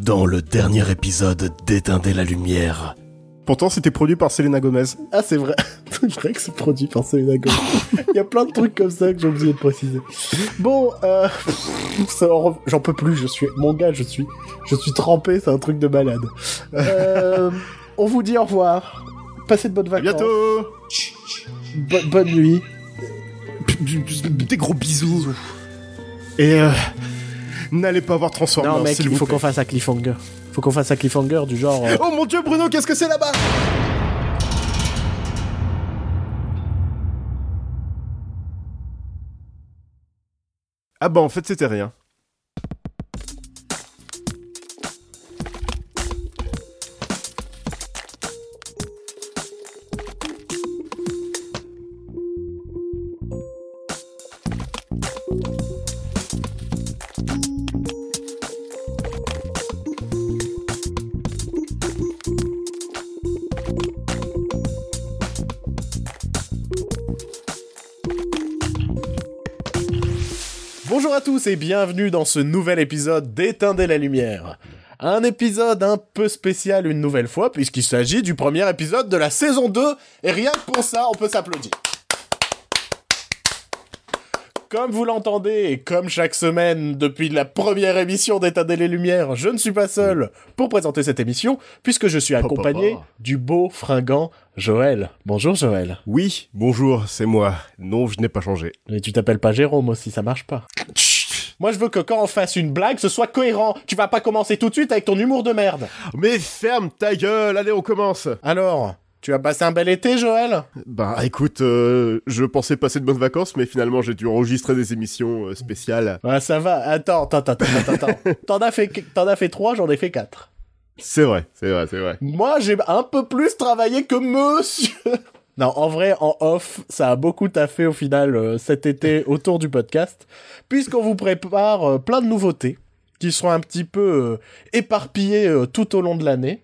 dans le dernier épisode d'Éteindre la lumière. Pourtant, c'était produit par Selena Gomez. Ah, c'est vrai. c'est vrai que c'est produit par Selena Gomez. Il y a plein de trucs comme ça que j'ai oublié de préciser. Bon, euh, j'en peux plus. Je suis, mon gars, je suis, je suis trempé. C'est un truc de malade. Euh, on vous dit au revoir. Passez de bonnes À vacances. bientôt Bo- bonne nuit. Des gros bisous. Et euh, n'allez pas voir Transformers, Non, mec, il faut qu'on fasse un cliffhanger. Faut qu'on fasse un cliffhanger du genre. euh, Oh mon dieu, Bruno, qu'est-ce que c'est là-bas? Ah bah en fait c'était rien. Tous et bienvenue dans ce nouvel épisode d'Éteindre la lumière. Un épisode un peu spécial une nouvelle fois puisqu'il s'agit du premier épisode de la saison 2 et rien que pour ça on peut s'applaudir. Comme vous l'entendez et comme chaque semaine depuis la première émission d'Éteindre les lumières, je ne suis pas seul pour présenter cette émission puisque je suis accompagné du beau fringant Joël. Bonjour Joël. Oui, bonjour, c'est moi. Non, je n'ai pas changé. Mais tu t'appelles pas Jérôme aussi, ça marche pas. Moi, je veux que quand on fasse une blague, ce soit cohérent. Tu vas pas commencer tout de suite avec ton humour de merde. Mais ferme ta gueule, allez on commence Alors, tu as passé un bel été, Joël? Bah écoute, euh, je pensais passer de bonnes vacances, mais finalement j'ai dû enregistrer des émissions euh, spéciales. Ouais, ça va. Attends, attends, attends, attends, attends. T'en as fait, t'en as fait trois, j'en ai fait quatre. C'est vrai, c'est vrai, c'est vrai. Moi, j'ai un peu plus travaillé que monsieur. Non, en vrai, en off, ça a beaucoup taffé au final euh, cet été autour du podcast, puisqu'on vous prépare euh, plein de nouveautés qui seront un petit peu euh, éparpillées tout au long de l'année.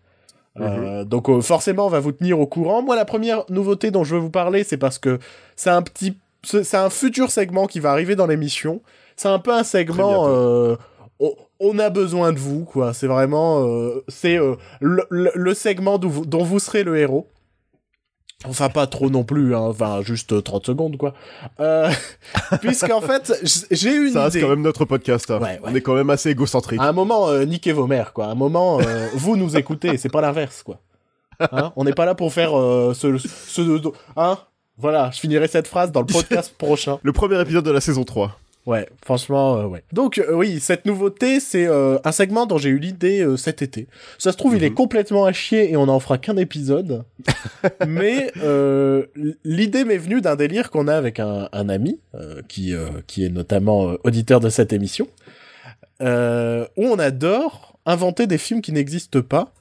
Euh, donc forcément, on va vous tenir au courant. Moi, la première nouveauté dont je veux vous parler, c'est parce que c'est un petit, c'est un futur segment qui va arriver dans l'émission. C'est un peu un segment. on, a besoin de vous, quoi. C'est vraiment, euh, c'est euh, le, le- le segment vous- dont vous serez le héros. Enfin, pas trop non plus, hein. enfin, juste euh, 30 secondes, quoi. Euh, Puisqu'en fait, j'ai une Ça reste quand même notre podcast. hein. Ouais, ouais. On est quand même assez égocentrique. À un moment, euh, niquez vos mères, quoi. À un moment, euh, vous nous écoutez, c'est pas l'inverse, quoi. Hein? On n'est pas là pour faire euh, ce, ce... Hein? Voilà, je finirai cette phrase dans le podcast prochain. Le premier épisode de la saison 3. Ouais, franchement, euh, ouais. Donc, euh, oui, cette nouveauté, c'est euh, un segment dont j'ai eu l'idée euh, cet été. Ça se trouve, il est Mhm. complètement à chier et on n'en fera qu'un épisode. Mais euh, l'idée m'est venue d'un délire qu'on a avec un, un ami, euh, qui, euh, qui est notamment auditeur de cette émission, euh, où on adore inventer des films qui n'existent pas,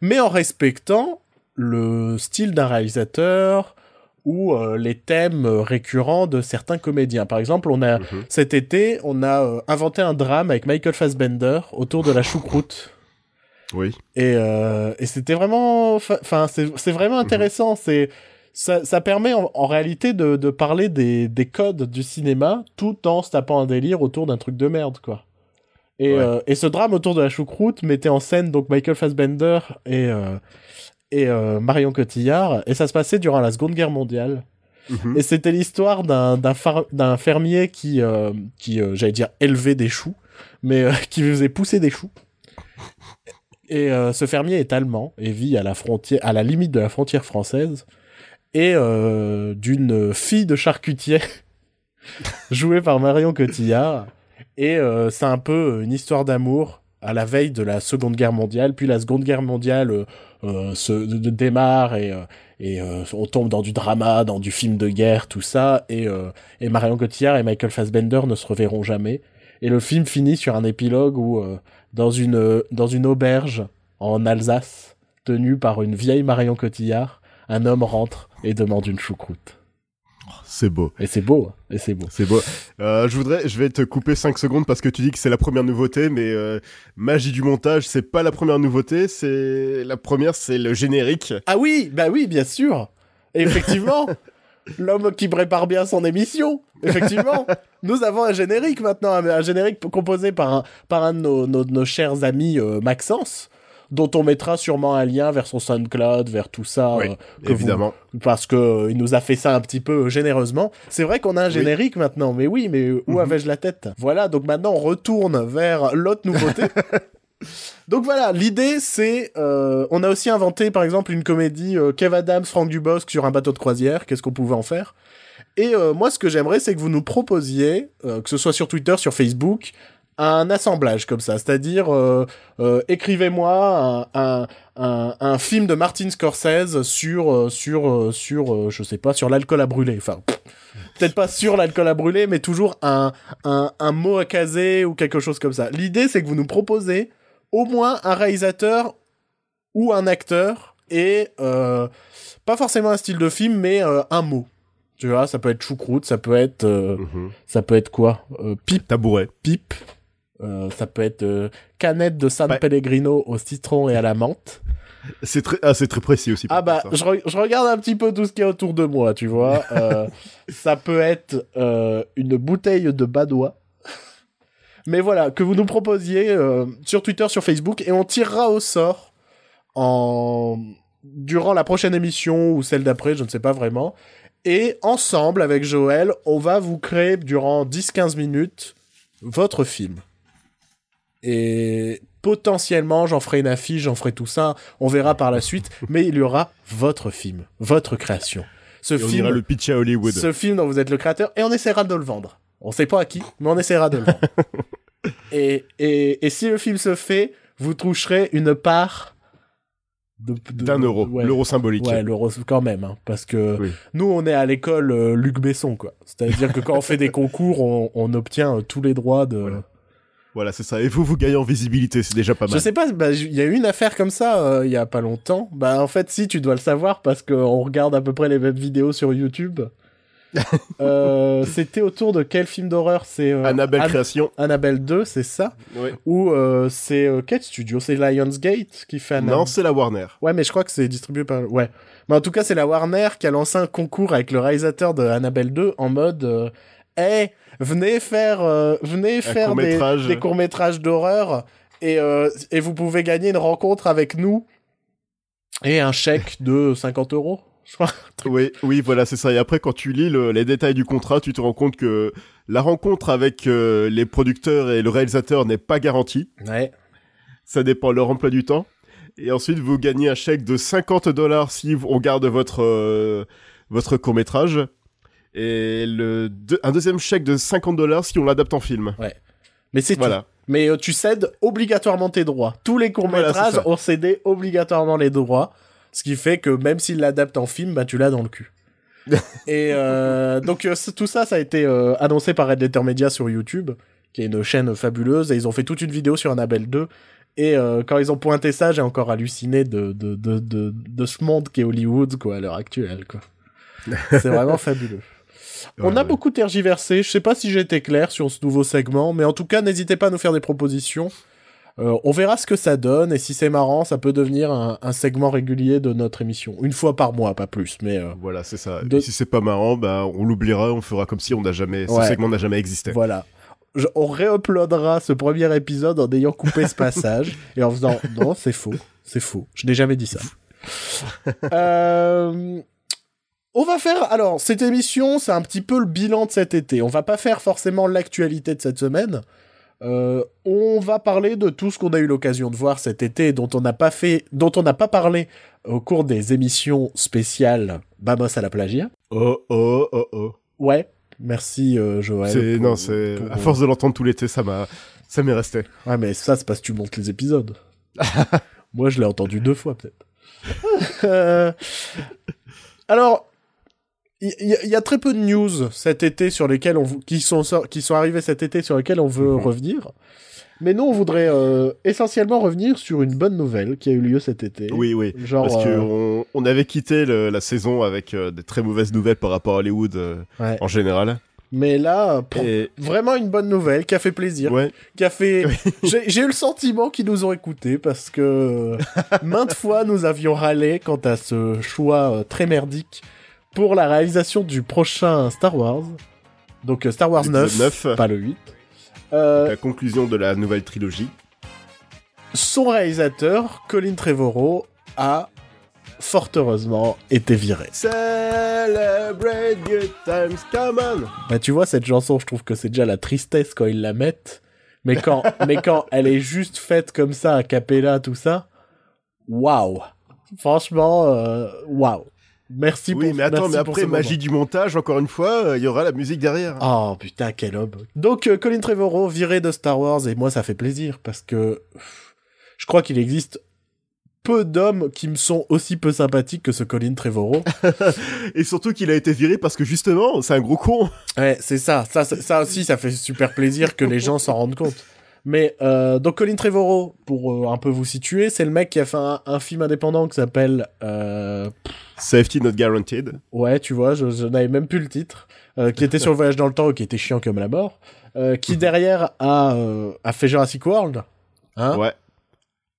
mais en respectant le style d'un réalisateur ou euh, les thèmes euh, récurrents de certains comédiens. Par exemple, on a Mhm. cet été, on a euh, inventé un drame avec Michael Fassbender autour de la choucroute. Oui. Et, euh, et c'était vraiment, enfin, c'est vraiment intéressant. C'est ça, ça permet en, en réalité de, de parler des, des codes du cinéma tout en se tapant un délire autour d'un truc de merde, quoi. Et, Ouais. et ce drame autour de la choucroute mettait en scène donc Michael Fassbender et et euh, Marion Cotillard et ça se passait durant la Seconde Guerre mondiale. Mhm. Et c'était l'histoire d'un fermier qui euh, qui euh, j'allais dire élevait des choux, mais qui faisait pousser des choux. Et ce fermier est allemand et vit à la frontière à la limite de la frontière française et d'une fille de charcutier jouée par Marion Cotillard et c'est un peu une histoire d'amour à la veille de la Seconde Guerre mondiale puis la Seconde Guerre mondiale se de- démarre et euh, et euh, on tombe dans du drama, dans du film de guerre, tout ça, et, euh, et Marion Cotillard et Michael Fassbender ne se reverront jamais. Et le film finit sur un épilogue où, euh, dans une euh, dans une auberge en Alsace, tenue par une vieille Marion Cotillard, un homme rentre et demande une choucroute. C'est beau. Et c'est beau, hein, et c'est beau. C'est beau. Euh, je voudrais, je vais te couper 5 secondes parce que tu dis que c'est la première nouveauté, mais euh, magie du montage, c'est pas la première nouveauté, c'est la première, c'est le générique. Ah oui, bah oui, bien sûr. Effectivement, l'homme qui prépare bien son émission. Effectivement, nous avons un générique maintenant, un, un générique composé par un, par un de nos, nos, nos chers amis euh, Maxence, dont on mettra sûrement un lien vers son SoundCloud, vers tout ça. Oui, euh, vous- Évidemment. parce que euh, il nous a fait ça un petit peu généreusement. C'est vrai qu'on a un Oui. générique maintenant, mais oui, mais où Mhm. avais-je la tête? Voilà, donc maintenant on retourne vers l'autre nouveauté. donc voilà, l'idée c'est, euh, on a aussi inventé par exemple une comédie euh, Kev Adams, Franck Dubosc sur un bateau de croisière. Qu'est-ce qu'on pouvait en faire? Et euh, moi, ce que j'aimerais, c'est que vous nous proposiez, euh, que ce soit sur Twitter, sur Facebook, un assemblage comme ça, c'est-à-dire euh, euh, écrivez-moi un, un, un, un film de Martin Scorsese sur euh, sur sur je sais pas sur l'alcool à brûler, enfin peut-être pas sur l'alcool à brûler, mais toujours un, un mot à caser ou quelque chose comme ça. L'idée c'est que vous nous proposez au moins un réalisateur ou un acteur et euh, pas forcément un style de film, mais un mot. Tu vois, ça peut être choucroute, ça peut être Mhm. ça peut être quoi? Pipe Tabouret. pipe. Euh, ça peut être euh, canette de San Ouais. Pellegrino au citron et à la menthe. C'est très, ah, c'est très précis aussi. Ah bah, je, re- je regarde un petit peu tout ce qu'il y a autour de moi, tu vois. Euh, ça peut être une bouteille de badois. Mais voilà, que vous nous proposiez sur Twitter, sur Facebook, et on tirera au sort en durant la prochaine émission ou celle d'après, je ne sais pas vraiment. Et ensemble, avec Joël, on va vous créer durant 10-15 minutes votre film. Et potentiellement, j'en ferai une affiche, j'en ferai tout ça, on verra par la suite, mais il y aura votre film, votre création. Ce Et on film, ira le pitch à Hollywood. ce film dont vous êtes le créateur, et on essaiera de le vendre. On sait pas à qui, mais on essaiera de le vendre. et, et, et si le film se fait, vous toucherez une part D'un euro. ouais. L'euro symbolique. Ouais, l'euro quand même, hein, parce que Oui. nous, on est à l'école euh, Luc Besson, quoi. C'est-à-dire que quand on fait des concours, on, on obtient euh, tous les droits de. Voilà. Voilà, c'est ça. Et vous, vous gagnez en visibilité, c'est déjà pas Je mal. sais pas, bah, il y a eu une affaire comme ça euh, il y a pas longtemps. Bah en fait, si tu dois le savoir parce qu'on regarde à peu près les mêmes vidéos sur YouTube. Euh, C'était autour de quel film d'horreur? C'est euh, Annabelle An- Création. Annabelle 2, c'est ça? Ou euh, c'est quel studio? C'est Lionsgate qui fait Annabelle Non, c'est la Warner. Ouais, mais je crois que c'est distribué par. Ouais. Mais en tout cas, c'est la Warner qui a lancé un concours avec le réalisateur de Annabelle 2 en mode. Hey, venez faire, euh, venez faire des, courts-métrages d'horreur et, euh, et vous pouvez gagner une rencontre avec nous et un chèque de 50 euros, je crois. Oui, oui, voilà, c'est ça. Et après, quand tu lis le- les détails du contrat, tu te rends compte que la rencontre avec euh, les producteurs et le réalisateur n'est pas garantie. Ouais. Ça dépend de leur emploi du temps. Et ensuite, vous gagnez un chèque de 50 dollars si on garde votre, euh, votre court-métrage. Et le deux- un deuxième chèque de 50 dollars si on l'adapte en film. Mais c'est tout. Voilà. Mais euh, tu cèdes obligatoirement tes droits. Tous les courts-métrages Voilà, ont cédé obligatoirement les droits. Ce qui fait que même s'ils l'adaptent en film, bah, tu l'as dans le cul. et euh, donc euh, tout ça, ça a été annoncé par Red Letter Media sur YouTube, qui est une chaîne fabuleuse, et ils ont fait toute une vidéo sur Annabelle 2. Et quand ils ont pointé ça, j'ai encore halluciné de, de, de, de, de ce monde qui est Hollywood, quoi, à l'heure actuelle, quoi. C'est vraiment fabuleux. On Ouais, a ouais. beaucoup tergiversé. Je sais pas si j'ai été clair sur ce nouveau segment, mais en tout cas, n'hésitez pas à nous faire des propositions. Euh, on verra ce que ça donne et si c'est marrant, ça peut devenir un, un segment régulier de notre émission. Une fois par mois, pas plus, mais euh, Voilà, c'est ça. De- Et si c'est pas marrant, bah, on l'oubliera, on fera comme si on n'a jamais, ce segment n'a jamais existé. voilà. Je- on réuploadera ce premier épisode en ayant coupé ce passage et en faisant non, c'est faux, c'est faux. Je n'ai jamais dit ça. Euh, On va faire alors cette émission, c'est un petit peu le bilan de cet été. On va pas faire forcément l'actualité de cette semaine. Euh, on va parler de tout ce qu'on a eu l'occasion de voir cet été, dont on n'a pas fait, dont on n'a pas parlé au cours des émissions spéciales Bamos à la plagiat. Oh, oh, oh, oh. Ouais, merci euh, Joël. c'est, pour- non, c'est, à force de l'entendre tout l'été, ça m'a, ça m'est resté. Ouais, mais ça, c'est parce que tu montes les épisodes. Moi, je l'ai entendu deux fois, peut-être. Euh, Alors, il y, y- a très peu de news cet été sur lesquelles on qui sont qui sont arrivées cet été sur lesquelles on veut revenir. Mais nous, on voudrait euh, essentiellement revenir sur une bonne nouvelle qui a eu lieu cet été. Oui, oui. Genre, Parce que euh, on, on avait quitté le- la saison avec euh, des très mauvaises nouvelles par rapport à Hollywood euh, ouais. en général. Mais là, Et vraiment une bonne nouvelle qui a fait plaisir. ouais, qui a fait. J'ai j'ai eu le sentiment qu'ils nous ont écoutés parce que maintes fois nous avions râlé quant à ce choix très merdique pour la réalisation du prochain Star Wars. Donc euh, Star Wars 9, L'épisode 9. pas le 8. Euh, La conclusion de la nouvelle trilogie. son réalisateur, Colin Trevorrow, a fort heureusement été viré. Celebrate good times, come on Bah tu vois cette chanson, je trouve que c'est déjà la tristesse quand ils la mettent. Mais quand, mais quand elle est juste faite comme ça, a cappella, tout ça, waouh Franchement, euh, waouh Merci Oui, pour mais attends, mais après, moment. magie du montage, encore une fois, euh, il y aura la musique derrière. Oh putain, quel homme. Donc euh, Colin Trevorrow viré de Star Wars et moi ça fait plaisir parce que pff, je crois qu'il existe peu d'hommes qui me sont aussi peu sympathiques que ce Colin Trevorrow. Et surtout qu'il a été viré parce que justement, c'est un gros con. ouais, c'est. Ça, ça ça aussi, ça fait super plaisir que les gens s'en rendent compte. Mais euh, donc Colin Trevorrow, pour euh, un peu vous situer, c'est le mec qui a fait un, un film indépendant qui s'appelle euh, Safety not guaranteed. Ouais, tu vois, je, je n'avais même plus le titre. qui était sur le voyage dans le temps, qui était chiant comme la mort. qui derrière a, a fait Jurassic World. Hein Ouais.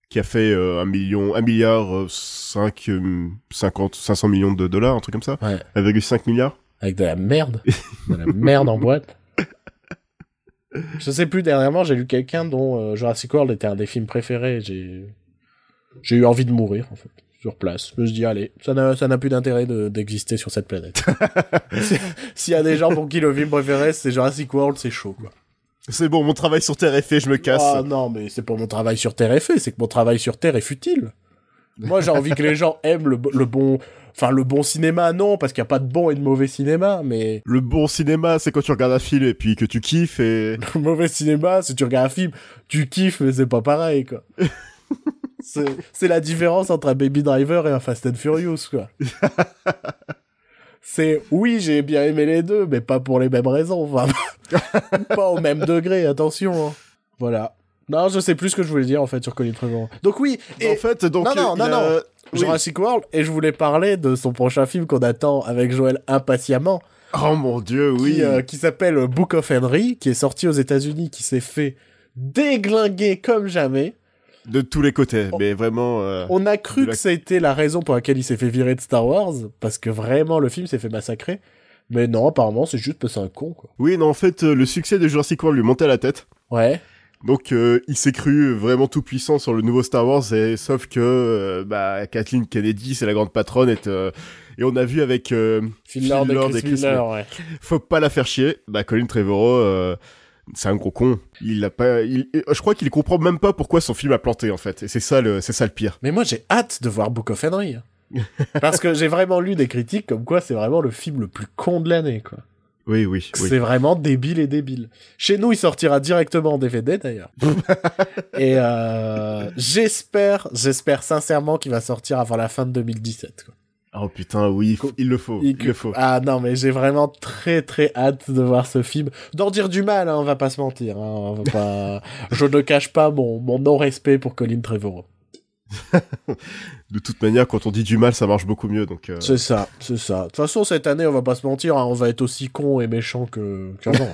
Qui a fait un million, un milliard, euh, cinq, euh, 50, 500 millions de dollars, un truc comme ça. Ouais. 1,5 milliard. Avec de la merde. de la merde en boîte. Je sais plus, dernièrement, j'ai lu quelqu'un dont euh, Jurassic World était un des films préférés. J'ai eu envie de mourir, en fait, sur place. Je me suis dit, allez, ça n'a plus d'intérêt de- d'exister sur cette planète. Si- S'il y a des gens pour qui le film préféré, c'est Jurassic World, c'est chaud, quoi. C'est bon, mon travail sur Terre est fait, je me casse. Ah non, mais c'est pas mon travail sur Terre est fait, c'est que mon travail sur Terre est futile. Moi, j'ai envie que les gens aiment le bon... Enfin, le bon cinéma, non, parce qu'il n'y a pas de bon et de mauvais cinéma, mais Le bon cinéma, c'est quand tu regardes un film et puis que tu kiffes et... le mauvais cinéma, si tu regardes un film, tu kiffes, mais c'est pas pareil, quoi. c'est c'est la différence entre un Baby Driver et un Fast and Furious, quoi. C'est, oui, j'ai bien aimé les deux, mais pas pour les mêmes raisons, enfin, pas au même degré, attention. hein. Voilà. Non, je sais plus ce que je voulais dire, en fait, sur Colin Trevorrow. Donc oui, et en fait, donc... Non, non, il non, a- non. Oui. Jurassic World, et je voulais parler de son prochain film qu'on attend avec Joël impatiemment, Oh mon dieu, oui. qui, euh, qui s'appelle Book of Henry, qui est sorti aux États-Unis, qui s'est fait déglinguer comme jamais. De tous les côtés, mais vraiment... euh, On a cru la- que ça a été la raison pour laquelle il s'est fait virer de Star Wars, parce que vraiment le film s'est fait massacrer. Mais non, apparemment, c'est juste parce que c'est un con, quoi. Oui, non, en fait, euh, le succès de Jurassic World lui montait à la tête. Ouais. Donc, euh, il s'est cru vraiment tout puissant sur le nouveau Star Wars, et sauf que euh, bah, Kathleen Kennedy, c'est la grande patronne, et, euh, et on a vu avec euh, Phil Lord et Chris Chris Miller, ouais. faut pas la faire chier. Bah, Colin Trevorrow, c'est un gros con. Il a pas, il, je crois qu'il comprend même pas pourquoi son film a planté en fait. Et c'est ça le, c'est ça le pire. Mais moi, j'ai hâte de voir Book of Henry. hein. Parce que j'ai vraiment lu des critiques comme quoi c'est vraiment le film le plus con de l'année, quoi. Oui, oui, oui. C'est vraiment débile et débile. Chez nous, il sortira directement en DVD d'ailleurs. et euh, j'espère, j'espère sincèrement qu'il va sortir avant la fin de 2017. Quoi. Oh putain, oui, Co- il le faut, il le faut. Ah non, mais j'ai vraiment très très hâte de voir ce film. D'en dire du mal, hein, on va pas se mentir. Hein, on va pas... Je ne cache pas mon, mon non-respect pour Colin Trevorrow. De toute manière, quand on dit du mal, ça marche beaucoup mieux. Donc, euh, C'est ça, c'est ça. De toute façon, cette année, on va pas se mentir, hein, on va être aussi con et méchant que qu'avant.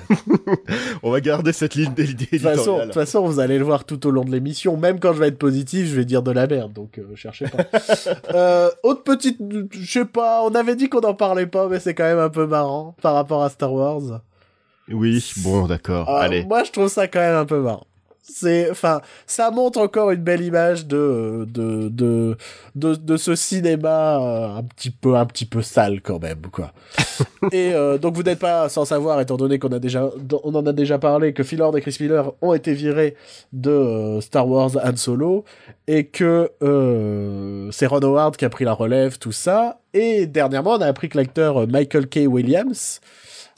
on va garder cette ligne d'idée De toute façon, vous allez le voir tout au long de l'émission. Même quand je vais être positif, je vais dire de la merde. Donc, euh, cherchez pas. euh, autre petite, je sais pas. On avait dit qu'on en parlait pas, mais c'est quand même un peu marrant par rapport à Star Wars. Oui, bon, d'accord. Ah, Allez. Moi, je trouve ça quand même un peu marrant. C'est, enfin, ça montre encore une belle image de de de de, de ce cinéma euh, un petit peu un petit peu sale quand même quoi. et euh, donc vous n'êtes pas sans savoir, étant donné qu'on a déjà on en a déjà parlé, que Phil Lord et Chris Miller ont été virés de euh, Star Wars Han Solo et que euh, c'est Ron Howard qui a pris la relève, tout ça. Et dernièrement, on a appris que l'acteur Michael K. Williams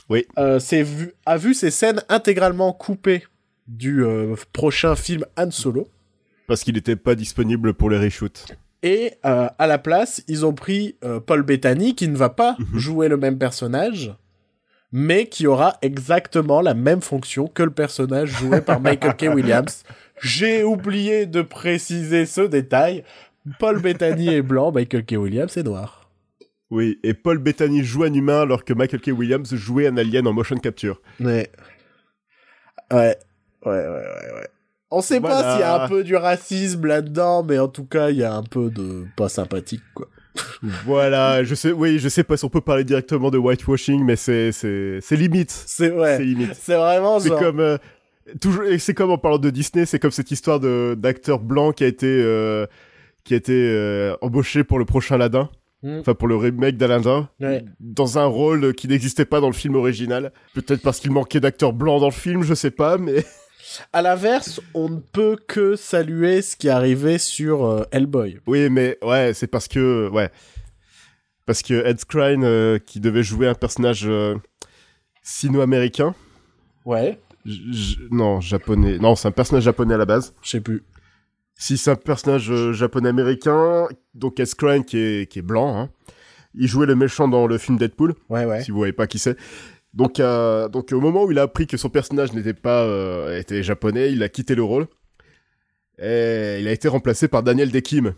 Oui. euh, vu, a vu ses scènes intégralement coupées du euh, prochain film Han Solo. Parce qu'il n'était pas disponible pour les reshoots. Et euh, à la place, ils ont pris euh, Paul Bettany, qui ne va pas Mhm. jouer le même personnage, mais qui aura exactement la même fonction que le personnage joué par Michael K. Williams. J'ai oublié de préciser ce détail. Paul Bettany est blanc, Michael K. Williams est noir. Oui, et Paul Bettany joue un humain alors que Michael K. Williams jouait un alien en motion capture. Mais... Ouais. Ouais, ouais, ouais, ouais. On sait pas s'il y a un peu du racisme là-dedans, mais en tout cas, il y a un peu de pas sympathique, quoi. Voilà, je sais, oui, je sais pas si on peut parler directement de whitewashing, mais c'est, c'est, c'est limite. C'est C'est ouais. limite. C'est vraiment C'est genre. comme, euh, toujours, et c'est comme en parlant de Disney, c'est comme cette histoire de, d'acteur blanc qui a été, euh, qui a été euh, embauché pour le prochain Aladdin. Mm. Enfin, pour le remake d'Aladdin. Ouais. Dans un rôle qui n'existait pas dans le film original. Peut-être parce qu'il manquait d'acteurs blancs dans le film, je sais pas, mais. À l'inverse, on ne peut que saluer ce qui est arrivé sur euh, Hellboy. Oui, mais ouais, c'est parce que ouais, parce que Ed Skrein euh, qui devait jouer un personnage euh, sino-américain, Ouais. j- non japonais, non c'est un personnage japonais à la base. Je sais plus. Si c'est un personnage japonais-américain, donc Ed Skrein qui est qui est blanc, hein, il jouait le méchant dans le film Deadpool. Ouais, ouais. Si vous voyez pas qui c'est. Donc, euh, donc au moment où il a appris que son personnage n'était pas euh, était japonais, il a quitté le rôle et il a été remplacé par Daniel Dekim.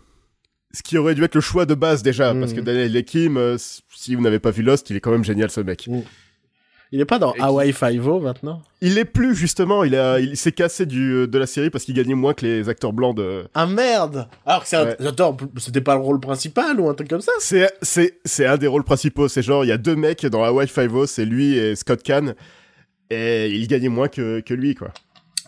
Ce qui aurait dû être le choix de base déjà, parce que Daniel Dekim, euh, si vous n'avez pas vu Lost, il est quand même génial ce mec. Il est pas dans Hawaii Five-O maintenant Il est plus justement, il a, il s'est cassé du de la série parce qu'il gagnait moins que les acteurs blancs de. Ah merde Alors que c'est un... Ouais. Attends, c'était pas le rôle principal ou un truc comme ça C'est c'est c'est un des rôles principaux. C'est genre il y a deux mecs dans Hawaii Five-O, c'est lui et Scott Kahn, et il gagnait moins que que lui quoi.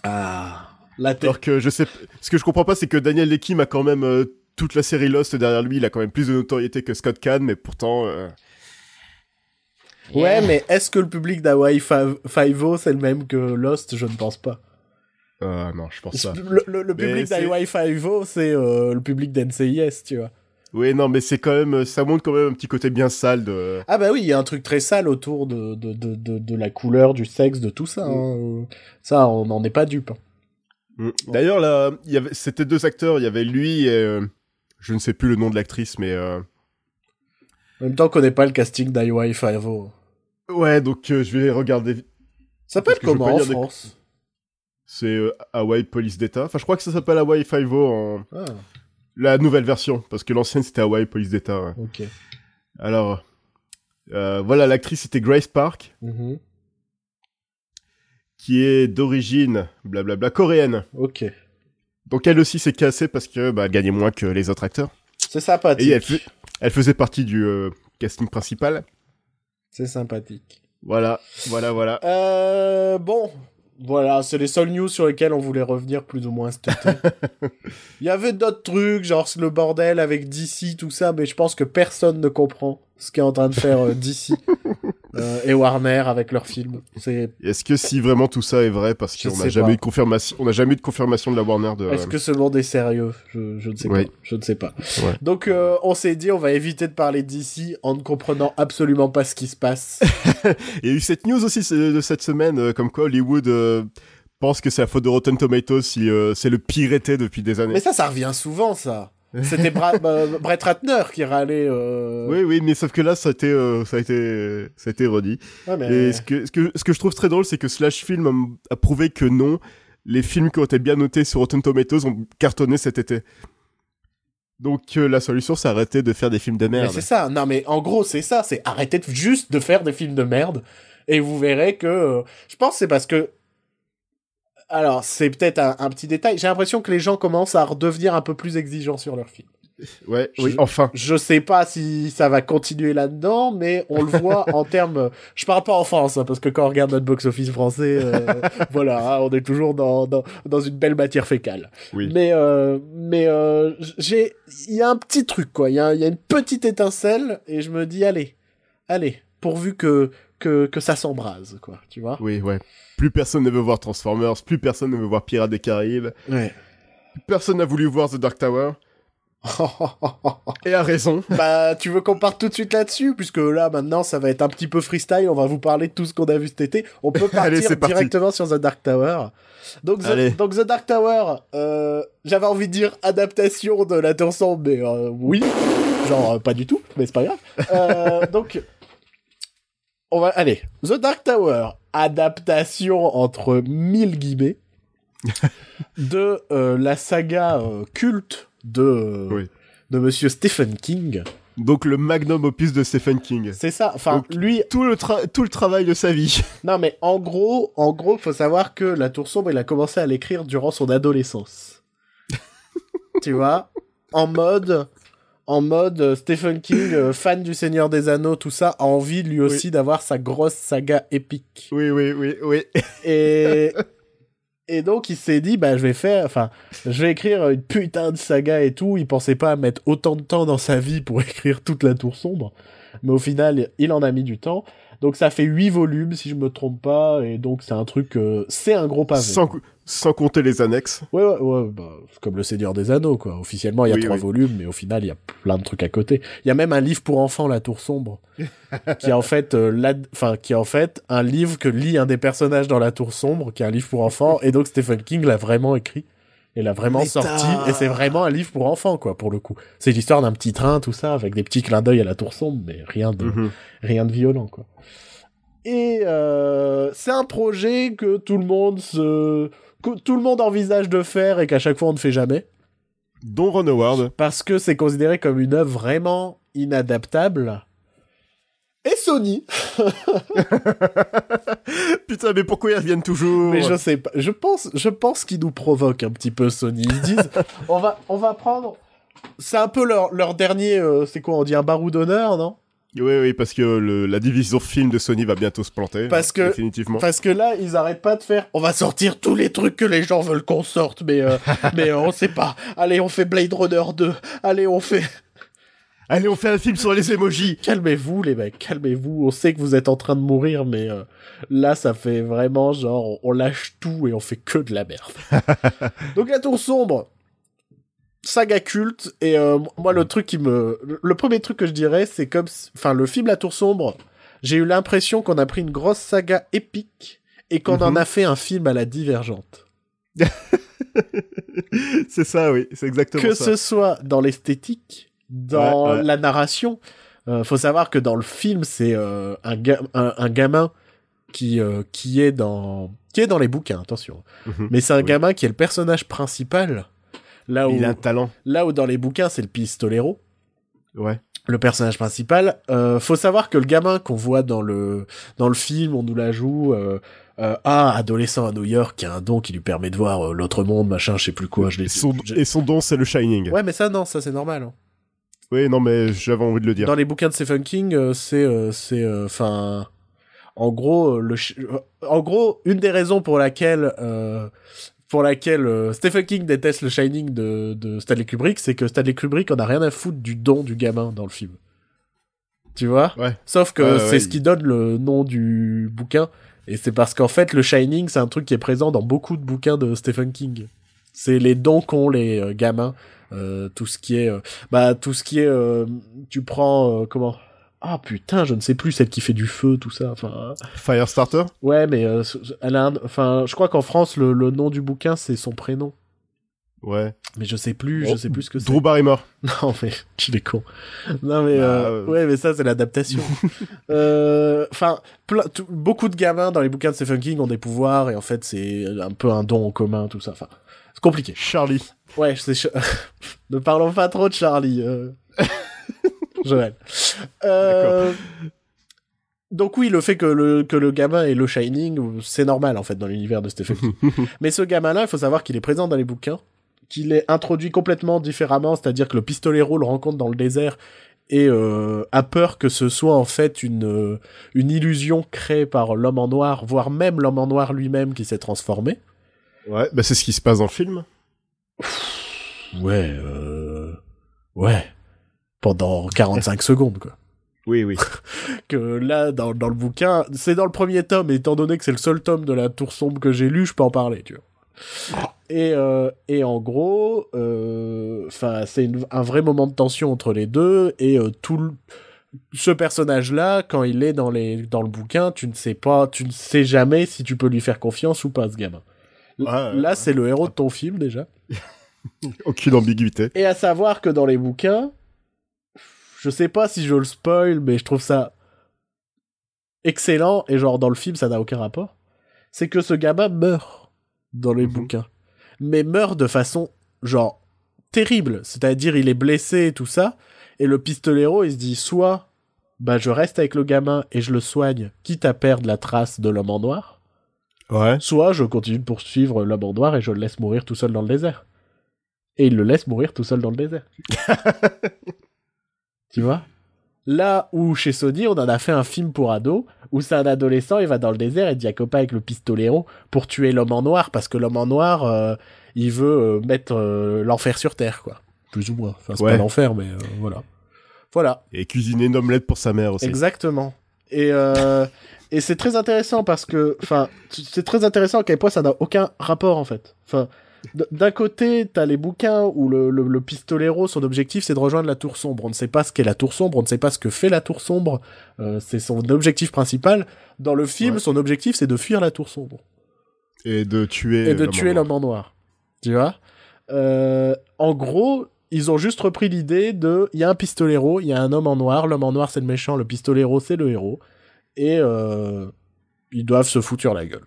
Ah... La tête... Alors que je sais, ce que je comprends pas, c'est que Daniel Lekim a quand même euh, toute la série Lost derrière lui. Il a quand même plus de notoriété que Scott Kahn, mais pourtant, euh, Ouais, mais est-ce que le public d'Hawaii Five- Five-O c'est le même que Lost? Je ne pense pas. euh, non, je pense pas. Le, le- le public d'Hawaii Five-O c'est euh, le public d'NCIS, tu vois. Oui, non, mais c'est quand même, ça montre quand même un petit côté bien sale de. Ah bah oui, il y a un truc très sale autour de, de, de, de, de la couleur, du sexe, de tout ça. hein. Ça, on n'en est pas dupe. hein. Mm. D'ailleurs, là, il y avait, c'était deux acteurs. Il y avait lui et euh, je ne sais plus le nom de l'actrice, mais euh, En même temps, on connaît pas le casting d'Hawaii Five-O. ouais. Donc, euh, je vais regarder. Ça veux comment en France? C'est euh, Hawaii Police d'État. Enfin, je crois que ça s'appelle Hawaii Five-O en Ah, la nouvelle version, parce que l'ancienne c'était Hawaii Police d'État. ouais. ok. Alors, euh, voilà, l'actrice c'était Grace Park. Mhm. qui est d'origine blablabla coréenne. Ok. Donc elle aussi s'est cassée parce que bah, elle gagnait moins que les autres acteurs. C'est sympathique. Et elle, fais- elle faisait partie du euh, casting principal. C'est sympathique. Voilà, voilà, voilà. Euh, bon. Voilà, c'est les seules news sur lesquelles on voulait revenir plus ou moins cet été. Il y avait d'autres trucs, genre le bordel avec DC, tout ça, mais je pense que personne ne comprend ce qu'est en train de faire euh, DC euh, et Warner avec leurs films. C'est Est-ce que si vraiment tout ça est vrai parce qu'on n'a jamais pas. eu de confirmation, on n'a jamais eu de confirmation de la Warner de. Est-ce que ce monde est sérieux? Je, je ne sais Oui. pas. Je ne sais pas. Ouais. Donc euh, on s'est dit on va éviter de parler d'ici en ne comprenant absolument pas ce qui se passe. Il y a eu cette news aussi de cette semaine, comme quoi Hollywood pense que c'est la faute de Rotten Tomatoes si euh, c'est le pire été depuis des années. Mais ça, ça revient souvent, ça. C'était Bra- Brett Ratner qui râlait. Euh... Oui, oui, mais sauf que là, ça a été, euh, ça a été, ça a été redit. Ouais, mais... Et ce que, ce, que, ce que je trouve très drôle, c'est que Slash Film a, prouvé que non, les films qui ont été bien notés sur Rotten Tomatoes ont cartonné cet été. Donc euh, la solution, c'est arrêter de faire des films de merde. c'est ça. Non, mais en gros, c'est ça. C'est arrêter de- juste de faire des films de merde. Et vous verrez que. Je pense que c'est parce que. Alors, c'est peut-être un, un petit détail. J'ai l'impression que les gens commencent à redevenir un peu plus exigeants sur leurs films. Ouais, oui, enfin. Je sais pas si ça va continuer là-dedans, mais on le voit en termes. Je parle pas en France, hein, parce que quand on regarde notre box-office français, euh, voilà, hein, on est toujours dans, dans, dans une belle matière fécale. Oui. Mais, euh, mais euh, j'ai, il y a un petit truc, quoi. Il y a, il y a une petite étincelle, et je me dis, allez, allez, pourvu que, que, que ça s'embrase, quoi, tu vois. Oui, ouais. Plus personne ne veut voir Transformers, plus personne ne veut voir Pirates des Caraïbes, Ouais. personne n'a voulu voir The Dark Tower, et a raison. bah, tu veux qu'on parte tout de suite là-dessus, puisque là, maintenant, ça va être un petit peu freestyle. On va vous parler de tout ce qu'on a vu cet été. On peut partir Allez, c'est parti. directement sur The Dark Tower. Donc, The, donc The Dark Tower, euh, j'avais envie de dire adaptation de la sombre, mais euh, oui, genre euh, pas du tout, mais c'est pas grave. Donc, on va allez. The Dark Tower, adaptation entre mille guillemets de euh, la saga euh, culte de Oui. de Monsieur Stephen King. Donc le magnum opus de Stephen King. C'est ça. Enfin, Donc- lui, Tout le, tra- tout le travail de sa vie. non mais en gros, en gros, faut savoir que La Tour sombre, il a commencé à l'écrire durant son adolescence. tu vois, en mode, en mode euh, Stephen King, euh, fan du Seigneur des Anneaux, tout ça, a envie lui aussi d'avoir sa grosse saga épique. Oui, oui, oui, oui. Et, et donc il s'est dit, bah je vais faire, enfin, je vais écrire une putain de saga et tout. Il pensait pas mettre autant de temps dans sa vie pour écrire toute la Tour Sombre. Mais au final, il en a mis du temps. Donc ça fait 8 volumes si je me trompe pas et donc c'est un truc euh, c'est un gros pavé. Sans, sans compter les annexes. Ouais ouais ouais bah, comme le Seigneur des Anneaux quoi. Officiellement il y a trois volumes mais au final il y a plein de trucs à côté. Il y a même un livre pour enfants La Tour sombre qui est en fait euh, enfin qui est en fait un livre que lit un des personnages dans La Tour sombre qui est un livre pour enfants et donc Stephen King l'a vraiment écrit. Il a vraiment sorti et c'est vraiment un livre pour enfants quoi pour le coup. C'est l'histoire d'un petit train tout ça avec des petits clins d'œil à la tour sombre mais rien de mhm. rien de violent quoi. Et euh, c'est un projet que tout le monde se que tout le monde envisage de faire et qu'à chaque fois on ne fait jamais. Dont Ron Howard. Parce que c'est considéré comme une œuvre vraiment inadaptable. Et Sony. Putain, mais pourquoi ils reviennent toujours Mais je sais pas. Je pense, je pense qu'ils nous provoquent un petit peu Sony. Ils disent, on va, on va prendre. C'est un peu leur, leur dernier. Euh, c'est quoi On dit un barou d'honneur, non? Oui, oui, parce que le, la division film de Sony va bientôt se planter. Parce que, définitivement. Parce que là, ils arrêtent pas de faire. On va sortir tous les trucs que les gens veulent qu'on sorte, mais euh, mais on sait pas. Allez, on fait Blade Runner 2. Allez, on fait. Allez, on fait un film sur les emojis. Calmez-vous, les mecs, calmez-vous. On sait que vous êtes en train de mourir, mais euh, là, ça fait vraiment genre, on lâche tout et on fait que de la merde. Donc la tour sombre, saga culte et euh, moi le truc qui me le premier truc que je dirais c'est comme enfin le film La Tour sombre j'ai eu l'impression qu'on a pris une grosse saga épique et qu'on en mhm. a fait un film à la divergente. C'est ça oui c'est exactement que ça. que ce soit dans l'esthétique dans la narration euh, faut savoir que dans le film c'est euh, un, un, gamin qui qui est dans qui est dans les bouquins attention. Mhm. mais c'est un gamin qui est le personnage principal Là où, il a un talent. Là où dans les bouquins, c'est le pistolero. Ouais. Le personnage principal. Euh, faut savoir que le gamin qu'on voit dans le dans le film, on nous la joue. Euh, euh, ah, adolescent à New York, qui a un don qui lui permet de voir euh, l'autre monde, machin, je sais plus quoi. Je et, son, et son don, c'est le Shining. Ouais, mais ça, non, ça c'est normal. Hein. Oui, non, mais j'avais envie de le dire. Dans les bouquins de Stephen King, euh, c'est, c'est, enfin, en gros, le, en gros, une des raisons pour laquelle pour laquelle euh, Stephen King déteste le Shining de, de Stanley Kubrick, c'est que Stanley Kubrick en a rien à foutre du don du gamin dans le film. Tu vois? Ouais. Sauf que c'est ce qui donne le nom du bouquin. Et c'est parce qu'en fait, le Shining, c'est un truc qui est présent dans beaucoup de bouquins de Stephen King. C'est les dons qu'ont les euh, gamins. Euh, tout ce qui est... bah, tout ce qui est... tu prends... comment? Ah putain, je ne sais plus celle qui fait du feu, tout ça. Enfin. Firestarter? Ouais, mais euh, elle a, enfin, je crois qu'en France le, le, nom du bouquin c'est son prénom. Ouais. Mais je sais plus, je oh, sais plus ce que c'est. Drew Barrymore. Non mais tu es con. Non mais bah, euh, ouais, mais ça c'est l'adaptation. Euh, enfin, beaucoup de gamins dans les bouquins de Stephen King ont des pouvoirs et en fait c'est un peu un don en commun, tout ça. Enfin, c'est compliqué. Charlie. Ouais, c'est. ne parlons pas trop de Charlie. Joël. Euh, donc oui, le fait que le, que le gamin ait le Shining, c'est normal en fait dans l'univers de Stephen King. Mais ce gamin-là, il faut savoir qu'il est présent dans les bouquins, qu'il est introduit complètement différemment, c'est-à-dire que le pistolero le rencontre dans le désert et euh, a peur que ce soit en fait une, une illusion créée par l'homme en noir, voire même l'homme en noir lui-même qui s'est transformé. Ouais, bah c'est ce qui se passe dans le film. Ouais, euh... ouais pendant 45 secondes, quoi. Oui, oui. que là, dans, dans le bouquin, c'est dans le premier tome, et étant donné que c'est le seul tome de la Tour Sombre que j'ai lu, je peux en parler, tu vois. Et, euh, et en gros, euh, c'est un vrai moment de tension entre les deux, et euh, tout le, ce personnage-là, quand il est dans les dans le bouquin, tu ne sais pas, tu ne sais jamais si tu peux lui faire confiance ou pas, ce gamin. là, c'est le héros de ton film déjà. Aucune ambiguïté. Et à savoir que dans les bouquins, je sais pas si je le spoil, mais je trouve ça excellent, et genre dans le film ça n'a aucun rapport, c'est que ce gamin meurt dans les mhm. bouquins. Mais meurt de façon genre terrible, c'est-à-dire il est blessé et tout ça, et le pistolero il se dit soit bah je reste avec le gamin et je le soigne, quitte à perdre la trace de l'homme en noir, ouais. soit je continue de poursuivre l'homme en noir et je le laisse mourir tout seul dans le désert. Et il le laisse mourir tout seul dans le désert. Tu vois? Là où chez Sony, on en a fait un film pour ados, où c'est un adolescent, il va dans le désert et dit à copain avec le pistolero pour tuer l'homme en noir, parce que l'homme en noir, euh, il veut euh, mettre euh, l'enfer sur Terre, quoi. Plus ou moins. Enfin, c'est Ouais. pas l'enfer, mais euh, voilà. Voilà. Et cuisiner une omelette pour sa mère aussi. Exactement. Et, et c'est très intéressant parce que, enfin, c'est très intéressant à quel point ça n'a aucun rapport en fait. Enfin, d'un côté, t'as les bouquins où le, le, le pistolero, son objectif, c'est de rejoindre la tour sombre. On ne sait pas ce qu'est la tour sombre, on ne sait pas ce que fait la tour sombre. Euh, c'est son objectif principal. Dans le film, Ouais. son objectif, c'est de fuir la tour sombre Et de tuer. et de tuer l'homme en noir. Tu vois? Euh, En gros, ils ont juste repris l'idée de il y a un pistolero, il y a un homme en noir, l'homme en noir c'est le méchant, le pistolero c'est le héros, et euh, ils doivent se foutre sur la gueule.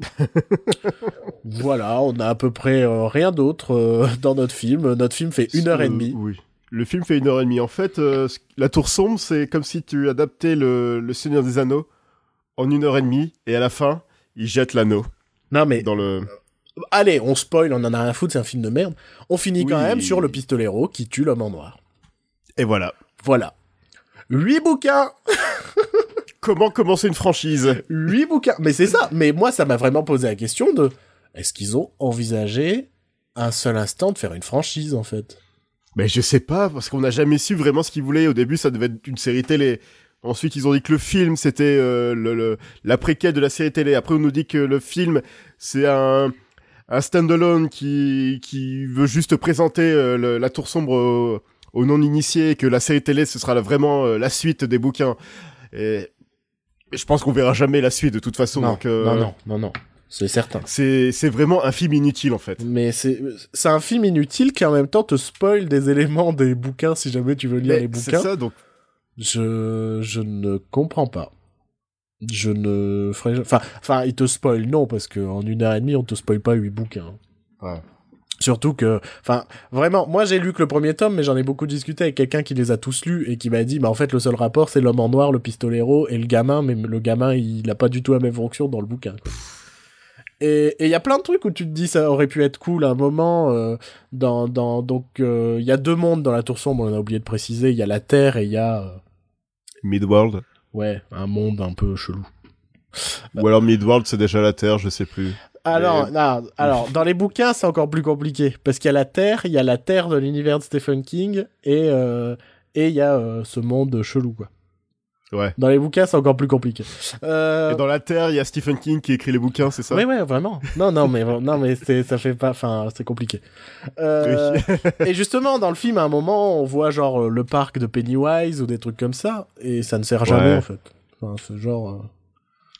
voilà, on a à peu près euh, rien d'autre euh, dans notre film. Notre film fait une heure et Euh, demie. Oui. Le film fait une heure et demie. En fait, euh, La Tour Sombre, c'est comme si tu adaptais le, le Seigneur des Anneaux en une heure et demie, et à la fin, il jette l'anneau Non mais dans le. allez, on spoil, on en a rien à foutre, c'est un film de merde. On finit quand même sur le pistolero qui tue l'homme en noir. Et voilà. Voilà. Huit bouquins Comment commencer une franchise Huit bouquins. Mais c'est ça. Mais moi, ça m'a vraiment posé la question de est-ce qu'ils ont envisagé un seul instant de faire une franchise en fait? Mais je sais pas, parce qu'on n'a jamais su vraiment ce qu'ils voulaient. Au début, ça devait être une série télé. Ensuite, ils ont dit que le film, c'était euh, le, le- la préquelle de la série télé. Après, on nous dit que le film, c'est un, un stand-alone qui, qui veut juste présenter euh, le- la tour sombre aux, aux non-initiés, et que la série télé, ce sera la- vraiment euh, la suite des bouquins. Et je pense qu'on verra jamais la suite de toute façon. non, donc, euh, non, non, non, non. C'est certain. C'est, c'est vraiment un film inutile, en fait. Mais c'est c'est un film inutile qui en même temps te spoil des éléments des bouquins si jamais tu veux lire Mais les c'est bouquins. ça, donc Je je ne comprends pas. Je ne ferai enfin enfin il te spoil non parce que en une heure et demie on te spoil pas huit bouquins. Ouais. Surtout que, enfin, vraiment, moi j'ai lu que le premier tome, mais j'en ai beaucoup discuté avec quelqu'un qui les a tous lus et qui m'a dit, bah en fait le seul rapport c'est l'homme en noir, le pistolero et le gamin, mais le gamin il a pas du tout la même fonction dans le bouquin. quoi. Et il y a plein de trucs où tu te dis ça aurait pu être cool à un moment. euh, dans, dans donc il y a deux mondes dans la tour sombre, on a oublié de préciser. Il y a la Terre et il y a euh, Midworld. ouais un monde un peu chelou. Ou alors Midworld, c'est déjà la Terre, je sais plus. Alors, non, alors, dans les bouquins, c'est encore plus compliqué. Parce qu'il y a la Terre, il y a la Terre de l'univers de Stephen King, et euh, et il y a euh, ce monde chelou, quoi. Ouais. Dans les bouquins, c'est encore plus compliqué. Euh... Et dans la Terre, il y a Stephen King qui écrit les bouquins, c'est ça Ouais, ouais, vraiment. Non, non, mais non, mais c'est, ça fait pas, enfin, c'est compliqué. Euh, et justement, dans le film, à un moment, on voit genre le parc de Pennywise ou des trucs comme ça, et ça ne sert jamais Ouais. en fait. Enfin, c'est genre.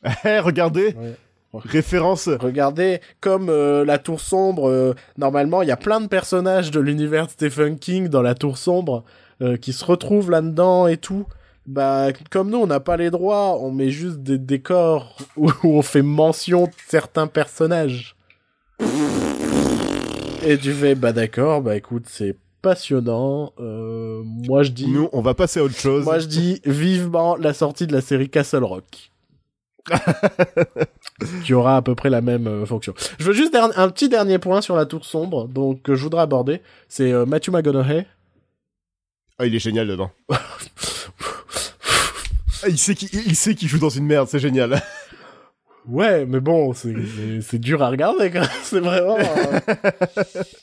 Eh, regardez ouais. Référence Regardez, comme euh, la Tour Sombre, euh, normalement, il y a plein de personnages de l'univers de Stephen King dans la Tour Sombre euh, qui se retrouvent là-dedans et tout. Bah, comme nous, on n'a pas les droits, on met juste des décors où, où on fait mention de certains personnages. Et tu fais, bah d'accord, bah écoute, c'est passionnant. Moi, je dis, Nous, on va passer à autre chose. moi, je dis vivement la sortie de la série Castle Rock. qui aura à peu près la même euh, fonction. Je veux juste un petit dernier point sur la tour sombre, donc que je voudrais aborder, c'est euh, Matthew McConaughey. Ah, il est génial dedans. Ah, il sait qu'il il sait qu'il joue dans une merde, c'est génial. Ouais, mais bon, c'est dur à regarder. C'est vraiment. euh,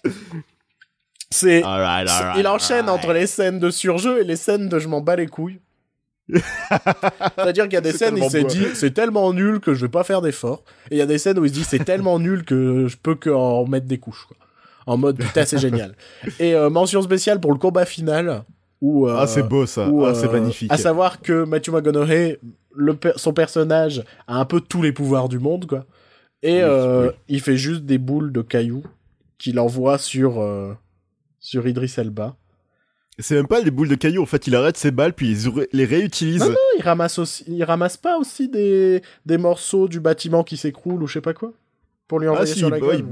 c'est- il enchaîne entre les scènes de surjeu et les scènes de je m'en bats les couilles. C'est-à-dire qu'il y a des C'est scènes où il s'est dit c'est tellement nul que je vais pas faire d'efforts. Et il y a des scènes où il se dit c'est tellement nul que je peux qu'en mettre des couches. Quoi. En mode putain c'est génial. Et euh, mention spéciale pour le combat final. Où, euh, Ah, c'est beau ça. où, ah, c'est euh, magnifique. À savoir que Matthew McConaughey, le per- son personnage a un peu tous les pouvoirs du monde, quoi. Et Oui, euh, oui. il fait juste des boules de cailloux qu'il envoie sur sur Idris Elba. C'est même pas des boules de cailloux, en fait, il arrête ses balles, puis il les réutilise. Non, non, il ramasse aussi, il ramasse pas aussi des des morceaux du bâtiment qui s'écroule ou je sais pas quoi pour lui ah, envoyer si, sur la bah, gueule.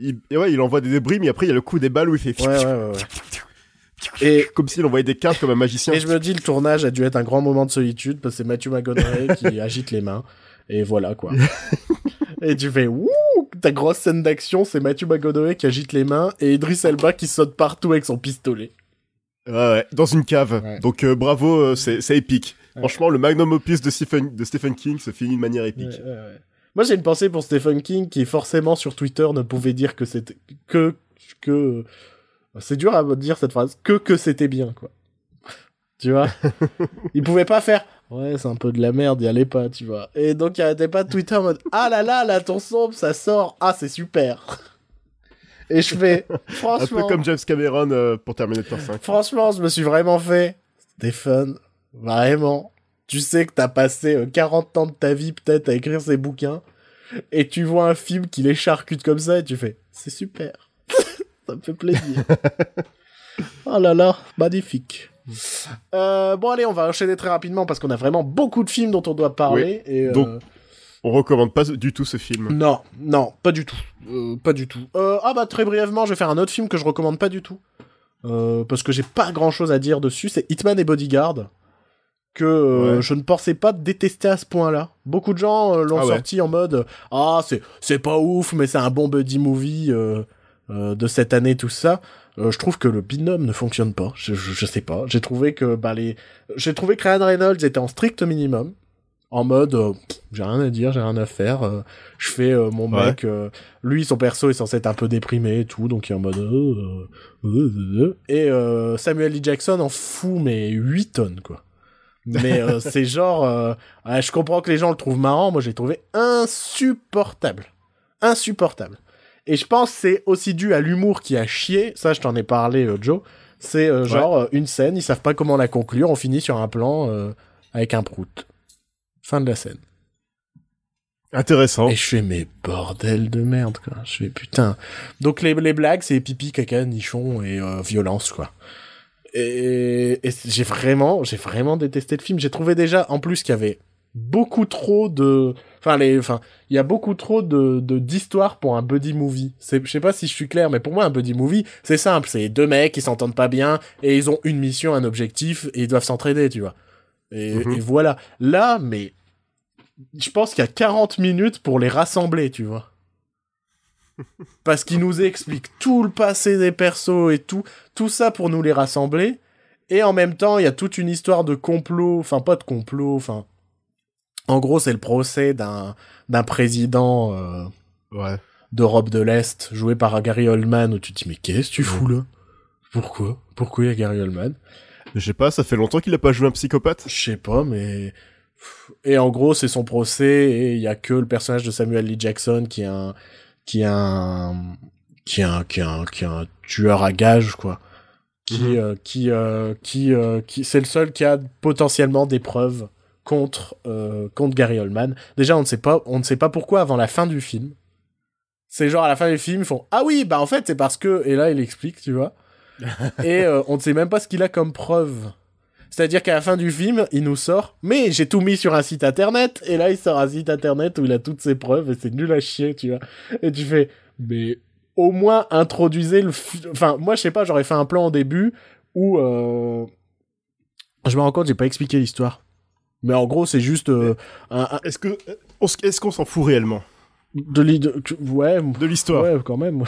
il, il- ouais, il envoie des débris, mais après, il y a le coup des balles où il fait... Ouais, ouais, ouais, ouais. Et Comme s'il envoyait des cartes comme un magicien. Et je me dis, le tournage a dû être un grand moment de solitude parce que c'est Matthew McConaughey qui agite les mains. Et voilà, quoi. et tu fais, ouh, ta grosse scène d'action, c'est Matthew McConaughey qui agite les mains et Idris Elba qui saute partout avec son pistolet. Ouais, ouais, dans une cave. Ouais. Donc euh, bravo, euh, c'est c'est épique. Ouais. Franchement, le magnum opus de Stephen, de Stephen King se finit de manière épique. Moi, j'ai une pensée pour Stephen King qui, forcément, sur Twitter, ne pouvait dire que c'était que que c'est dur à dire cette phrase que que c'était bien quoi. Tu vois? Il pouvait pas faire ouais c'est un peu de la merde, y allait pas, tu vois. Et donc il arrêtait pas de Twitter en mode ah là là là ton sombre ça sort ah c'est super. Et je fais Un franchement peu comme James Cameron euh, pour Terminator 5. Franchement, je me suis vraiment fait. Stéphane, vraiment. Tu sais que t'as passé euh, 40 ans de ta vie peut-être à écrire ces bouquins. Et tu vois un film qui les charcute comme ça et tu fais. C'est super. ça me fait plaisir. oh là là, magnifique. Euh, bon allez, on va enchaîner très rapidement parce qu'on a vraiment beaucoup de films dont on doit parler. Et, euh, Donc- On recommande pas du tout ce film. non, non, pas du tout. Euh, pas du tout. Euh, ah bah très brièvement, je vais faire un autre film que je recommande pas du tout. Euh, parce que j'ai pas grand chose à dire dessus. C'est Hitman et Bodyguard. Que Ouais. je ne pensais pas détester à ce point-là. Beaucoup de gens l'ont Ah ouais. sorti en mode Ah, c'est, c'est pas ouf, mais c'est un bon buddy movie de cette année, tout ça. Euh, je trouve que le binôme ne fonctionne pas. Je, je, je sais pas. J'ai trouvé que bah, les... j'ai trouvé que Ryan Reynolds était en strict minimum. En mode euh, j'ai rien à dire, j'ai rien à faire. euh, je fais euh, mon Ouais. mec. euh, lui, son perso est censé être un peu déprimé et tout, donc il est en mode. euh, euh, euh, euh. Et euh, Samuel L. Jackson en fout mais 8 tonnes quoi. Mais euh, c'est genre, euh, je comprends que les gens le trouvent marrant. Moi, j'ai trouvé insupportable, insupportable. Et je pense que c'est aussi dû à l'humour qui a chié. Ça, je t'en ai parlé, Joe. C'est euh, genre une scène, ils savent pas comment la conclure. On finit sur un plan euh, avec un prout. Fin de la scène. Intéressant. Et je fais, mais bordel de merde, quoi. Je fais, putain. Donc, les, les blagues, c'est pipi, caca, nichon et euh, violence, quoi. Et, et j'ai vraiment, j'ai vraiment détesté le film. J'ai trouvé déjà, en plus, qu'il y avait beaucoup trop de, enfin, les, enfin, il y a beaucoup trop de, d'histoires pour un buddy movie. C'est, je sais pas si je suis clair, mais pour moi, un buddy movie, c'est simple. C'est deux mecs qui s'entendent pas bien et ils ont une mission, un objectif et ils doivent s'entraider, tu vois. Et, Mhm. et voilà. Là, mais, je pense qu'il y a 40 minutes pour les rassembler, tu vois. Parce qu'il nous explique tout le passé des persos et tout, tout ça pour nous les rassembler. Et en même temps, il y a toute une histoire de complot, enfin pas de complot, enfin... En gros, c'est le procès d'un d'un président euh, Ouais. d'Europe de l'Est, joué par Gary Oldman, où tu te dis, mais qu'est-ce que tu fous là? Pourquoi? Pourquoi il y a Gary Oldman? Je sais pas, ça fait longtemps qu'il a pas joué un psychopathe. Je sais pas, mais... Et en gros, c'est son procès, et il y a que le personnage de Samuel Lee Jackson qui est un... qui est un... qui est un... qui est un, qui est un tueur à gages, quoi. Qui... Mhm. euh, qui... euh, qui... euh, qui... C'est le seul qui a potentiellement des preuves contre... contre Gary Oldman. Déjà, on ne sait pas... On ne sait pas pourquoi avant la fin du film. C'est genre, à la fin du film, ils font « Ah oui, bah en fait, c'est parce que... » Et là, il explique, tu vois. et on ne sait même pas ce qu'il a comme preuve. C'est-à-dire qu'à la fin du film, il nous sort, mais j'ai tout mis sur un site internet, et là il sort un site internet où il a toutes ses preuves, et c'est nul à chier, tu vois. Et tu fais, mais au moins introduisez le... fi- Enfin, moi je sais pas, j'aurais fait un plan au début où... euh, Je me rends compte, j'ai pas expliqué l'histoire. Mais en gros, c'est juste euh, un, un- Est-ce que est-ce qu'on s'en fout réellement? De Ouais, de l'histoire ouais, quand même.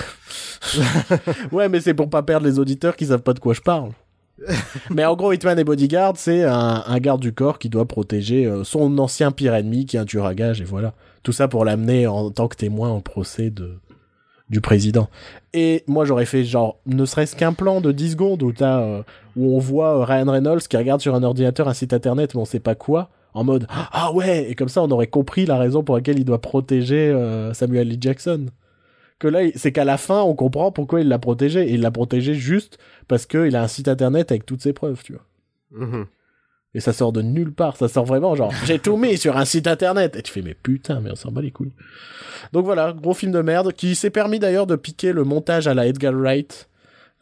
ouais, mais c'est pour pas perdre les auditeurs qui savent pas de quoi je parle. mais en gros, Hitman et Bodyguard, c'est un, garde du corps qui doit protéger euh, son ancien pire ennemi qui est un tueur à gages, et voilà. Tout ça pour l'amener en tant que témoin au procès de, du président. Et moi, j'aurais fait genre, ne serait-ce qu'un plan de 10 secondes où, euh, où on voit euh, Ryan Reynolds qui regarde sur un ordinateur un site internet, mais on sait pas quoi, en mode Ah ouais Et comme ça, on aurait compris la raison pour laquelle il doit protéger Samuel Lee Jackson. Que là, c'est qu'à la fin, on comprend pourquoi il l'a protégé. Et il l'a protégé juste parce qu'il a un site internet avec toutes ses preuves, tu vois. Mhm. Et ça sort de nulle part. Ça sort vraiment genre, j'ai tout mis sur un site internet. Et tu fais, mais putain, mais on s'en bat les couilles. Donc voilà, gros film de merde, qui s'est permis d'ailleurs de piquer le montage à la Edgar Wright.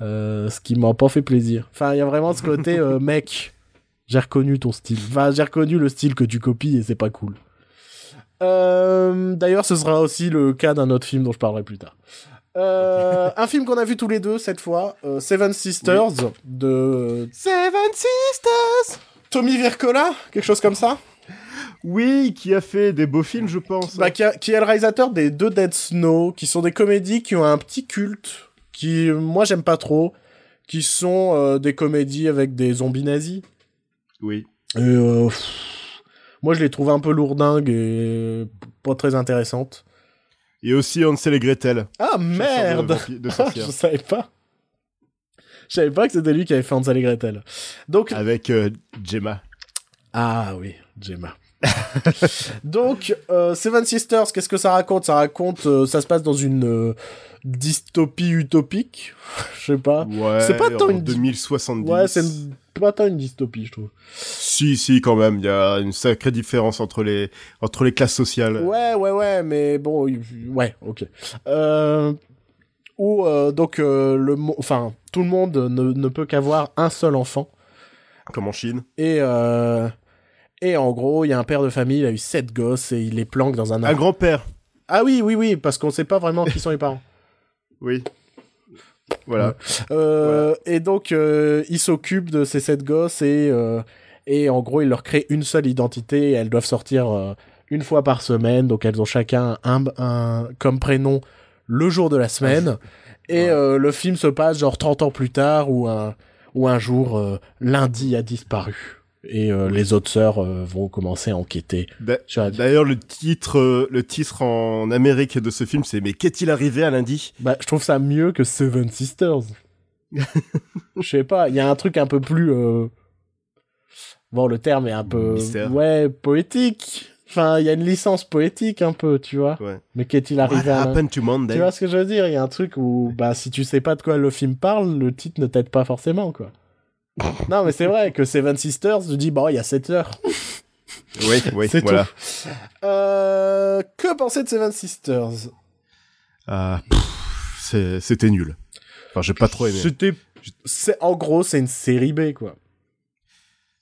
euh, ce qui m'a pas fait plaisir. Enfin, il y a vraiment ce côté, euh, mec, j'ai reconnu ton style. Enfin, j'ai reconnu le style que tu copies et c'est pas cool. Euh, D'ailleurs, ce sera aussi le cas d'un autre film dont je parlerai plus tard. Euh, un film qu'on a vu tous les deux cette fois, euh, Seven Sisters de Seven Sisters Tommy Vircola, quelque chose comme ça? Oui, qui a fait des beaux films, je pense. Bah, qui, a- qui est le réalisateur des deux Dead Snow, qui sont des comédies qui ont un petit culte, qui, moi, j'aime pas trop, qui sont des comédies avec des zombies nazis. Oui. Et, euh, moi, je les trouve un peu lourdingues et pas très intéressantes. Et aussi Hansel et Gretel. Ah merde De, de Je savais pas. Je savais pas que c'était lui qui avait fait Hansel et Gretel. Donc, Avec euh, Gemma. Ah oui, Gemma. Donc, euh, Seven Sisters, qu'est-ce que ça raconte? Ça raconte, euh, ça se passe dans une euh, dystopie utopique. Je sais pas. Ouais. C'est pas tant une- 2070. Ouais, c'est une- pas tant une dystopie, je trouve. Si, si, quand même. Il y a une sacrée différence entre les, entre les classes sociales. Ouais, ouais, ouais, mais bon, ouais, ok. Euh, où euh, donc euh, le, enfin, tout le monde ne, ne peut qu'avoir un seul enfant. Comme en Chine. Et euh, et en gros, il y a un père de famille, il a eu sept gosses et il les planque dans un. Un grand-père. Ah oui, oui, oui, parce qu'on sait pas vraiment qui sont les parents. Oui. Voilà. Euh, Et donc, euh, il s'occupe de ces sept gosses et, euh, et en gros, il leur crée une seule identité. Et elles doivent sortir une fois par semaine. Donc, elles ont chacun un, un, comme prénom le jour de la semaine. Et Ouais. euh, le film se passe genre 30 ans plus tard où un, où un jour, euh, lundi a disparu. Et euh, les autres sœurs euh, vont commencer à enquêter. D'ailleurs, le titre, euh, le titre en Amérique de ce film, c'est Mais qu'est-il arrivé à lundi? Bah, je trouve ça mieux que Seven Sisters. Je sais pas, il y a un truc un peu plus. Bon, le terme est un peu. Mystère. Ouais, poétique. Enfin, il y a une licence poétique un peu, tu vois. Ouais. Mais qu'est-il What arrivé à. happened to Monday? Tu vois ce que je veux dire? Il y a un truc où, bah, si tu sais pas de quoi le film parle, le titre ne t'aide pas forcément, quoi. Non, mais c'est vrai que Seven Sisters, tu dis, bon, il y a 7 heures. Oui, oui, C'est voilà. tout. Euh, que penser de Seven Sisters? C'est- C'était nul. Enfin, j'ai pas trop aimé. C'était. En gros, c'est une série B, quoi.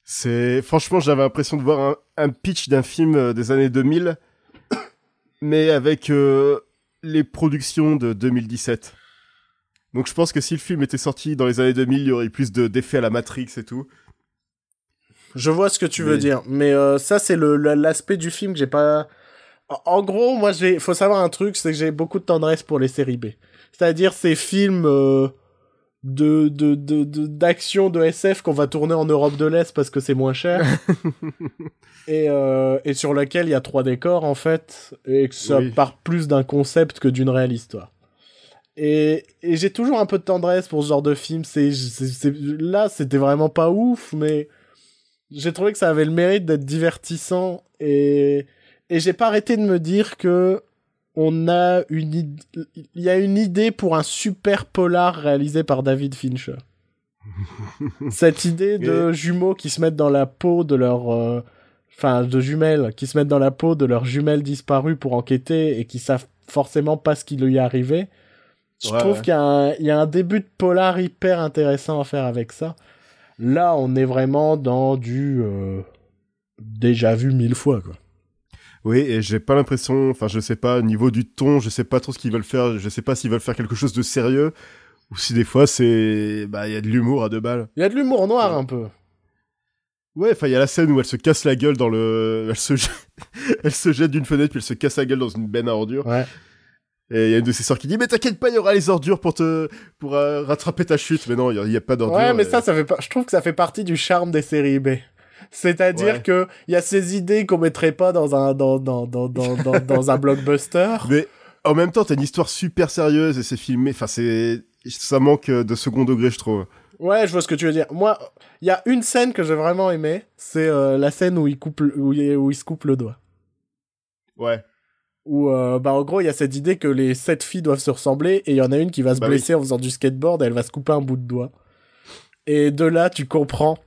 C'est franchement, j'avais l'impression de voir un, un pitch d'un film euh, des années 2000, mais avec euh, les productions de 2017. Donc je pense que si le film était sorti dans les années 2000, il y aurait eu plus de d'effets à la Matrix et tout. Je vois ce que tu veux dire, mais euh, ça c'est l'aspect du film que j'ai pas. En- gros, moi j'ai, faut savoir un truc, c'est que j'ai beaucoup de tendresse pour les séries B. C'est-à-dire ces films euh, de de de de- d'action de, SF qu'on va tourner en Europe de l'Est parce que c'est moins cher et euh, et sur lequel il y a trois décors en fait et que ça Oui. part plus d'un concept que d'une réelle histoire. Et, et j'ai toujours un peu de tendresse pour ce genre de film. C'est, là, c'était vraiment pas ouf, mais j'ai trouvé que ça avait le mérite d'être divertissant et, et j'ai pas arrêté de me dire que on a une il y a une idée pour un super polar réalisé par David Fincher. Cette idée de jumeaux qui se mettent dans la peau de leur euh, enfin de jumelles qui se mettent dans la peau de leurs jumelles disparues pour enquêter et qui savent forcément pas ce qui lui est arrivé. Je Ouais, trouve ouais. qu'il y, a un- il y a un début de polar hyper intéressant à faire avec ça. Là, on est vraiment dans du euh, déjà vu mille fois, quoi. Oui, et j'ai pas l'impression, enfin je sais pas, au niveau du ton, je sais pas trop ce qu'ils veulent faire, je sais pas s'ils veulent faire quelque chose de sérieux, ou si des fois c'est, bah il y a de l'humour à deux balles. Il y a de l'humour noir un peu. Ouais, enfin il y a la scène où elle se casse la gueule dans le, elle se, jette... elle se jette d'une fenêtre puis elle se casse la gueule dans une benne à ordures. Ouais. Et il y a une de ses sœurs qui dit mais t'inquiète pas, il y aura les ordures pour te, pour euh, rattraper ta chute. Mais non, il y a- il y, a pas d'ordures. Ouais, mais et- ça, ça fait pas. Je trouve que ça fait partie du charme des séries B. C'est-à-dire Ouais. que il y a ces idées qu'on mettrait pas dans un dans dans dans dans dans, dans un blockbuster. Mais en même temps, t'as une histoire super sérieuse et c'est filmé. Enfin, c'est, ça manque de second degré, je trouve. Ouais, je vois ce que tu veux dire. Moi, il y a une scène que j'ai vraiment aimée, c'est euh, la scène où il coupe où il, où il se coupe le doigt. Ouais. Où euh, bah en gros, il y a cette idée que les sept filles doivent se ressembler et il y en a une qui va se Bah blesser en faisant du skateboard et elle va se couper un bout de doigt. Et de là, tu comprends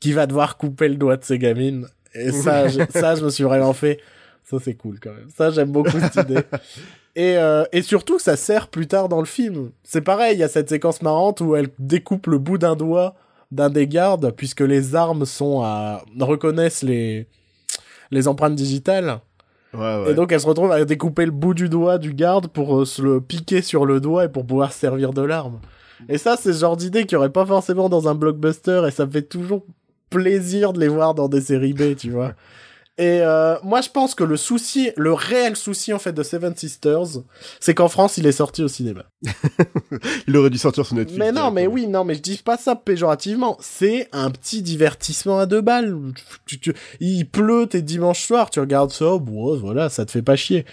qu'il va devoir couper le doigt de ses gamines. Et ça, je, ça, je me suis vraiment fait. Ça, c'est cool quand même. Ça, j'aime beaucoup cette idée. Et, euh, et surtout, ça sert plus tard dans le film. C'est pareil, il y a cette séquence marrante où elle découpe le bout d'un doigt d'un des gardes, puisque les armes sont à reconnaissent les les empreintes digitales. Ouais, ouais. Et donc, elle se retrouve à découper le bout du doigt du garde pour euh, se le piquer sur le doigt et pour pouvoir se servir de l'arme. Et ça, c'est ce genre d'idée qu'il n'y aurait pas forcément dans un blockbuster et ça me fait toujours plaisir de les voir dans des séries B, tu vois. Et euh, moi, je pense que le souci, le réel souci en fait de Seven Sisters, c'est qu'en France, il est sorti au cinéma. Il aurait dû sortir sur Netflix. Mais non, mais oui, non, mais je dis pas ça péjorativement. C'est un petit divertissement à deux balles. Tu, tu- il pleut, t'es dimanche soir, tu regardes ça, bon, voilà, ça te fait pas chier.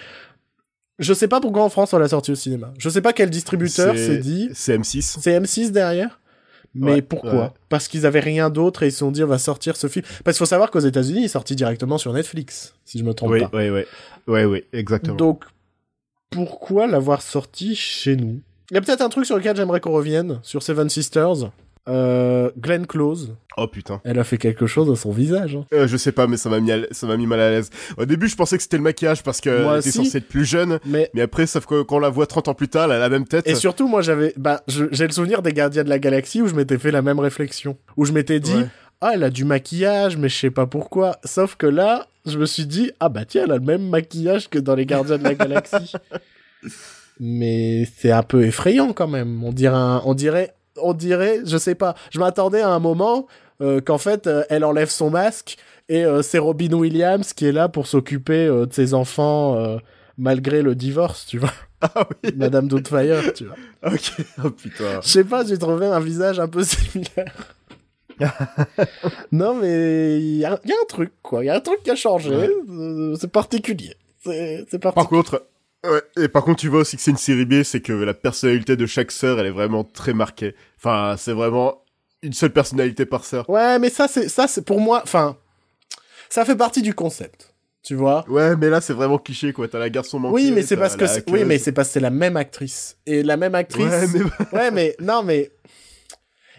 Je sais pas pourquoi en France on l'a sorti au cinéma. Je sais pas quel distributeur s'est dit. C'est M6. C'est M6 derrière Mais Ouais, pourquoi ouais. Parce qu'ils avaient rien d'autre et ils se sont dit on va sortir ce film. Parce qu'il faut savoir qu'aux États-Unis, il est sorti directement sur Netflix, si je me trompe Oui, pas. oui, oui. Oui, oui, exactement. Donc, pourquoi l'avoir sorti chez nous? Il y a peut-être un truc sur lequel j'aimerais qu'on revienne, sur Seven Sisters. Euh, Glenn Close, Oh putain. elle a fait quelque chose à son visage. hein. Euh, je sais pas, mais ça m'a mis, à- ça m'a mis mal à l'aise. Au début, je pensais que c'était le maquillage parce qu'elle Moi était censée être plus jeune. Mais Mais après, sauf que quand on la voit 30 ans plus tard, elle a la même tête. et surtout, moi, j'avais, bah, je- j'ai le souvenir des Gardiens de la Galaxie où je m'étais fait la même réflexion, où je m'étais dit, Ouais. ah, elle a du maquillage, mais je sais pas pourquoi. Sauf que là, je me suis dit, ah bah tiens, elle a le même maquillage que dans les Gardiens de la Galaxie. mais c'est un peu effrayant quand même. On dirait, un- on dirait, on dirait, je sais pas. Je m'attendais à un moment euh, qu'en fait, euh, elle enlève son masque et euh, c'est Robin Williams qui est là pour s'occuper de ses enfants malgré le divorce, tu vois. Ah oui. Madame Doubtfire, tu vois. Ok. Oh putain. Je sais pas, j'ai trouvé un visage un peu similaire. non, mais il y, a il y a un truc, quoi. Il y a un truc qui a changé. Ouais. C'est particulier. C'est c'est Par particulier. contre, ouais, et par contre, tu vois aussi que c'est une série B, c'est que la personnalité de chaque sœur, elle est vraiment très marquée. Enfin, c'est vraiment une seule personnalité par sœur. Ouais, mais ça, c'est ça, c'est pour moi. Enfin, ça fait partie du concept. Tu vois. Ouais, mais là, c'est vraiment cliché, quoi. T'as la garçon manquée. Oui, mais c'est parce que oui, mais c'est parce que c'est la même actrice et la même actrice. Ouais, mais Ouais, mais non, mais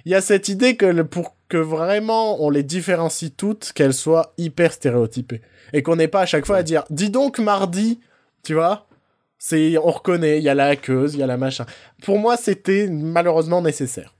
il y a cette idée que le- pour que vraiment on les différencie toutes, qu'elles soient hyper stéréotypées et qu'on n'ait pas à chaque fois à dire dis donc mardi, tu vois C'est on reconnaît, il y a la hackeuse, il y a la machin. Pour moi, c'était malheureusement nécessaire.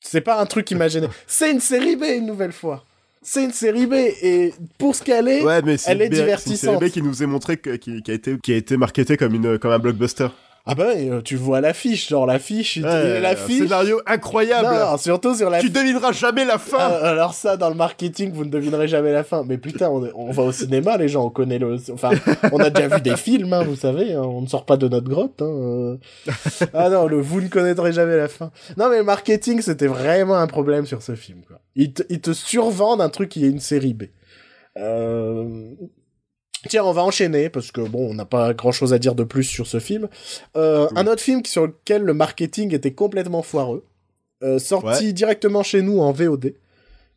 C'est pas un truc imaginé. C'est une série B une nouvelle fois. C'est une série B et pour ce qu'elle est, Ouais, mais c'est Elle est B- c'est une divertissante. série B qui nous est montré que, qui, qui a été qui a été marketée comme une comme un blockbuster. Ah bah euh, tu vois l'affiche, genre l'affiche, Ouais, l'affiche. scénario incroyable. Non, surtout sur la Tu devineras jamais la fin. Ah, alors ça, dans le marketing, vous ne devinerez jamais la fin. Mais putain, on, on va au cinéma, les gens, on connaît le... Enfin, on a déjà vu des films, hein, vous savez, hein, on ne sort pas de notre grotte. Hein, euh. Ah non, le vous ne connaîtrez jamais la fin. Non, mais le marketing, c'était vraiment un problème sur ce film. Quoi. Ils, te, ils te survendent un truc qui est une série B. Euh... Tiens, on va enchaîner, parce que bon, on n'a pas grand-chose à dire de plus sur ce film. Euh, Oui. Un autre film sur lequel le marketing était complètement foireux, euh, sorti directement chez nous en VOD.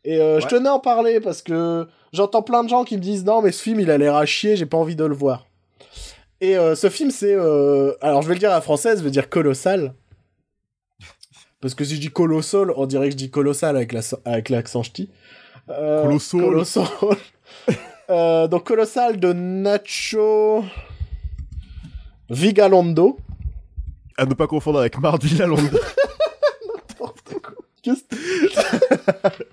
Et euh, je tenais à en parler parce que j'entends plein de gens qui me disent non mais ce film il a l'air à chier, j'ai pas envie de le voir. Et ce film c'est alors je vais le dire à la française, je vais dire colossal. Parce que si je dis colossal, on dirait que je dis colossal avec la avec l'accent ch'ti. Colossal. Colossal. Euh, donc colossal de Nacho Vigalondo. À ne pas confondre avec Mardi la Longue. Qu'est-ce que-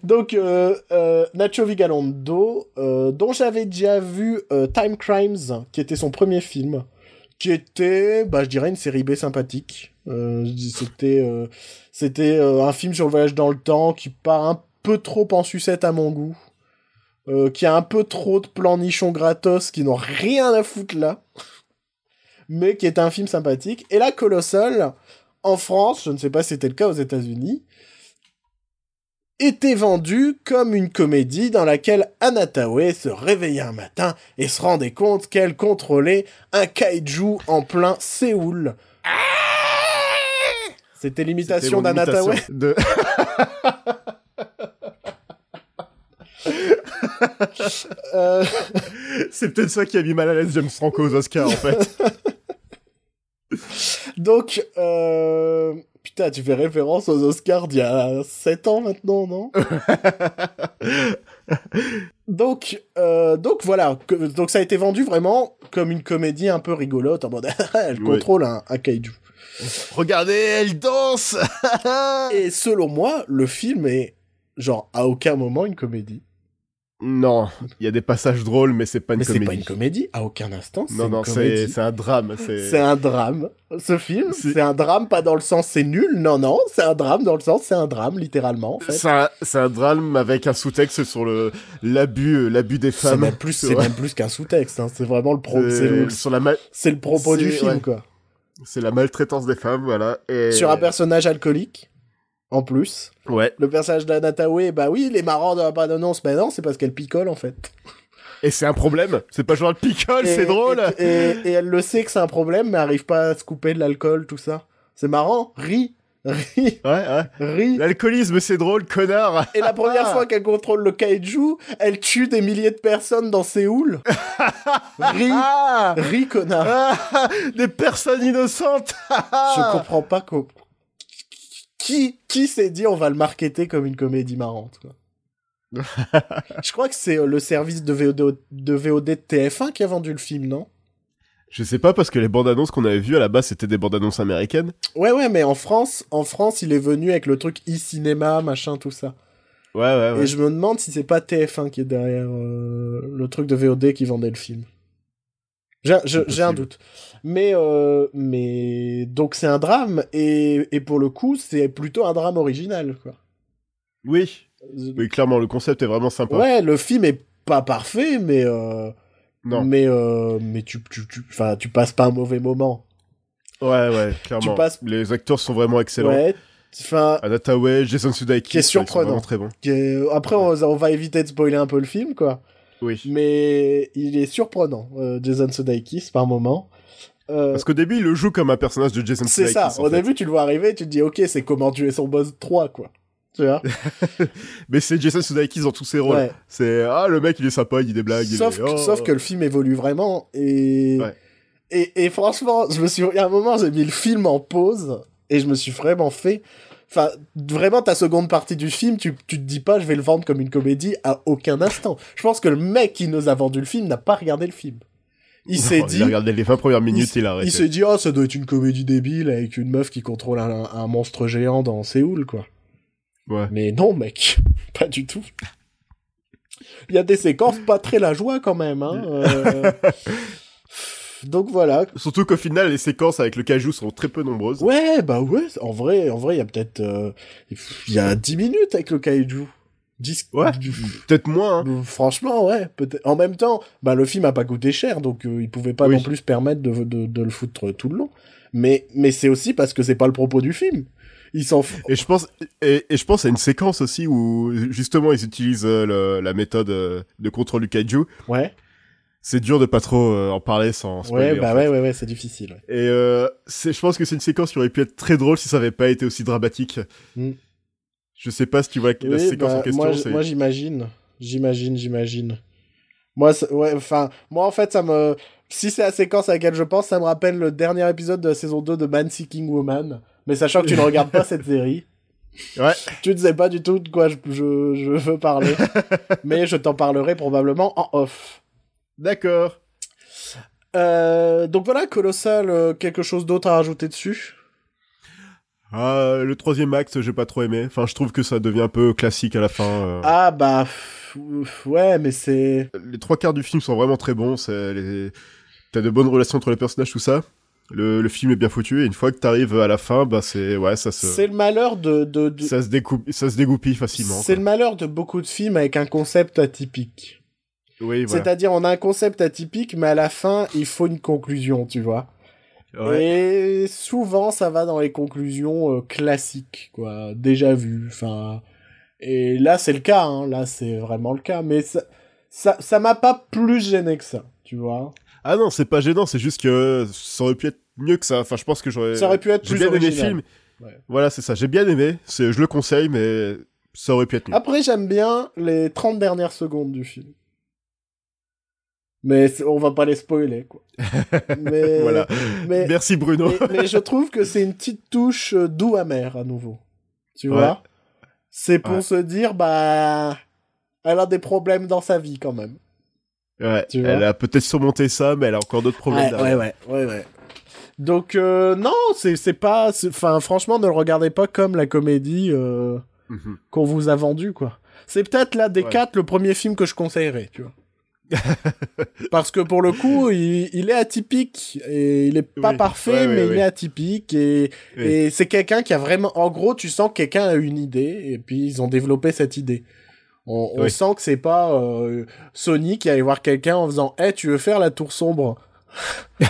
Donc, euh, euh, Nacho Vigalondo, dont j'avais déjà vu Time Crimes, qui était son premier film, qui était, bah, je dirais, une série B sympathique. C'était, c'était un film sur le voyage dans le temps qui part un peu trop en sucette à mon goût, euh, qui a un peu trop de plans nichons gratos qui n'ont rien à foutre là, mais qui est un film sympathique. Et là, Colossal, en France, je ne sais pas si c'était le cas aux États-Unis, était vendu comme une comédie dans laquelle Anatawe se réveillait un matin et se rendait compte qu'elle contrôlait un kaiju en plein Séoul. C'était l'imitation d'Anatawe. De... Euh, c'est peut-être ça qui a mis mal à l'aise James Franco aux Oscars, en fait. donc, euh... putain, tu fais référence aux Oscars d'il y a 7 ans maintenant, non? Donc, euh, donc voilà, donc ça a été vendu vraiment comme une comédie un peu rigolote, en mode elle Ouais. contrôle un, un kaiju. Regardez, elle danse Et selon moi, le film est genre à aucun moment une comédie. Non, il y a des passages drôles, mais c'est pas une Mais c'est comédie. pas une comédie, à aucun instant. Non, non, c'est comédie. un drame. C'est un drame. Ce film, C'est- un drame, pas dans le sens c'est nul, non, non, c'est un drame dans le sens c'est un drame, littéralement, en fait. c'est un, drame avec un sous-texte sur le l'abus euh, l'abus des C'est femmes. même plus, c'est même plus qu'un sous-texte, hein. c'est vraiment le pro, le, sur la c'est le propos du film, ouais. quoi. c'est la maltraitance des femmes, voilà. Et Sur un personnage alcoolique, en plus. ouais. Le personnage d'Anna Tawai, bah oui, il est marrant dans la bande-annonce, mais non, c'est parce qu'elle picole, en fait. Et c'est un problème. C'est pas genre le picole, c'est drôle. Et, et- et elle le sait que c'est un problème, mais arrive pas à se couper de l'alcool, tout ça. C'est marrant, ris, ris, Ouais, ouais. ris. L'alcoolisme, c'est drôle, connard. Et la première Ah. fois qu'elle contrôle le kaiju, elle tue des milliers de personnes dans Séoul. ris, Ah, ris, connard. Ah, des personnes innocentes. Je comprends pas quoi. Qui, qui s'est dit on va le marketer comme une comédie marrante quoi? Je crois que c'est euh, le service de VOD, de VOD de TF1 qui a vendu le film, non? Je sais pas parce que les bandes annonces qu'on avait vues à la base c'était des bandes annonces américaines. Ouais, ouais, mais en France, en France, il est venu avec le truc e-cinéma, machin, tout ça. Ouais, ouais, ouais. Et je me demande si c'est pas TF1 qui est derrière euh, le truc de VOD qui vendait le film. J'ai un doute. Mais, euh, mais donc c'est un drame et, et pour le coup c'est plutôt un drame original quoi. Oui. Oui, clairement, le concept est vraiment sympa. Ouais, le film est pas parfait, mais euh, Non. mais euh, mais tu tu tu tu passes pas un mauvais moment. Ouais, ouais, clairement. Tu passes- Les acteurs sont vraiment excellents. Ouais. Enfin, Anataway, Jason Sudeikis, Qui est surprenant. très que- après on, on va éviter de spoiler un peu le film quoi. Oui. Mais il est surprenant, euh, Jason Sudeikis par moment. Euh, Parce qu'au début, il le joue comme un personnage de Jason c'est Sudeikis. ça. en Au fait. début, tu le vois arriver, tu te dis, ok, c'est comment tuer son boss 3, quoi. Tu vois Mais c'est Jason Sudeikis dans tous ses rôles. Ouais. C'est ah le mec il est sympa, il dit des blagues. il sauf, est, que, oh. sauf que le film évolue vraiment et... Ouais. et et franchement, je me suis il y a un moment j'ai mis le film en pause et je me suis vraiment fait enfin vraiment ta seconde partie du film, tu tu te dis pas je vais le vendre comme une comédie à aucun instant. Je pense que le mec qui nous a vendu le film n'a pas regardé le film. Il s'est dit Il a regardé les 20 premières minutes, il, a il arrêté. s'est dit oh ça doit être une comédie débile avec une meuf qui contrôle un, un monstre géant dans Séoul quoi. Ouais. Mais non, mec, pas du tout. Il y a des séquences pas très la joie quand même. Hein. euh. Donc voilà. Surtout qu'au final, les séquences avec le cajou sont très peu nombreuses. Ouais, bah ouais. En vrai, en vrai, il y a peut-être, euh, il y a 10 minutes avec le kaiju. 10... Ouais. Peut-être moins. hein. Euh, Franchement, ouais. En même temps, bah le film a pas coûté cher, donc euh, il pouvait pas Oui. non plus se permettre de, de, de le foutre tout le long. Mais, mais c'est aussi parce que c'est pas le propos du film. Ils s'en foutent. Et je pense, et, et je pense à une séquence aussi où justement ils utilisent euh, le- la méthode euh, de contrôle du kaiju. Ouais. C'est dur de pas trop euh, en parler sans spoiler. Ouais, bah en fait. ouais, ouais, ouais, c'est difficile. ouais. Et euh, c'est, je pense que c'est une séquence qui aurait pu être très drôle si ça avait pas été aussi dramatique. Mm. Je sais pas si tu vois la Oui, séquence bah, en question. Moi, c'est... moi, j'imagine. J'imagine, j'imagine. Moi, ouais, enfin, moi, en fait, ça me. Si c'est la séquence à laquelle je pense, ça me rappelle le dernier épisode de la saison 2 de Man Seeking Woman. Mais sachant que tu ne regardes pas cette série, Ouais. tu ne sais pas du tout de quoi je, je, je veux parler. mais je t'en parlerai probablement en off. D'accord. Euh, donc voilà, Colossal, euh, quelque chose d'autre à rajouter dessus? Ah, le troisième acte, j'ai pas trop aimé. Enfin, je trouve que ça devient un peu classique à la fin. euh. Ah bah, ouais, mais c'est... Les trois quarts du film sont vraiment très bons. C'est les... T'as de bonnes relations entre les personnages, tout ça. Le, le film est bien foutu. Et une fois que t'arrives à la fin, bah c'est ouais, ça se, C'est le malheur de... de, de- ça se découpe, ça se dégoupille facilement. C'est le malheur de beaucoup de films avec un concept atypique. Oui, voilà. C'est-à-dire, on a un concept atypique, mais à la fin, il faut une conclusion, tu vois. Ouais. Et souvent, ça va dans les conclusions euh, classiques, quoi, déjà vues. Enfin, et là, c'est le cas. Hein. Là, c'est vraiment le cas. Mais ça, ça, ça m'a pas plus gêné que ça, tu vois. Ah non, c'est pas gênant. C'est juste que ça aurait pu être mieux que ça. Enfin, je pense que j'aurais. Ça aurait pu être J'ai plus bien aimé film. Ouais. Voilà, c'est ça. J'ai bien aimé. C'est, je le conseille, mais ça aurait pu être mieux. Après, j'aime bien les 30 dernières secondes du film. Mais on va pas les spoiler, quoi. mais, voilà. mais- Merci Bruno. mais, mais je trouve que c'est une petite touche euh, doux amer à nouveau. Tu Ouais. vois? C'est pour Ouais. se dire, bah, elle a des problèmes dans sa vie quand même. Ouais. Tu vois? Elle a peut-être surmonté ça, mais elle a encore d'autres problèmes. Ouais, ouais, ouais, ouais, ouais. Donc, euh, non, c'est c'est pas... Enfin, franchement, ne le regardez pas comme la comédie euh, Mhm. qu'on vous a vendue, quoi. C'est peut-être là des quatre le premier film que je conseillerais, tu vois. Parce que pour le coup, il, il est atypique et il est pas Oui. parfait, Ouais, ouais, mais il est atypique et, Oui. et c'est quelqu'un qui a vraiment, en gros, tu sens que quelqu'un a une idée et puis ils ont développé cette idée. On, on Oui. sent que c'est pas euh, Sony qui allait voir quelqu'un en faisant, Eh, tu veux faire la tour sombre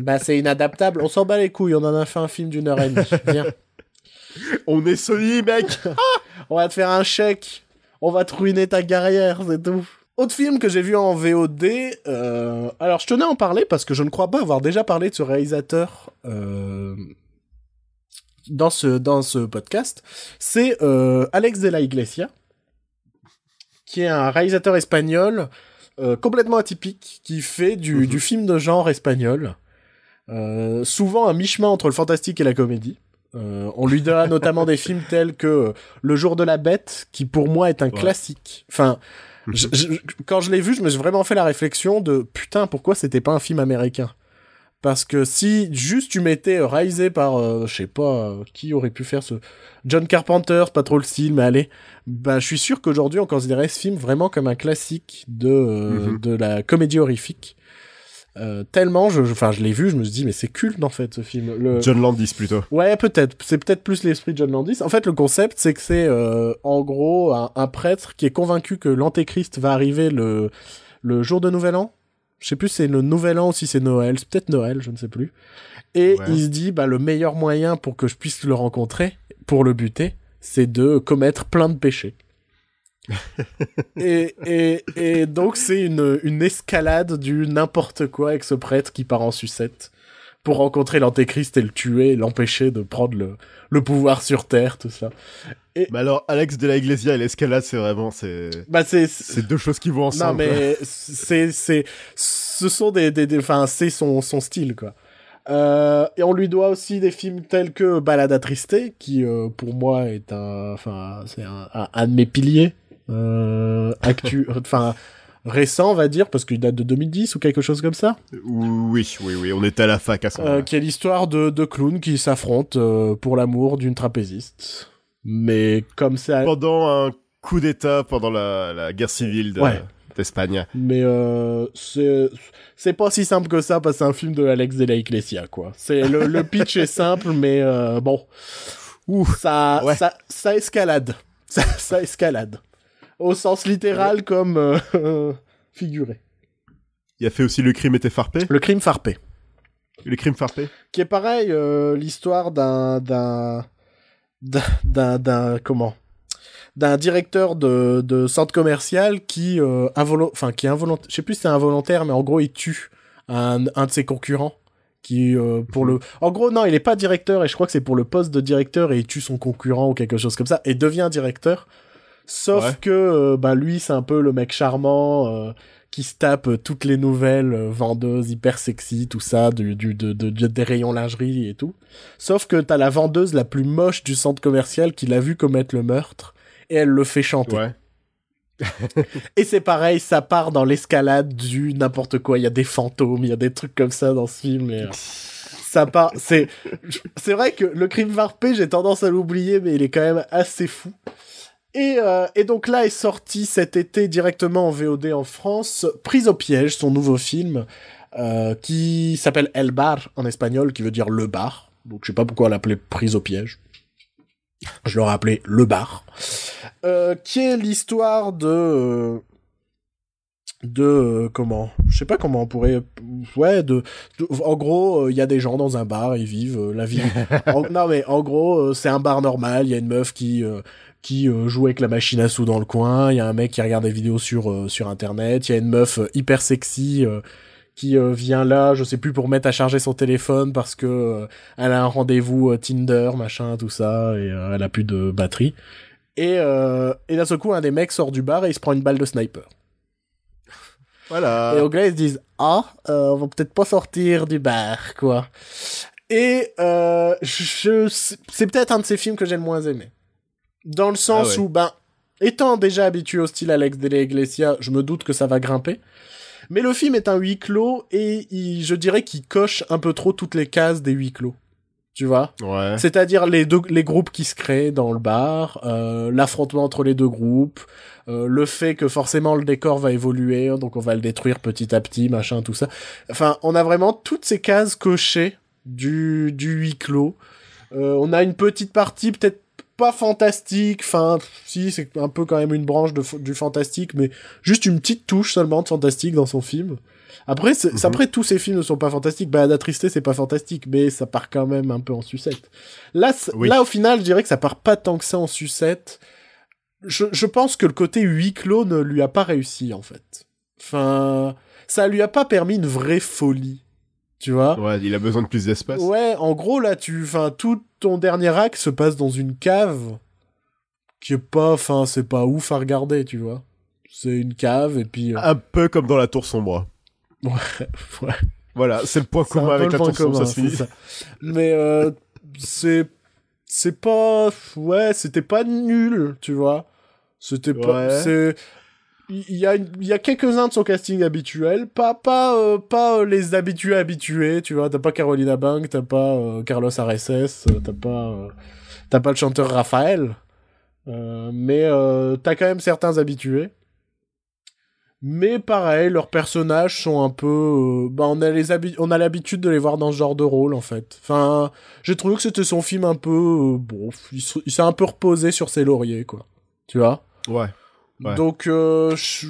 Bah c'est inadaptable. On s'en bat les couilles. On en a fait un film d'une heure et demie. Viens. On est Sony, mec On va te faire un chèque. On va te ruiner ta carrière, c'est tout. Autre film que j'ai vu en VOD. euh, Alors, je tenais à en parler parce que je ne crois pas avoir déjà parlé de ce réalisateur euh, dans ce dans ce podcast. C'est euh, Alex de la Iglesia, qui est un réalisateur espagnol euh, complètement atypique, qui fait du, Mhm. du film de genre espagnol. Euh, souvent un mi-chemin entre le fantastique et la comédie. Euh, on lui donne notamment des films tels que euh, Le jour de la bête, qui pour moi est un Ouais. classique. Enfin, je- je- quand je l'ai vu, je me suis vraiment fait la réflexion de putain, pourquoi c'était pas un film américain? Parce que si juste tu m'étais euh, réalisé par, euh, je sais pas, euh, qui aurait pu faire ce John Carpenter, c'est pas trop le style, mais allez, bah je suis sûr qu'aujourd'hui on considérait ce film vraiment comme un classique de euh, Mhm. de la comédie horrifique. Euh, tellement, je, enfin, je l'ai vu, je me suis dit, mais c'est culte en fait ce film. Le... John Landis, plutôt. Ouais, peut-être. C'est peut-être plus l'esprit de John Landis. En fait, le concept, c'est que c'est euh, en gros un, un prêtre qui est convaincu que l'antéchrist va arriver le le jour de Nouvel An. Je sais plus si c'est le Nouvel An ou si c'est Noël. C'est peut-être Noël, je ne sais plus. Et Ouais. il se dit, bah le meilleur moyen pour que je puisse le rencontrer, pour le buter, c'est de commettre plein de péchés. Et, et, et donc c'est une, une escalade du n'importe quoi avec ce prêtre qui part en sucette pour rencontrer l'antéchrist et le tuer et l'empêcher de prendre le, le pouvoir sur Terre, tout ça. Mais alors, Alex de la Iglesia et l'escalade, c'est vraiment, c'est, Bah c'est... c'est deux choses qui vont Non ensemble. quoi. mais c'est... c'est ce sont des... des, des- Enfin, c'est son, son style, quoi. Euh, et on lui doit aussi des films tels que Balade attristée, qui euh, pour moi est un, enfin c'est un, un, un de mes piliers euh, actu, enfin récent on va dire parce qu'il date de 2010 ou quelque chose comme ça. Oui, oui, oui, on était à la fac à ce Euh, qui est l'histoire de deux clowns qui s'affrontent euh, pour l'amour d'une trapéziste. Mais comme ça, Pendant un coup d'état pendant la, la guerre civile de- Ouais. d'Espagne. mais euh, c'est c'est pas si simple que ça parce que c'est un film de Alex de la Iglesia quoi. C'est le, le pitch est simple mais euh, bon, Ouh, ça Ouais. ça ça escalade, ça, ça escalade au sens littéral comme euh, figuré. il a fait aussi Le crime était farpé. Le crime farpé. Le crime farpé. qui est pareil euh, l'histoire d'un d'un d'un- comment? D'un directeur de, de centre commercial qui euh, enfin qui est involontaire je sais plus si c'est involontaire mais en gros il tue un, un de ses concurrents qui euh, pour le en gros non il est pas directeur et je crois que c'est pour le poste de directeur et il tue son concurrent ou quelque chose comme ça et devient directeur sauf Ouais. que euh, bah lui c'est un peu le mec charmant euh, qui se tape euh, toutes les nouvelles vendeuses hyper sexy, tout ça, du, du, de, de- de- des rayons lingerie et tout. Sauf que t'as la vendeuse la plus moche du centre commercial qui l'a vu commettre le meurtre et elle le fait chanter. Ouais. Et c'est pareil, ça part dans l'escalade du n'importe quoi. Il y a des fantômes, il y a des trucs comme ça dans ce film. Et, euh, ça part. C'est c'est vrai que le crime varpé, j'ai tendance à l'oublier, mais il est quand même assez fou. Et, euh, et donc là est sorti cet été directement en VOD en France, Prise au piège, son nouveau film, euh, qui s'appelle El Bar en espagnol, qui veut dire le bar. Donc je sais pas pourquoi l'appeler Prise au piège. Je l'aurais appelé Le Bar. Euh, qui est l'histoire de... de... comment Je sais pas comment on pourrait... Ouais, de... de- en gros, il y a des gens dans un bar, ils vivent la vie... En- non mais en gros, c'est un bar normal, il y a une meuf qui... qui euh, joue avec la machine à sous dans le coin, il y a un mec qui regarde des vidéos sur euh, sur internet, il y a une meuf euh, hyper sexy euh, qui euh, vient là, je sais plus pour mettre à charger son téléphone parce que euh, elle a un rendez-vous euh, Tinder, machin, tout ça et euh, elle a plus de batterie. Et euh, et d'un seul coup, un des mecs sort du bar et il se prend une balle de sniper. Voilà. Et au gars, ils se disent Ah, euh, on va peut-être pas sortir du bar, quoi. Et euh, je, c'est peut-être un de ces films que j'ai le moins aimé. Dans le sens Ah ouais. où, ben, étant déjà habitué au style Alex de la Iglesia, je me doute que ça va grimper. Mais le film est un huis clos et il- je dirais qu'il coche un peu trop toutes les cases des huis clos. Tu vois? Ouais. C'est-à-dire les deux les groupes qui se créent dans le bar, euh, l'affrontement entre les deux groupes, euh, le fait que forcément le décor va évoluer, donc on va le détruire petit à petit, machin, tout ça. Enfin, on a vraiment toutes ces cases cochées du du huis clos. Euh, on a une petite partie peut-être pas fantastique, enfin si c'est un peu quand même une branche de, du fantastique, mais juste une petite touche seulement de fantastique dans son film. Après, Mhm. après tous ces films ne sont pas fantastiques. Balade attristé, c'est pas fantastique, mais ça part quand même un peu en sucette. Là, Oui. là au final, je dirais que ça part pas tant que ça en sucette. Je, je pense que le côté huis clos ne lui a pas réussi en fait. Enfin, ça lui a pas permis une vraie folie, tu vois. Ouais, il a besoin de plus d'espace. Ouais, en gros, là, tu, enfin, tout ton dernier acte se passe dans une cave qui est pas, enfin, c'est pas ouf à regarder, tu vois. C'est une cave et puis. euh, Un peu comme dans la tour sombre. ouais, Voilà, c'est le point commun avec la tour sombre, commun, ça se finit. c'est ça. Mais euh, c'est, c'est pas, ouais, c'était pas nul, tu vois. C'était pas, Ouais. c'est. Il y a, y a quelques-uns de son casting habituel, pas pas euh, pas euh, les habitués habitués, tu vois. T'as pas Carolina Bank, t'as pas euh, Carlos Areces, euh, t'as pas euh, t'as pas le chanteur Raphaël, mais t'as quand même certains habitués. Mais pareil, leurs personnages sont un peu, bah on a les on a l'habitude de les voir dans ce genre de rôle en fait. Enfin, j'ai trouvé que c'était son film un peu, bon, il s'est un peu reposé sur ses lauriers quoi, tu vois? Ouais. Ouais. Donc, euh, pff,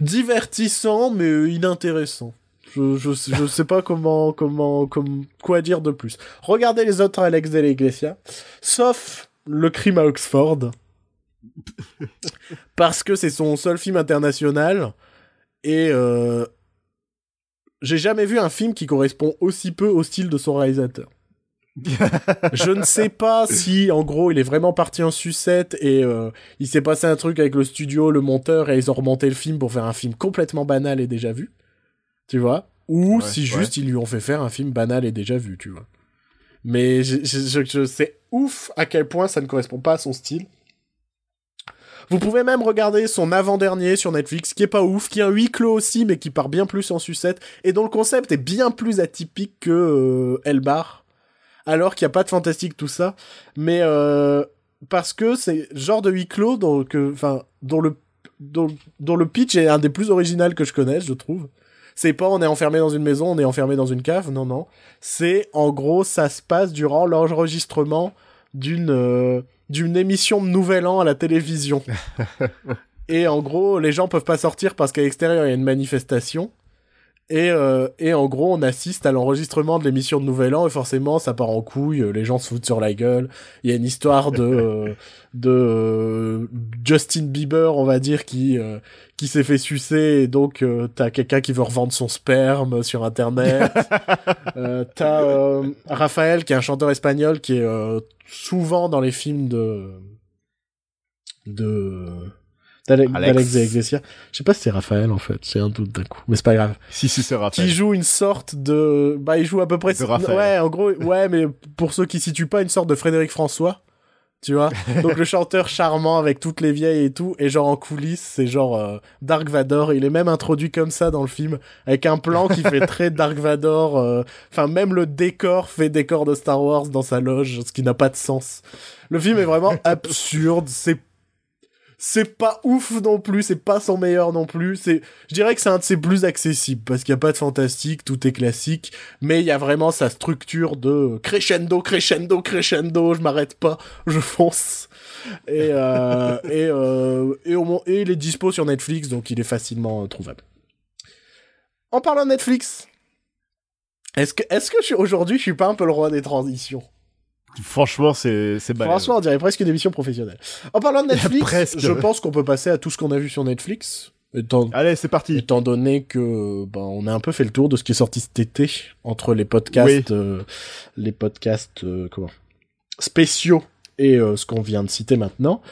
divertissant, mais euh, inintéressant. Je, je, sais- je sais pas comment, comment, comme, quoi dire de plus. Regardez les autres Alex de l'Iglesia, sauf Le crime à Oxford. parce que c'est son seul film international. Et, euh, j'ai jamais vu un film qui correspond aussi peu au style de son réalisateur. je ne sais pas si, en gros, il est vraiment parti en sucette et euh, il s'est passé un truc avec le studio, le monteur, et ils ont remonté le film pour faire un film complètement banal et déjà vu. Tu vois Ou Ouais, si ouais. juste ils lui ont fait faire un film banal et déjà vu, tu vois. Mais je, je, je, je sais ouf à quel point ça ne correspond pas à son style. Vous pouvez même regarder son avant-dernier sur Netflix, qui est pas ouf, qui est un huis clos aussi, mais qui part bien plus en sucette, et dont le concept est bien plus atypique que euh, Elbar, alors qu'il n'y a pas de fantastique tout ça, mais euh, parce que c'est genre de huis clos dont, que, enfin, dont le dont, dont le pitch est un des plus originaux que je connaisse, je trouve. C'est pas on est enfermé dans une maison, on est enfermé dans une cave, non, non. C'est en gros, ça se passe durant l'enregistrement d'une euh, d'une émission de Nouvel An à la télévision. et en gros, les gens peuvent pas sortir parce qu'à l'extérieur il y a une manifestation. Et, euh, et en gros, on assiste à l'enregistrement de l'émission de Nouvel An et forcément, ça part en couille. euh, Les gens se foutent sur la gueule. Il y a une histoire de euh, de euh, Justin Bieber, on va dire, qui euh, qui s'est fait sucer et donc euh, t'as quelqu'un qui veut revendre son sperme sur internet. euh, t'as euh, Raphaël qui est un chanteur espagnol qui est euh, souvent dans les films de de d'Alex Alex. d'Alex de Iglesia. Je sais pas si c'est Raphaël en fait, c'est un doute d'un coup, mais c'est pas grave. Si, si, c'est Raphaël. Qui joue une sorte de bah il joue à peu près De Raphaël. ouais, en gros ouais, mais pour ceux qui situent pas une sorte de Frédéric François. Tu vois Donc le chanteur charmant avec toutes les vieilles et tout, et genre en coulisses, c'est genre euh, Dark Vador. Il est même introduit comme ça dans le film, avec un plan qui fait très Dark Vador. euh, Enfin, même le décor fait décor de Star Wars dans sa loge, ce qui n'a pas de sens. Le film est vraiment absurde. C'est c'est pas ouf non plus, c'est pas son meilleur non plus. C'est, je dirais que c'est un de ses plus accessibles parce qu'il y a pas de fantastique, tout est classique, mais il y a vraiment sa structure de crescendo, crescendo, crescendo. Je m'arrête pas, je fonce. Et euh, et euh, et, il est dispo sur Netflix, donc il est facilement trouvable. En parlant de Netflix, est-ce que est-ce que aujourd'hui, je suis pas un peu le roi des transitions? Franchement, c'est c'est. Franchement, on dirait presque une émission professionnelle. En parlant de Netflix, je pense qu'on peut passer à tout ce qu'on a vu sur Netflix. Étant, Allez, c'est parti. étant donné que ben, on a un peu fait le tour de ce qui est sorti cet été entre les podcasts, euh, les podcasts euh, comment spéciaux et euh, ce qu'on vient de citer maintenant.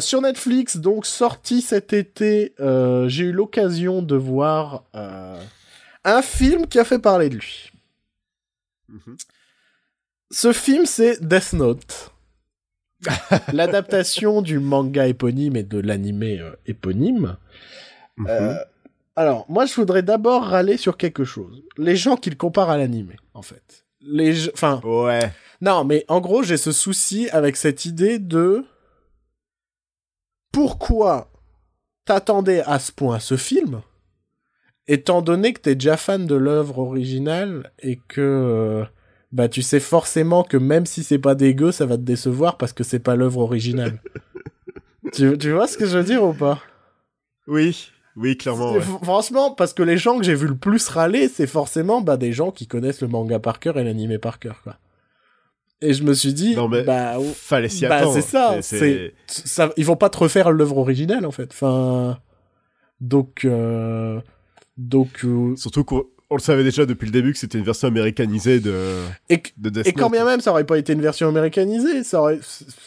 Sur Netflix, donc sorti cet été, j'ai eu l'occasion de voir un film qui a fait parler de lui. Mhm. Ce film, c'est Death Note. L'adaptation du manga éponyme et de l'animé euh, éponyme. Mhm. Euh, alors, moi, je voudrais d'abord râler sur quelque chose. Les gens qui le comparent à l'animé, en fait. les, enfin, Ouais. non, mais en gros, j'ai ce souci avec cette idée de pourquoi t'attendais à ce point ce film, étant donné que t'es déjà fan de l'œuvre originale et que euh, bah tu sais forcément que même si c'est pas dégueu, ça va te décevoir parce que c'est pas l'œuvre originale. tu, tu vois ce que je veux dire ou pas? Oui. Oui, clairement. ouais. Franchement, parce que les gens que j'ai vu le plus râler, c'est forcément bah, des gens qui connaissent le manga par cœur et l'animé par cœur, quoi. Et je me suis dit, Non, mais bah, Fallait s'y bah, attendre. c'est ça, C'est- ça, ils vont pas te refaire l'œuvre originale, en fait. Enfin, donc, euh, donc, euh, Surtout qu'on on le savait déjà depuis le début que c'était une version américanisée de, et, que- de Death et quand Note. bien même ça aurait pas été une version américanisée, ça aurait,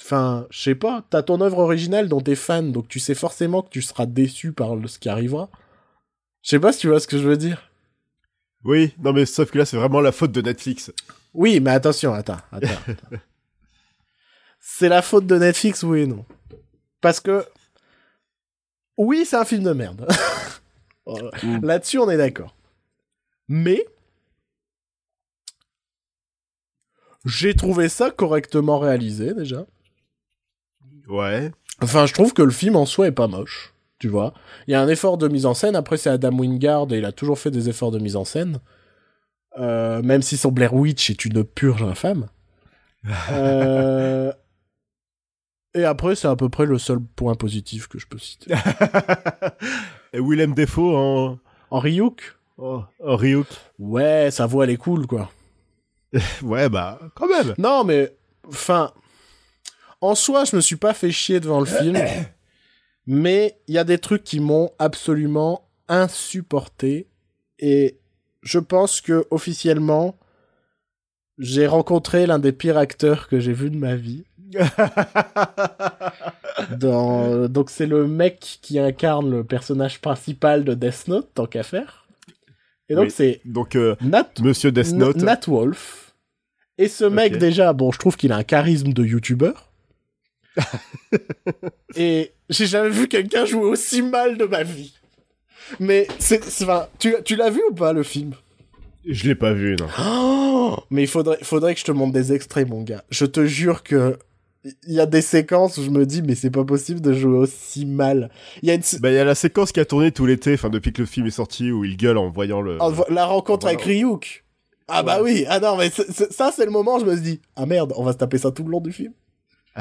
enfin, je sais pas, t'as ton œuvre originale dont t'es fan, donc tu sais forcément que tu seras déçu par le- ce qui arrivera. Je sais pas si tu vois ce que je veux dire. Oui, non mais sauf que là c'est vraiment la faute de Netflix. Oui, mais attention, attends, attends. attends. c'est la faute de Netflix, oui et non. Parce que, oui, c'est un film de merde. Mm. Là-dessus, on est d'accord. Mais, j'ai trouvé ça correctement réalisé, déjà. Ouais. Enfin, je trouve que le film en soi est pas moche, tu vois. Il y a un effort de mise en scène. Après, c'est Adam Wingard et il a toujours fait des efforts de mise en scène. Euh, même si son Blair Witch est une purge infâme. Euh, Et après, c'est à peu près le seul point positif que je peux citer. Et Willem Defoe en, En Ryuk en Ryuk. Ouais, sa voix, elle est cool, quoi. Ouais, bah, quand même. Non, mais, enfin, en soi, je me suis pas fait chier devant le film, mais il y a des trucs qui m'ont absolument insupporté, et je pense que officiellement, j'ai rencontré l'un des pires acteurs que j'ai vu de ma vie. Dans... Donc c'est le mec qui incarne le personnage principal de Death Note, tant qu'à faire. Et donc Oui. c'est Donc, euh, Nat Monsieur Death Note. Nat Wolf. Et ce mec, déjà, bon, je trouve qu'il a un charisme de youtubeur. et j'ai jamais vu quelqu'un jouer aussi mal de ma vie. Mais c'est, c'est- enfin, tu, tu l'as vu ou pas le film? Je l'ai pas vu, non. Oh Mais il faudrait, faudrait que je te montre des extraits, mon gars. Je te jure que il y a des séquences où je me dis mais c'est pas possible de jouer aussi mal. Il y a une Bah, il y a la séquence qui a tourné tout l'été, enfin, depuis que le film est sorti, où il gueule en voyant le. Vo- la rencontre avec Ryuk. Ah bah oui, ah non mais ça c'est le moment où je me dit ah merde, on va se taper ça tout le long du film.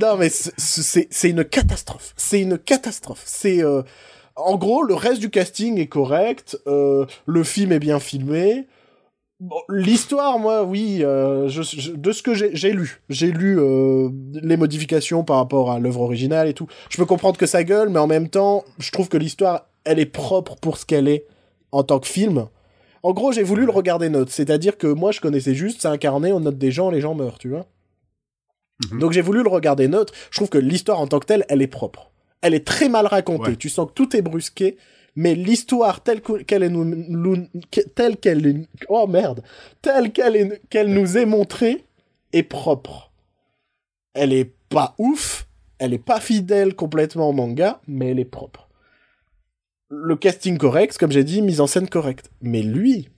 non mais c'est une catastrophe, c'est une catastrophe. C'est euh, en gros le reste du casting est correct, euh, le film est bien filmé. Bon, l'histoire, moi, oui, euh, je, je- de ce que j'ai lu, j'ai lu euh, les modifications par rapport à l'œuvre originale et tout. Je peux comprendre que ça gueule, mais en même temps, je trouve que l'histoire, elle est propre pour ce qu'elle est en tant que film. En gros, j'ai voulu le regarder note, c'est-à-dire que moi, je connaissais juste, c'est incarné, on note des gens, les gens meurent, tu vois. Mhm. Donc j'ai voulu le regarder neutre. Je trouve que l'histoire en tant que telle, elle est propre. Elle est très mal racontée. Ouais. Tu sens que tout est brusqué, mais l'histoire telle que- qu'elle est nous, telle qu'elle est, oh merde, telle qu'elle est, qu'elle nous est montrée est propre. Elle est pas ouf, elle est pas fidèle complètement au manga, mais elle est propre. Le casting correct, comme j'ai dit, mise en scène correcte. Mais lui,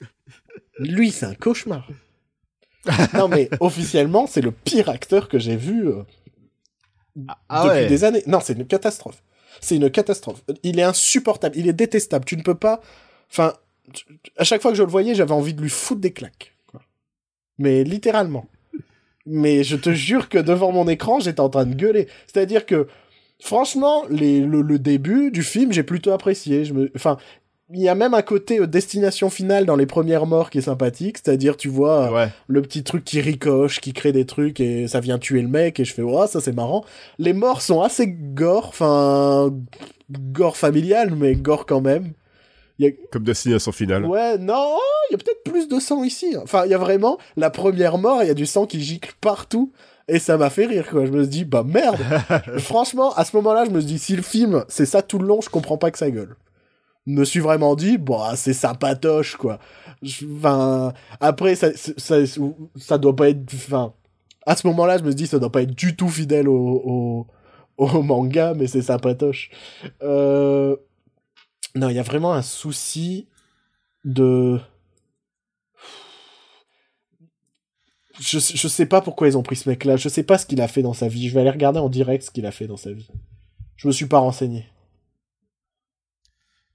lui, c'est un cauchemar. non mais officiellement, c'est le pire acteur que j'ai vu euh, Ah depuis ouais. des années. Non, c'est une catastrophe. C'est une catastrophe. Il est insupportable, il est détestable. Tu ne peux pas. Enfin, à chaque fois que je le voyais, j'avais envie de lui foutre des claques. Mais littéralement. Mais je te jure que devant mon écran, j'étais en train de gueuler. C'est-à-dire que, franchement, le, début du film, j'ai plutôt apprécié. Enfin, il y a même un côté euh, destination finale dans les premières morts qui est sympathique. C'est-à-dire, tu vois, euh, Ouais. le petit truc qui ricoche, qui crée des trucs et ça vient tuer le mec et je fais oh ça c'est marrant. Les morts sont assez gore, enfin gore familial mais gore quand même. Comme destination finale. Ouais, non, il y a peut-être plus de sang ici. Enfin, il y a vraiment la première mort, il y a du sang qui gicle partout et ça m'a fait rire quoi. Je me suis dit bah merde. Franchement, à ce moment-là, je me suis dit si le film c'est ça tout le long, je comprends pas que ça gueule. Me suis vraiment dit bah c'est sympatoche quoi. Enfin, après ça, ça, ça doit pas être enfin à ce moment-là, je me dit ça doit pas être du tout fidèle au, au, au manga, mais c'est sympatoche. Euh... Non, il y a vraiment un souci de je, je sais pas pourquoi ils ont pris ce mec-là. Je sais pas ce qu'il a fait dans sa vie. Je vais aller regarder en direct ce qu'il a fait dans sa vie. Je me suis pas renseigné.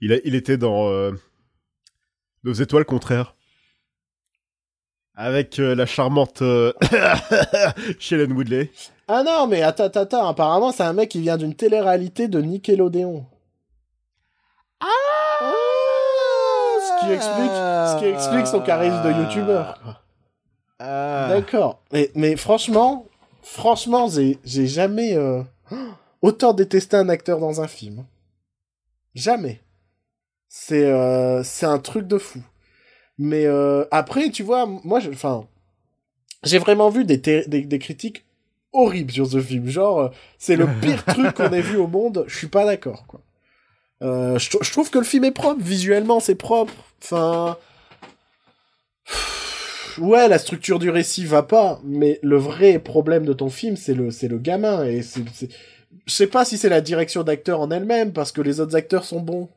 Il, a, il était dans euh, Nos étoiles contraires. Avec euh, la charmante euh, Shailene Woodley. Ah non, mais attends, attends, attends. Apparemment, c'est un mec qui vient d'une télé-réalité de Nickelodeon. Ah ce qui explique, ce qui explique son charisme de youtubeur. Ah. D'accord. Mais, mais franchement, franchement, j'ai, j'ai jamais euh, autant détesté un acteur dans un film. Jamais. C'est, euh, c'est un truc de fou. Mais euh, après, tu vois, moi, enfin, j'ai vraiment vu des, té- des, des critiques horribles sur ce film. Genre, euh, c'est le pire truc qu'on ait vu au monde. Je suis pas d'accord, quoi. Euh, je, trou- je trouve que le film est propre, visuellement c'est propre. Enfin, ouais, la structure du récit va pas, mais le vrai problème de ton film, c'est le, c'est le gamin et c'est- je sais pas si c'est la direction d'acteur en elle-même parce que les autres acteurs sont bons.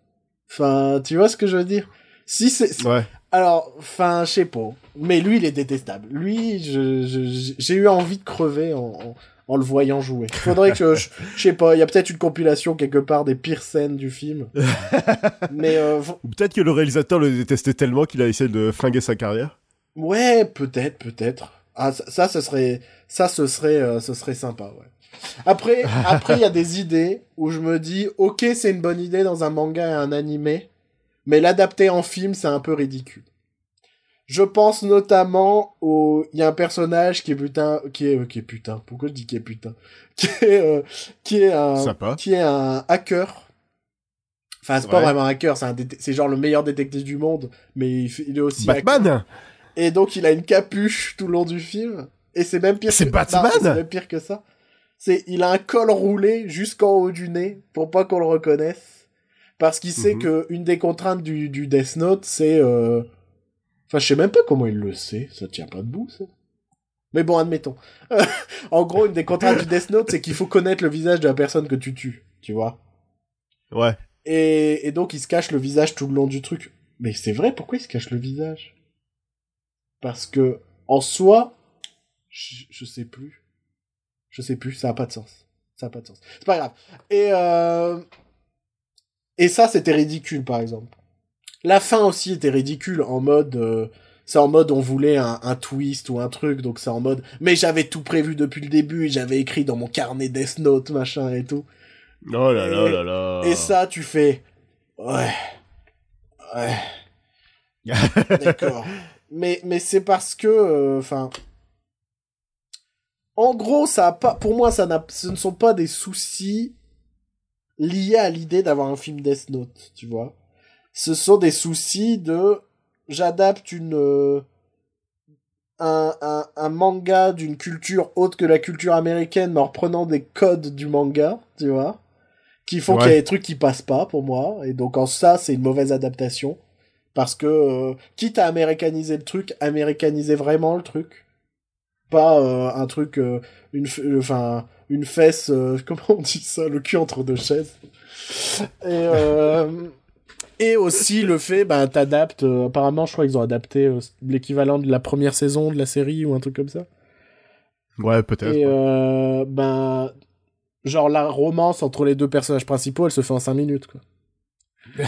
Enfin, tu vois ce que je veux dire? Si c'est, Ouais. alors, enfin, je sais pas. Mais lui, il est détestable. Lui, je, je- j'ai eu envie de crever en, en, en le voyant jouer. Faudrait que, je, je sais pas, il y a peut-être une compilation quelque part des pires scènes du film. Mais, euh, Ou peut-être que le réalisateur le détestait tellement qu'il a essayé de flinguer sa carrière. ouais, peut-être, peut-être. Ah, ça, ça, ce serait, ça, ce serait, euh, ce serait sympa, ouais. Après, après, il y a des idées où je me dis, ok, c'est une bonne idée dans un manga et un animé, mais l'adapter en film, c'est un peu ridicule. Je pense notamment au, il y a un personnage qui est putain, qui est, qui est putain. Pourquoi je dis qui est putain? Qui est, euh, qui est un, Sympa. qui est un hacker. Enfin, c'est pas vraiment un hacker, c'est un, c'est genre le meilleur détective du monde, mais il, est aussi hacker. Batman Et donc il a une capuche tout le long du film. Et c'est même pire C'est que... Batman C'est même pire que ça. C'est il a un col roulé jusqu'en haut du nez pour pas qu'on le reconnaisse. Parce qu'il sait Mhm. que une des contraintes du, du Death Note, c'est... euh, Enfin, je sais même pas comment il le sait. Ça tient pas debout, ça. Mais bon, admettons. en gros, une des contraintes du Death Note, c'est qu'il faut connaître le visage de la personne que tu tues. Tu vois Ouais. et, et donc il se cache le visage tout le long du truc. Mais c'est vrai, pourquoi il se cache le visage? Parce que, en soi, je, je sais plus. Je sais plus, ça a pas de sens. Ça a pas de sens. C'est pas grave. Et, euh... Et ça, c'était ridicule, par exemple. La fin aussi était ridicule, en mode... euh, C'est en mode on voulait un, un twist ou un truc, donc c'est en mode... Mais j'avais tout prévu depuis le début, j'avais écrit dans mon carnet Death Note, machin et tout. Oh là là Et- là là. Et ça, tu fais. Ouais. Ouais. D'accord. mais mais c'est parce que. euh, Enfin. En gros, ça a pas. Pour moi, ça n'a, ce ne sont pas des soucis liés à l'idée d'avoir un film Death Note, tu vois. Ce sont des soucis de. J'adapte une. euh, un, un, un manga d'une culture autre que la culture américaine, mais en reprenant des codes du manga, tu vois qui font Ouais. qu'il y a des trucs qui passent pas pour moi et donc en ça c'est une mauvaise adaptation parce que euh, quitte à américaniser le truc américaniser vraiment le truc pas euh, un truc euh, une euh, enfin une fesse comment on dit ça le cul entre deux chaises et et aussi le fait bah t'adaptes apparemment je crois qu'ils ont adapté l'équivalent de la première saison de la série ou un truc comme ça Ouais, peut-être. et ben, genre la romance entre les deux personnages principaux, elle se fait en 5 minutes quoi.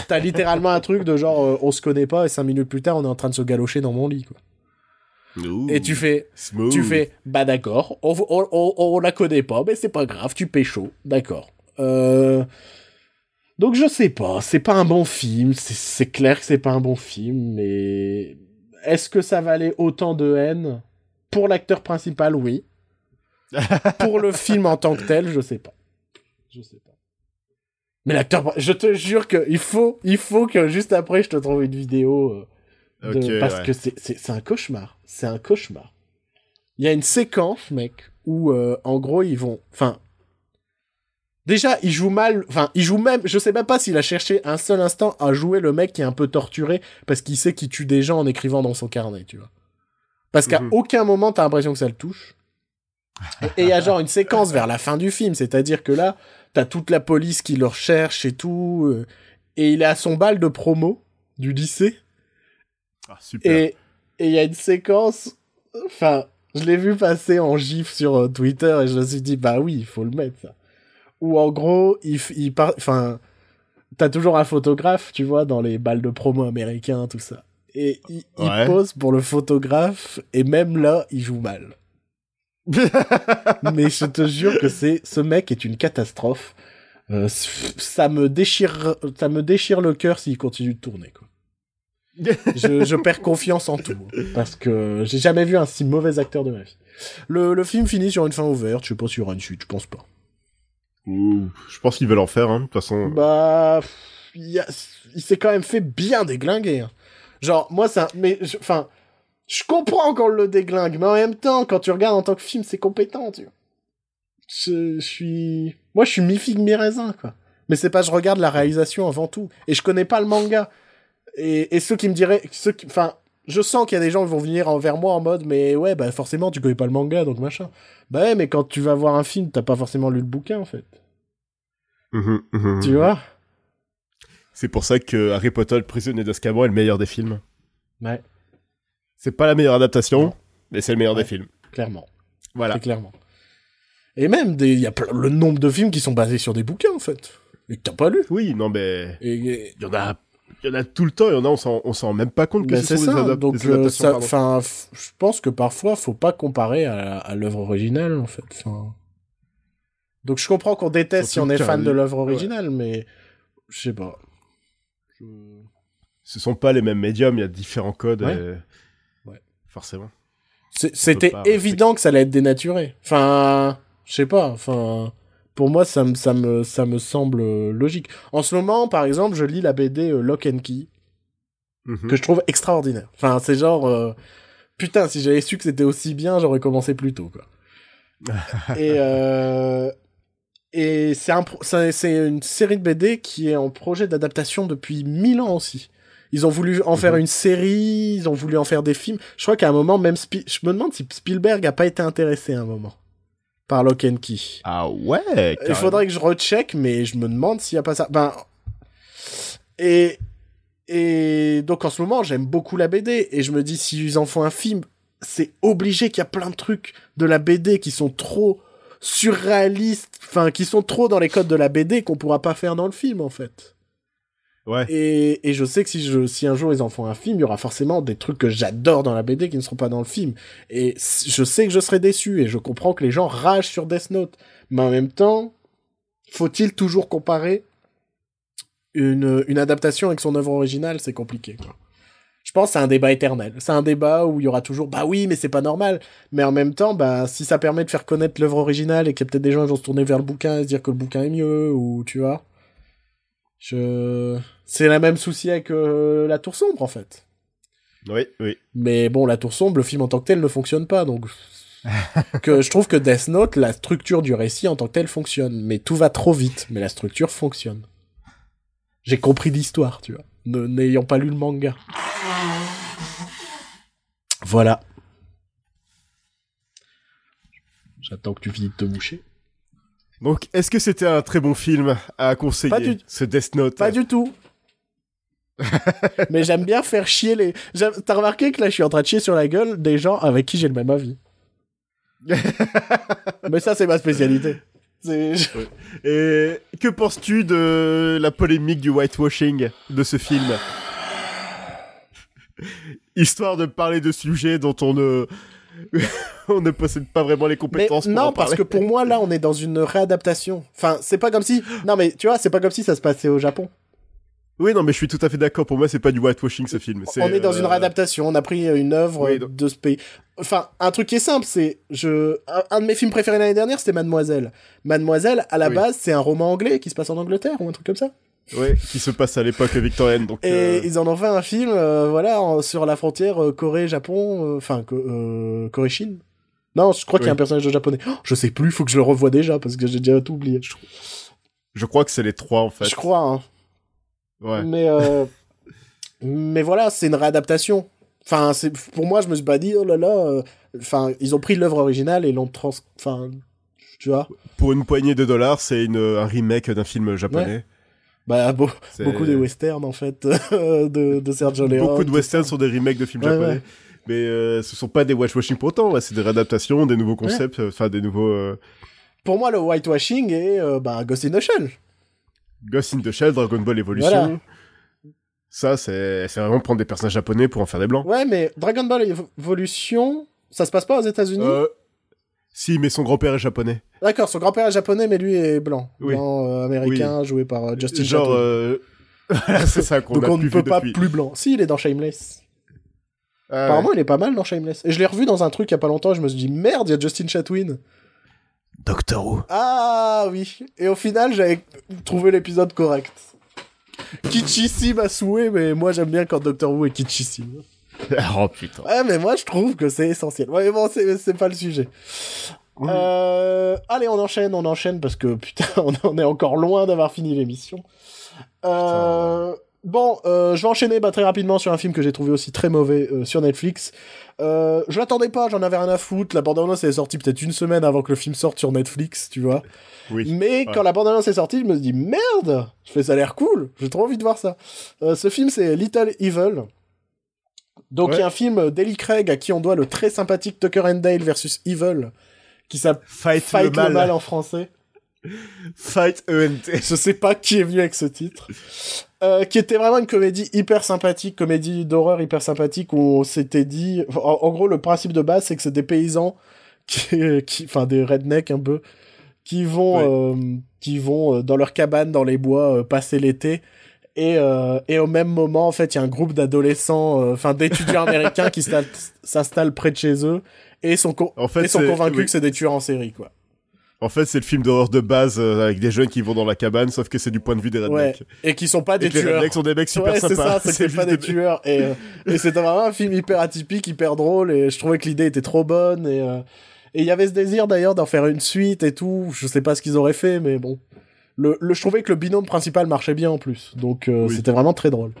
T'as littéralement un truc de genre euh, on se connaît pas et 5 minutes plus tard on est en train de se galocher dans mon lit quoi. Ouh, Et tu fais smooth. tu fais bah d'accord, on, on, on, on la connaît pas mais c'est pas grave, tu pécho, d'accord. Euh... Donc je sais pas, c'est pas un bon film, c'est- c'est clair que c'est pas un bon film mais est-ce que ça valait autant de haine? Pour l'acteur principal oui. Pour le film en tant que tel, je sais pas. Je sais pas. Mais l'acteur, je te jure que il faut, il faut que juste après je te trouve une vidéo euh, de- parce ouais. que c'est, c'est, c'est un cauchemar. C'est un cauchemar. Il y a une séquence, mec, où euh, en gros ils vont, enfin, déjà il joue mal, enfin il joue même, je sais même pas s'il a cherché un seul instant à jouer le mec qui est un peu torturé parce qu'il sait qu'il tue des gens en écrivant dans son carnet, tu vois. Parce qu'à Mhm. aucun moment t'as l'impression que ça le touche. Et il y a genre une séquence vers la fin du film, c'est-à-dire que là, t'as toute la police qui le recherche et tout, euh, et il est à son bal de promo du lycée, Ah, super. et il y a une séquence, enfin, Je l'ai vu passer en gif sur euh, Twitter et je me suis dit, bah oui, il faut le mettre, ça. Ou en gros, il, il part, enfin, t'as toujours un photographe, tu vois, dans les balles de promo américains, tout ça. Et il, pose pour le photographe, et même là, il joue mal. Mais je te jure que c'est, ce mec est une catastrophe. Euh, ça me déchire, ça me déchire le cœur s'il continue de tourner, quoi. Je, je perds confiance en tout. Parce que j'ai jamais vu un si mauvais acteur de ma vie. Le, le film finit sur une fin ouverte, je sais pas s'il y aura une suite, je pense pas. Ouh, je pense qu'ils veulent en faire, hein, de toute façon. Bah, il, y a- il s'est quand même fait bien déglinguer. hein. Genre, moi, ça, mais, je- enfin, je comprends qu'on le déglingue, mais en même temps, quand tu regardes en tant que film, c'est compétent, tu vois. Je, je suis, moi, je suis mi-figue, mi-raisin, quoi. Mais c'est pas, je regarde la réalisation avant tout. Et je connais pas le manga. Et, et ceux qui me diraient, ceux qui, enfin, je sens qu'il y a des gens qui vont venir en- vers moi en mode, mais ouais, bah, forcément, tu connais pas le manga, donc machin. Bah ouais, mais quand tu vas voir un film, t'as pas forcément lu le bouquin, en fait. Mhm, mhm. Tu vois? C'est pour ça que Harry Potter, le prisonnier d'Azkaban, est le meilleur des films. Ouais. C'est pas la meilleure adaptation, Non. mais c'est le meilleur Ouais. des films. Clairement. Voilà. Clairement. Et même, il y a le nombre de films qui sont basés sur des bouquins, en fait. Et que t'as pas lu. Oui, non, mais il y en a, il y en a tout le temps, il y en a, on s'en, on s'en rend même pas compte que ben, ce c'est ça. Donc, euh, enfin, f- je pense que parfois, faut pas comparer à, à l'œuvre originale, en fait. Enfin... Donc, je comprends qu'on déteste si on est fan de l'œuvre originale, mais je sais pas. Je- Ce sont pas les mêmes médiums, il y a différents codes. Ouais. et- Ouais. Forcément. C'était évident que ça allait être dénaturé. Enfin, je sais pas. Enfin, pour moi, ça me, ça me, ça me semble euh, logique. En ce moment, par exemple, je lis la BD euh, Lock and Key, Mhm. que je trouve extraordinaire. Enfin, c'est genre, euh, putain, si j'avais su que c'était aussi bien, j'aurais commencé plus tôt, quoi. et euh, et c'est un, c'est une série de BD qui est en projet d'adaptation depuis mille ans aussi. Ils ont voulu en faire Mhm. une série, ils ont voulu en faire des films. Je crois qu'à un moment, même Spi- je me demande si Spielberg a pas été intéressé à un moment par Lock and Key. Ah ouais. Il faudrait que je recheck, mais je me demande s'il y a pas ça. Ben et et donc en ce moment, j'aime beaucoup la BD et je me dis s'ils en font un film, c'est obligé qu'il y a plein de trucs de la BD qui sont trop surréalistes, enfin qui sont trop dans les codes de la BD qu'on pourra pas faire dans le film en fait. Et, et je sais que si, je, si un jour ils en font un film, il y aura forcément des trucs que j'adore dans la BD qui ne seront pas dans le film. Et je sais que je serai déçu et je comprends que les gens ragent sur Death Note. Mais en même temps, faut-il toujours comparer une, une adaptation avec son œuvre originale? C'est compliqué. Je pense que c'est un débat éternel. C'est un débat où il y aura toujours, bah oui, mais c'est pas normal. Mais en même temps, bah, si ça permet de faire connaître l'œuvre originale et qu'il y a peut-être des gens qui vont se tourner vers le bouquin et se dire que le bouquin est mieux, ou tu vois. Je... C'est la même souci avec euh, La Tour Sombre, en fait. Oui, oui. Mais bon, La Tour Sombre, le film en tant que tel ne fonctionne pas, donc... que je trouve que Death Note, la structure du récit en tant que tel fonctionne. Mais tout va trop vite, mais la structure fonctionne. J'ai compris l'histoire, tu vois, n'ayant pas lu le manga. Voilà. J'attends que tu finisses de te moucher. Donc, est-ce que c'était un très bon film à conseiller Pas du- Ce Death Note? Pas du tout. Mais j'aime bien faire chier les. T'as remarqué que là, je suis en train de chier sur la gueule des gens avec qui j'ai le même avis. Mais ça, c'est ma spécialité. Et que penses-tu de la polémique du whitewashing de ce film? Histoire de parler de sujets dont on ne on ne possède pas vraiment les Mais compétences pour non, en parce que pour moi, là, on est dans une réadaptation. Enfin, c'est pas comme si. Non, mais tu vois, c'est pas comme si ça se passait au Japon. Oui, non, mais je suis tout à fait d'accord. Pour moi, c'est pas du whitewashing ce film. On est dans euh, une réadaptation. On a pris une œuvre Oui, de ce pays. Enfin, un truc qui est simple, c'est je un, un de mes films préférés l'année dernière, c'était Mademoiselle. Mademoiselle, à la Oui. base, c'est un roman anglais qui se passe en Angleterre ou un truc comme ça. Ouais, qui se passe à l'époque victorienne. Donc, Et euh, ils en ont fait un film, euh, voilà, en- sur la frontière euh, Corée-Japon, enfin Co- Corée-Chine. Non, je crois qu'il y a un personnage de japonais. Oh, je sais plus, faut que je le revoie déjà parce que j'ai déjà tout oublié. je crois que c'est les trois en fait. Je crois. Hein. Ouais. Mais mais voilà, c'est une réadaptation. Enfin, c'est pour moi, je me suis pas dit oh là là. Enfin, ils ont pris l'œuvre originale et l'ont trans. Enfin, tu vois. Pour une poignée de dollars, c'est une un remake d'un film japonais. Bah beau- beaucoup des westerns en fait de, de Sergio Leone. Beaucoup de westerns sont des remakes de films Ouais, japonais. ouais. Mais euh, ce sont pas des whitewashing pour autant, c'est des réadaptations, des nouveaux concepts, euh, enfin des nouveaux... euh, Pour moi, le whitewashing est euh, bah, Ghost in the Shell. Ghost in the Shell, Dragon Ball Evolution. Voilà. Ça, c'est c'est vraiment prendre des personnages japonais pour en faire des blancs. Ouais, mais Dragon Ball Evolution, ça se passe pas aux États-Unis? Euh, si, mais son grand-père est japonais. D'accord, son grand-père est japonais, mais lui est blanc. Oui. Blanc euh, américain, joué par euh, Justin Genre, Chatwin. euh... c'est ça qu'on Donc a on ne peut pas depuis. plus blanc. Si, il est dans Shameless. Ah, Apparemment, il est pas mal dans Shameless. Et je l'ai revu dans un truc il y a pas longtemps, je me suis dit, merde, il y a Justin Chatwin. Doctor Who. Ah oui. Et au final, j'avais trouvé l'épisode correct. Kitschissime à souhait, mais moi j'aime bien quand Doctor Who est kitschissime. oh putain. Ouais, mais moi je trouve que c'est essentiel. Ouais, mais bon, c'est c'est pas le sujet. Euh, allez, on enchaîne, on enchaîne parce que putain, on en est encore loin d'avoir fini l'émission. Euh, bon, euh, je vais enchaîner bah, très rapidement sur un film que j'ai trouvé aussi très mauvais euh, sur Netflix. Euh, je l'attendais pas, j'en avais rien à foutre. La bande-annonce est sortie peut-être une semaine avant que le film sorte sur Netflix, tu vois. Oui. Mais quand la bande-annonce est sortie, je me suis dit merde, je fais ça a l'air cool, j'ai trop envie de voir ça. Euh, ce film c'est Little Evil. Donc il Ouais. y a un film d'Ellie Craig à qui on doit le très sympathique Tucker and Dale versus Evil, qui s'appelle Fight, Fight le mal. en français. Fight ENT. Je sais pas qui est venu avec ce titre. Euh, qui était vraiment une comédie hyper sympathique, comédie d'horreur hyper sympathique où on s'était dit, en, en gros le principe de base c'est que c'est des paysans qui, qui, enfin des rednecks un peu, qui vont, euh, qui vont euh, dans leur cabane dans les bois euh, passer l'été. Et, euh, et au même moment, en fait, il y a un groupe d'adolescents, euh, enfin d'étudiants américains qui s'installent- près de chez eux et sont, co- En fait, et sont c'est- convaincus oui. que c'est des tueurs en série, quoi. En fait, c'est le film d'horreur de base euh, avec des jeunes qui vont dans la cabane, sauf que c'est du point de vue des Ouais. rednecks. Et qui sont pas Et des que les tueurs. rednecks sont des mecs super ouais, c'est sympas. ça, c'est que pas des tueurs. Et, et c'était vraiment un film hyper atypique, hyper drôle, et je trouvais que l'idée était trop bonne. Et euh, et il y avait ce désir d'ailleurs d'en faire une suite et tout. Je sais pas ce qu'ils auraient fait, mais bon. Le, le, je trouvais que le binôme principal marchait bien en plus, donc euh, Oui. c'était vraiment très drôle.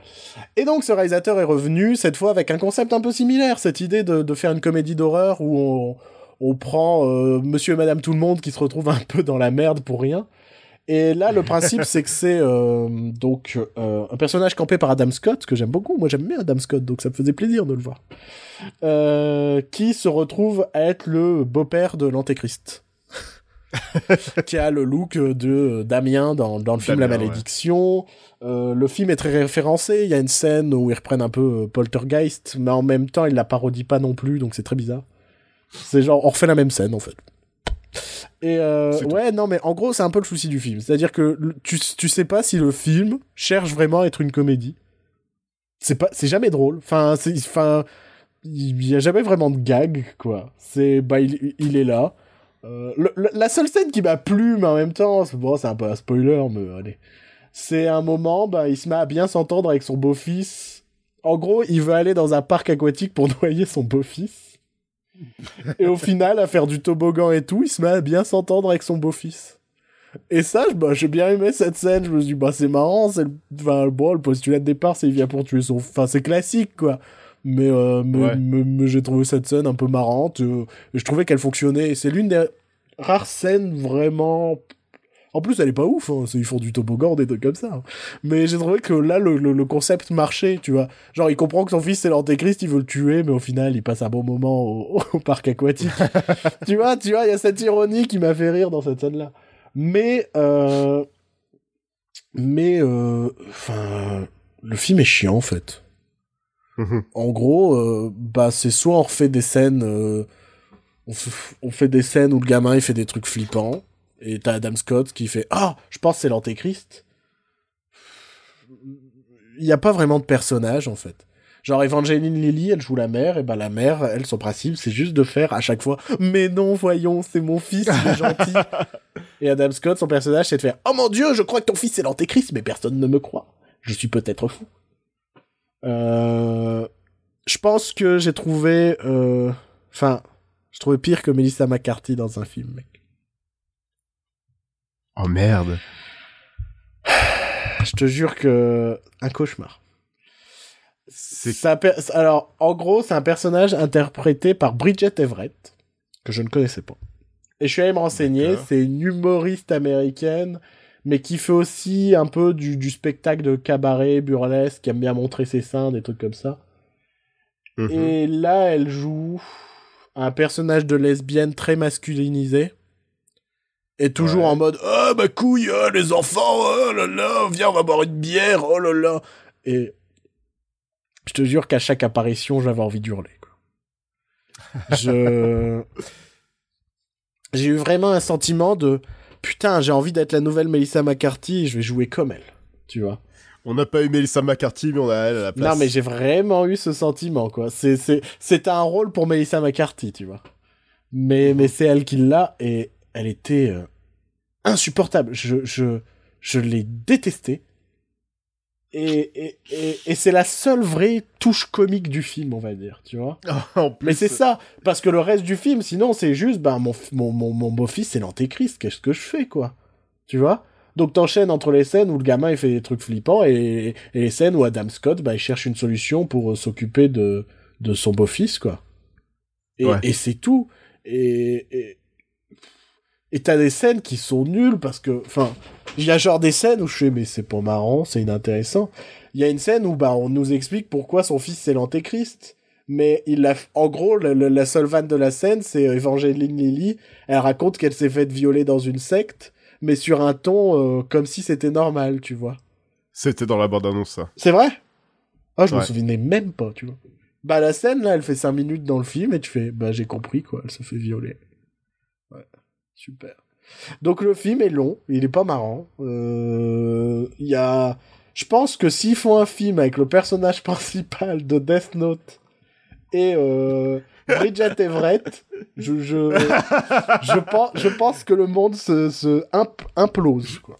Et donc ce réalisateur est revenu cette fois avec un concept un peu similaire, cette idée de, de faire une comédie d'horreur où on, on prend euh, Monsieur et Madame tout le monde qui se retrouvent un peu dans la merde pour rien. Et là, le principe, c'est que c'est euh, donc euh, un personnage campé par Adam Scott, que j'aime beaucoup. Moi, j'aime bien Adam Scott, donc ça me faisait plaisir de le voir. Euh, qui se retrouve à être le beau-père de l'Antéchrist. qui a le look de Damien dans, dans le film Damien, La Malédiction. Euh, le film est très référencé. Il y a une scène où ils reprennent un peu euh, Poltergeist, mais en même temps, ils la parodient pas non plus, donc c'est très bizarre. C'est genre, on refait la même scène, en fait. Et euh, ouais, non, mais en gros, c'est un peu le souci du film. C'est-à-dire que tu, tu sais pas si le film cherche vraiment à être une comédie. C'est pas, c'est jamais drôle. Enfin, c'est, enfin, il y a jamais vraiment de gag, quoi. C'est, bah, il, il est là. Euh, la seule scène qui m'a plu, mais en même temps, bon, c'est un peu un spoiler, mais allez. C'est un moment, bah, il se met à bien s'entendre avec son beau-fils. En gros, il veut aller dans un parc aquatique pour noyer son beau-fils. Et au final, à faire du toboggan et tout, il se met à bien s'entendre avec son beau-fils. Et ça, bah, j'ai bien aimé cette scène. Je me suis dit, bah, c'est marrant. Le... Enfin, bon, le postulat de départ, c'est il vient pour tuer son. Enfin, c'est classique, quoi. Mais, euh, mais, Ouais. mais- mais j'ai trouvé cette scène un peu marrante. euh, et je trouvais qu'elle fonctionnait. C'est l'une des rares scènes vraiment. En plus, elle est pas ouf. Hein. Ils font du toboggan, des trucs comme ça. hein. Mais j'ai trouvé que là, le, le, le concept marchait, tu vois. Genre, il comprend que son fils, c'est l'antéchrist, il veut le tuer, mais au final, il passe un bon moment au, au parc aquatique. tu vois, tu vois, il y a cette ironie qui m'a fait rire dans cette scène-là. Mais, euh, mais, enfin, le film est chiant, en fait. Mhm. En gros, euh, bah, c'est soit on refait des scènes, euh, on, fait des scènes où le gamin, il fait des trucs flippants, et t'as Adam Scott qui fait, ah, je pense que c'est l'antéchrist. Il n'y a pas vraiment de personnage, en fait. Genre Evangeline Lilly, elle joue la mère, et bah la mère, elle, son principe, c'est juste de faire à chaque fois Mais non, voyons, c'est mon fils, il est gentil. et Adam Scott, son personnage, c'est de faire Oh mon dieu, je crois que ton fils c'est l'antéchrist, mais personne ne me croit. Je suis peut-être fou. Euh... Je pense que j'ai trouvé. euh, Enfin, je trouvais pire que Melissa McCarthy dans un film, mec. Oh merde. Je te jure que. Un cauchemar. C'est un per- Alors, en gros, c'est un personnage interprété par Bridget Everett, que je ne connaissais pas. Et je suis allé me renseigner, c'est une humoriste américaine, mais qui fait aussi un peu du, du spectacle de cabaret, burlesque, qui aime bien montrer ses seins, des trucs comme ça. Mhm. Et là, elle joue un personnage de lesbienne très masculinisé. Et toujours Ouais. en mode Ah, ma couille, ah, les enfants, oh là là, viens, on va boire une bière, oh là là. Et je te jure qu'à chaque apparition, j'avais envie d'hurler. Je. J'ai eu vraiment un sentiment de Putain, j'ai envie d'être la nouvelle Melissa McCarthy je vais jouer comme elle. Tu vois On n'a pas eu Melissa McCarthy, mais on a elle à la place. non, mais j'ai vraiment eu ce sentiment, quoi. C'est, c'est, c'était un rôle pour Melissa McCarthy, tu vois. Mais, mais c'est elle qui l'a, et elle était euh, insupportable. Je, je, je l'ai détestée. Et, et, et, et c'est la seule vraie touche comique du film, on va dire, tu vois. en plus, Mais c'est ça, parce que le reste du film, sinon, c'est juste, ben, mon, mon, mon, mon beau-fils, c'est l'antéchrist, qu'est-ce que je fais, quoi Tu vois? Donc t'enchaînes entre les scènes où le gamin, il fait des trucs flippants, et, et les scènes où Adam Scott, bah, il cherche une solution pour euh, s'occuper de, de son beau-fils, quoi. Et, Ouais. et c'est tout. Et... et... T'as des scènes qui sont nulles parce que, enfin, il y a genre des scènes où je fais, mais c'est pas marrant, c'est inintéressant. Il y a une scène où, bah, on nous explique pourquoi son fils c'est l'antéchrist mais il a, en gros, le- le- la seule vanne de la scène, c'est Evangeline Lilly. Elle raconte qu'elle s'est faite violer dans une secte, mais sur un ton euh, comme si c'était normal, tu vois. C'était dans la bande-annonce, ça. C'est vrai? Ah, je me souvenais même pas, tu vois. Bah, la scène, là, elle fait 5 minutes dans le film, et tu fais, bah, j'ai compris, quoi, elle se fait violer. Super. Donc, le film est long, il est pas marrant. Euh, Il y a... Je pense que s'ils font un film avec le personnage principal de Death Note et euh, Bridget Everett, je, je, je, pense, je pense que le monde se, se imp- implose, quoi.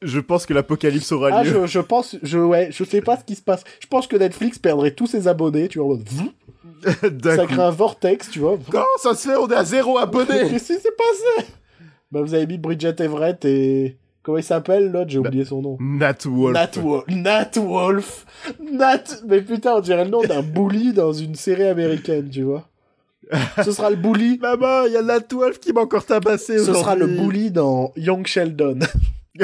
Je pense que l'apocalypse aura Ah, lieu. je, je pense, je, ouais, je sais pas ce qui se passe. Je pense que Netflix perdrait tous ses abonnés, tu vois, en mode, ça crée un vortex, tu vois. Comment ça se fait On est à zéro abonné? Qu'est-ce qui s'est passé Bah, vous avez mis Bridget Everett et... Comment il s'appelle, l'autre? J'ai oublié son nom. Nat Wolf. Nat, Wo- Nat Wolf. Nat... Mais putain, on dirait le nom d'un bully dans une série américaine, tu vois. Ce sera le bully... Maman, il y a Nat Wolf qui m'a encore tabassé Ce sera le bully dans Young Sheldon.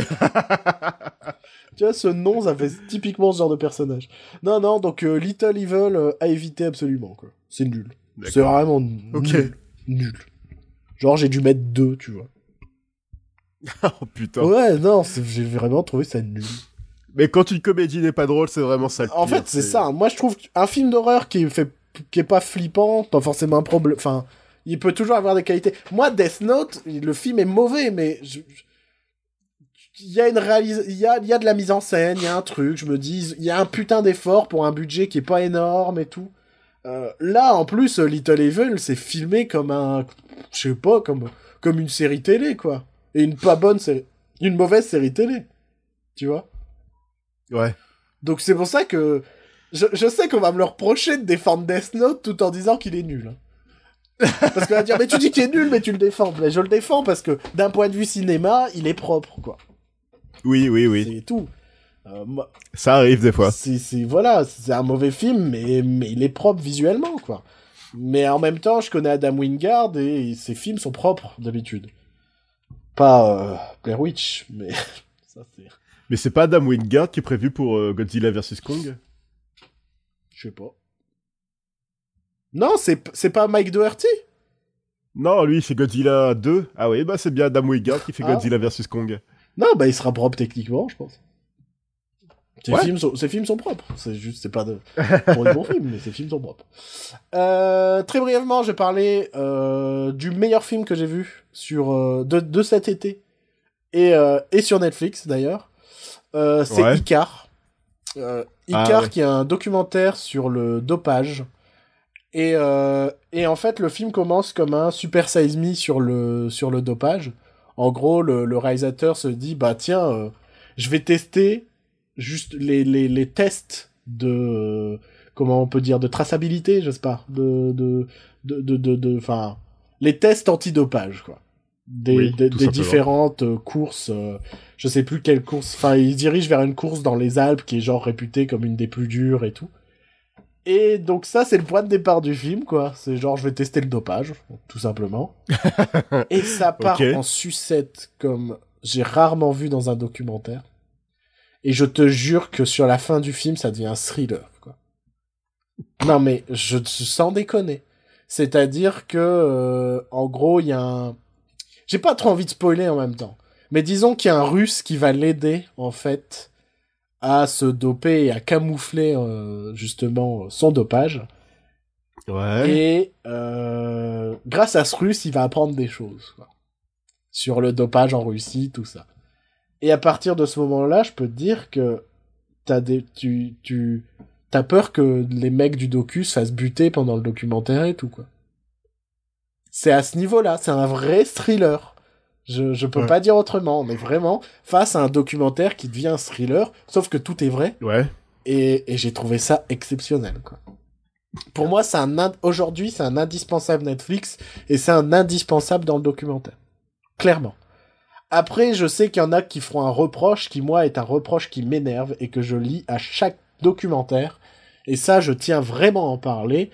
tu vois, ce nom, ça fait typiquement ce genre de personnage. Non, non, donc euh, Little Evil euh, à éviter absolument, quoi. C'est nul. C'est vraiment nul. Ok. Nul. Genre, j'ai dû mettre deux, tu vois. Oh putain. Ouais, non, j'ai vraiment trouvé ça nul. Mais quand une comédie n'est pas drôle, c'est vraiment ça le En pire, fait, c'est ça. Moi, je trouve qu'un film d'horreur qui fait, qui est pas flippant, pas forcément un problème. Enfin, il peut toujours avoir des qualités. Moi, Death Note, le film est mauvais, mais je- il y a une réalis... il y a, il y a de la mise en scène, il y a un truc. Je me dis, il y a un putain d'effort pour un budget qui est pas énorme et tout. Euh, là, en plus, Little Evil, c'est filmé comme un, je sais pas, comme comme une série télé, quoi. Et une pas bonne série, une mauvaise série télé. Tu vois. Ouais. Donc c'est pour ça que je, je sais qu'on va me le reprocher de défendre Death Note tout en disant qu'il est nul. parce qu'on va dire mais tu dis qu'il est nul mais tu le défends. Mais je le défends parce que d'un point de vue cinéma, il est propre quoi. Oui, oui, oui. C'est tout. Euh, moi, Ça arrive des fois. c'est c'est- voilà, c'est un mauvais film mais mais il est propre visuellement quoi. Mais en même temps, je connais Adam Wingard et ses films sont propres d'habitude. Pas euh, Blair Witch, mais ça c'est Mais c'est pas Adam Wingard qui est prévu pour euh, Godzilla vs Kong? Je sais pas. Non, c'est c'est pas Mike Doherty? Non, lui, il fait Godzilla 2. Ah oui, bah c'est bien Adam Wingard qui fait Ah. Godzilla vs Kong. Non, bah il sera propre techniquement, je pense. Ouais. films, sont, ses films sont propres. C'est juste, c'est pas de, pour des bons films, mais ses films sont propres. Euh, très brièvement, je vais parler euh, du meilleur film que j'ai vu sur euh, de, de cet été et, et sur Netflix d'ailleurs. C'est Ouais. Icar. Ah, Icar, ouais. qui est un documentaire sur le dopage. Et, et en fait, le film commence comme un Super Size Me sur le, sur le dopage. En gros, le, le réalisateur se dit, bah tiens, je vais tester juste les, les, les tests de, comment on peut dire, de traçabilité, je sais pas, de, de, de, de, enfin, les tests antidopage, quoi. Des, Oui, des, différentes euh, courses, euh, je sais plus quelle course, enfin, il se dirige vers une course dans les Alpes qui est genre réputée comme une des plus dures et tout. Et donc ça, c'est le point de départ du film, quoi. C'est genre, je vais tester le dopage, tout simplement. et ça part en sucette comme j'ai rarement vu dans un documentaire. Et je te jure que sur la fin du film, ça devient un thriller, quoi. Non mais je sans déconner. C'est-à-dire que euh, en gros, il y a un J'ai pas trop envie de spoiler en même temps. Mais disons qu'il y a un russe qui va l'aider en fait à se doper et à camoufler euh, justement son dopage. Ouais. Et euh, grâce à ce russe, il va apprendre des choses quoi. sur le dopage en Russie, tout ça. Et à partir de ce moment-là, je peux te dire que t'as des, tu, tu, t'as peur que les mecs du docu se fassent buter pendant le documentaire et tout quoi. C'est à ce niveau-là, c'est un vrai thriller. Je, je peux Ouais. pas dire autrement. On est vraiment face à un documentaire qui devient un thriller, sauf que tout est vrai. Ouais. Et, et j'ai trouvé ça exceptionnel, quoi. Pour moi, c'est un aujourd'hui, c'est un indispensable Netflix et c'est un indispensable dans le documentaire. Clairement. Après, je sais qu'il y en a qui feront un reproche qui, moi, est un reproche qui m'énerve et que je lis à chaque documentaire. Et ça, je tiens vraiment à en parler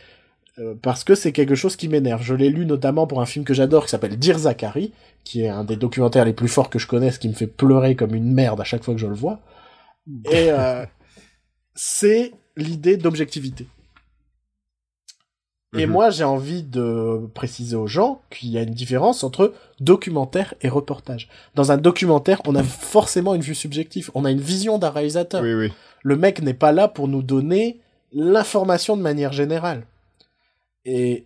euh, parce que c'est quelque chose qui m'énerve. Je l'ai lu notamment pour un film que j'adore qui s'appelle Dear Zachary, qui est un des documentaires les plus forts que je connaisse, qui me fait pleurer comme une merde à chaque fois que je le vois. Et euh, c'est l'idée d'objectivité. Et Mhm. moi, j'ai envie de préciser aux gens qu'il y a une différence entre documentaire et reportage. Dans un documentaire, on a forcément une vue subjective. On a une vision d'un réalisateur. Oui, oui. Le mec n'est pas là pour nous donner l'information de manière générale. Et,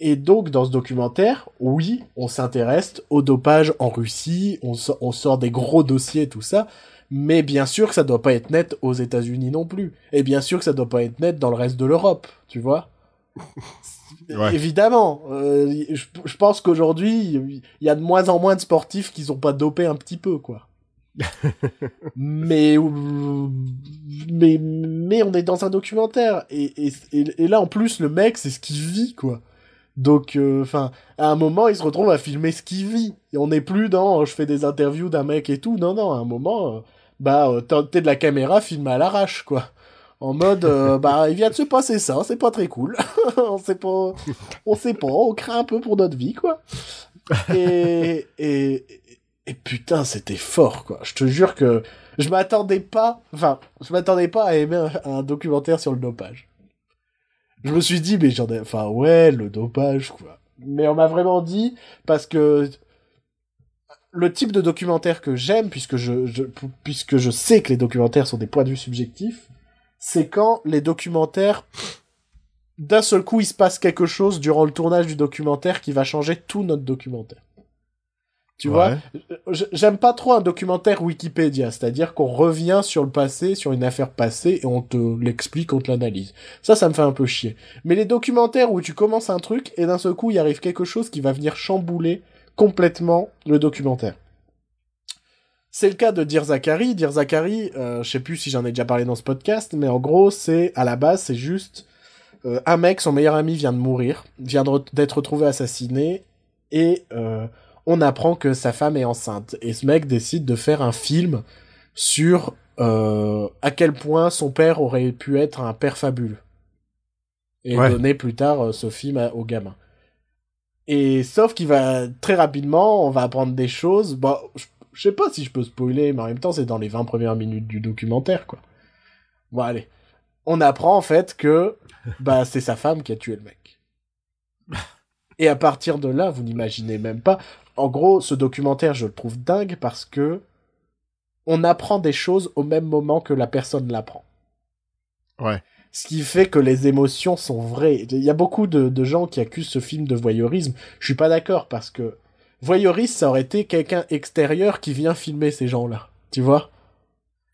et donc, dans ce documentaire, oui, on s'intéresse au dopage en Russie, on, so- on sort des gros dossiers, tout ça, mais bien sûr que ça doit pas être net aux États-Unis non plus. Et bien sûr que ça doit pas être net dans le reste de l'Europe, tu vois. Ouais. Évidemment, euh, je, je pense qu'aujourd'hui, il y a de moins en moins de sportifs qui sont pas dopés un petit peu, quoi. mais, euh, mais, mais on est dans un documentaire. Et, et, et, et là, en plus, le mec, c'est ce qu'il vit, quoi. Donc, enfin, à un moment, il se retrouve à filmer ce qu'il vit. Et on n'est plus dans, euh, je fais des interviews d'un mec et tout. Non, non, à un moment, euh, bah, euh, t'es de la caméra filmée à l'arrache, quoi. En mode, euh, bah, il vient de se passer ça, c'est pas très cool. on sait pas, on sait pas, on craint un peu pour notre vie, quoi. Et, et, et putain, c'était fort, quoi. Je te jure que je m'attendais pas, enfin, je m'attendais pas à aimer un, documentaire sur le dopage. Je me suis dit, mais j'en ai, enfin, ouais, le dopage, quoi. Mais on m'a vraiment dit, parce que le type de documentaire que j'aime, puisque je, puisque je sais que les documentaires sont des points de vue subjectifs, c'est quand les documentaires, d'un seul coup, il se passe quelque chose durant le tournage du documentaire qui va changer tout notre documentaire. Tu Ouais. vois J'aime pas trop un documentaire Wikipédia, c'est-à-dire qu'on revient sur le passé, sur une affaire passée, et on te l'explique, on te l'analyse. Ça, ça me fait un peu chier. Mais les documentaires où tu commences un truc, et d'un seul coup, il arrive quelque chose qui va venir chambouler complètement le documentaire. C'est le cas de Dear Zachary. Dear Zachary, euh, je sais plus si j'en ai déjà parlé dans ce podcast, mais en gros, c'est à la base, c'est juste euh, un mec, son meilleur ami vient de mourir, vient d'être retrouvé assassiné, et euh, on apprend que sa femme est enceinte. Et ce mec décide de faire un film sur euh, à quel point son père aurait pu être un père fabuleux. Et Ouais. donner plus tard ce film à- au gamin. Et sauf qu'il va très rapidement, on va apprendre des choses. Bah, je, je sais pas si je peux spoiler, mais en même temps, c'est dans les 20 premières minutes du documentaire, quoi. Bon, allez. On apprend en fait que bah c'est sa femme qui a tué le mec. Et à partir de là, vous n'imaginez même pas. En gros, ce documentaire, je le trouve dingue parce que on apprend des choses au même moment que la personne l'apprend. Ouais. Ce qui fait que les émotions sont vraies. Il y a beaucoup de, de gens qui accusent ce film de voyeurisme. Je suis pas d'accord parce que voyeuriste, ça aurait été quelqu'un extérieur qui vient filmer ces gens-là. Tu vois?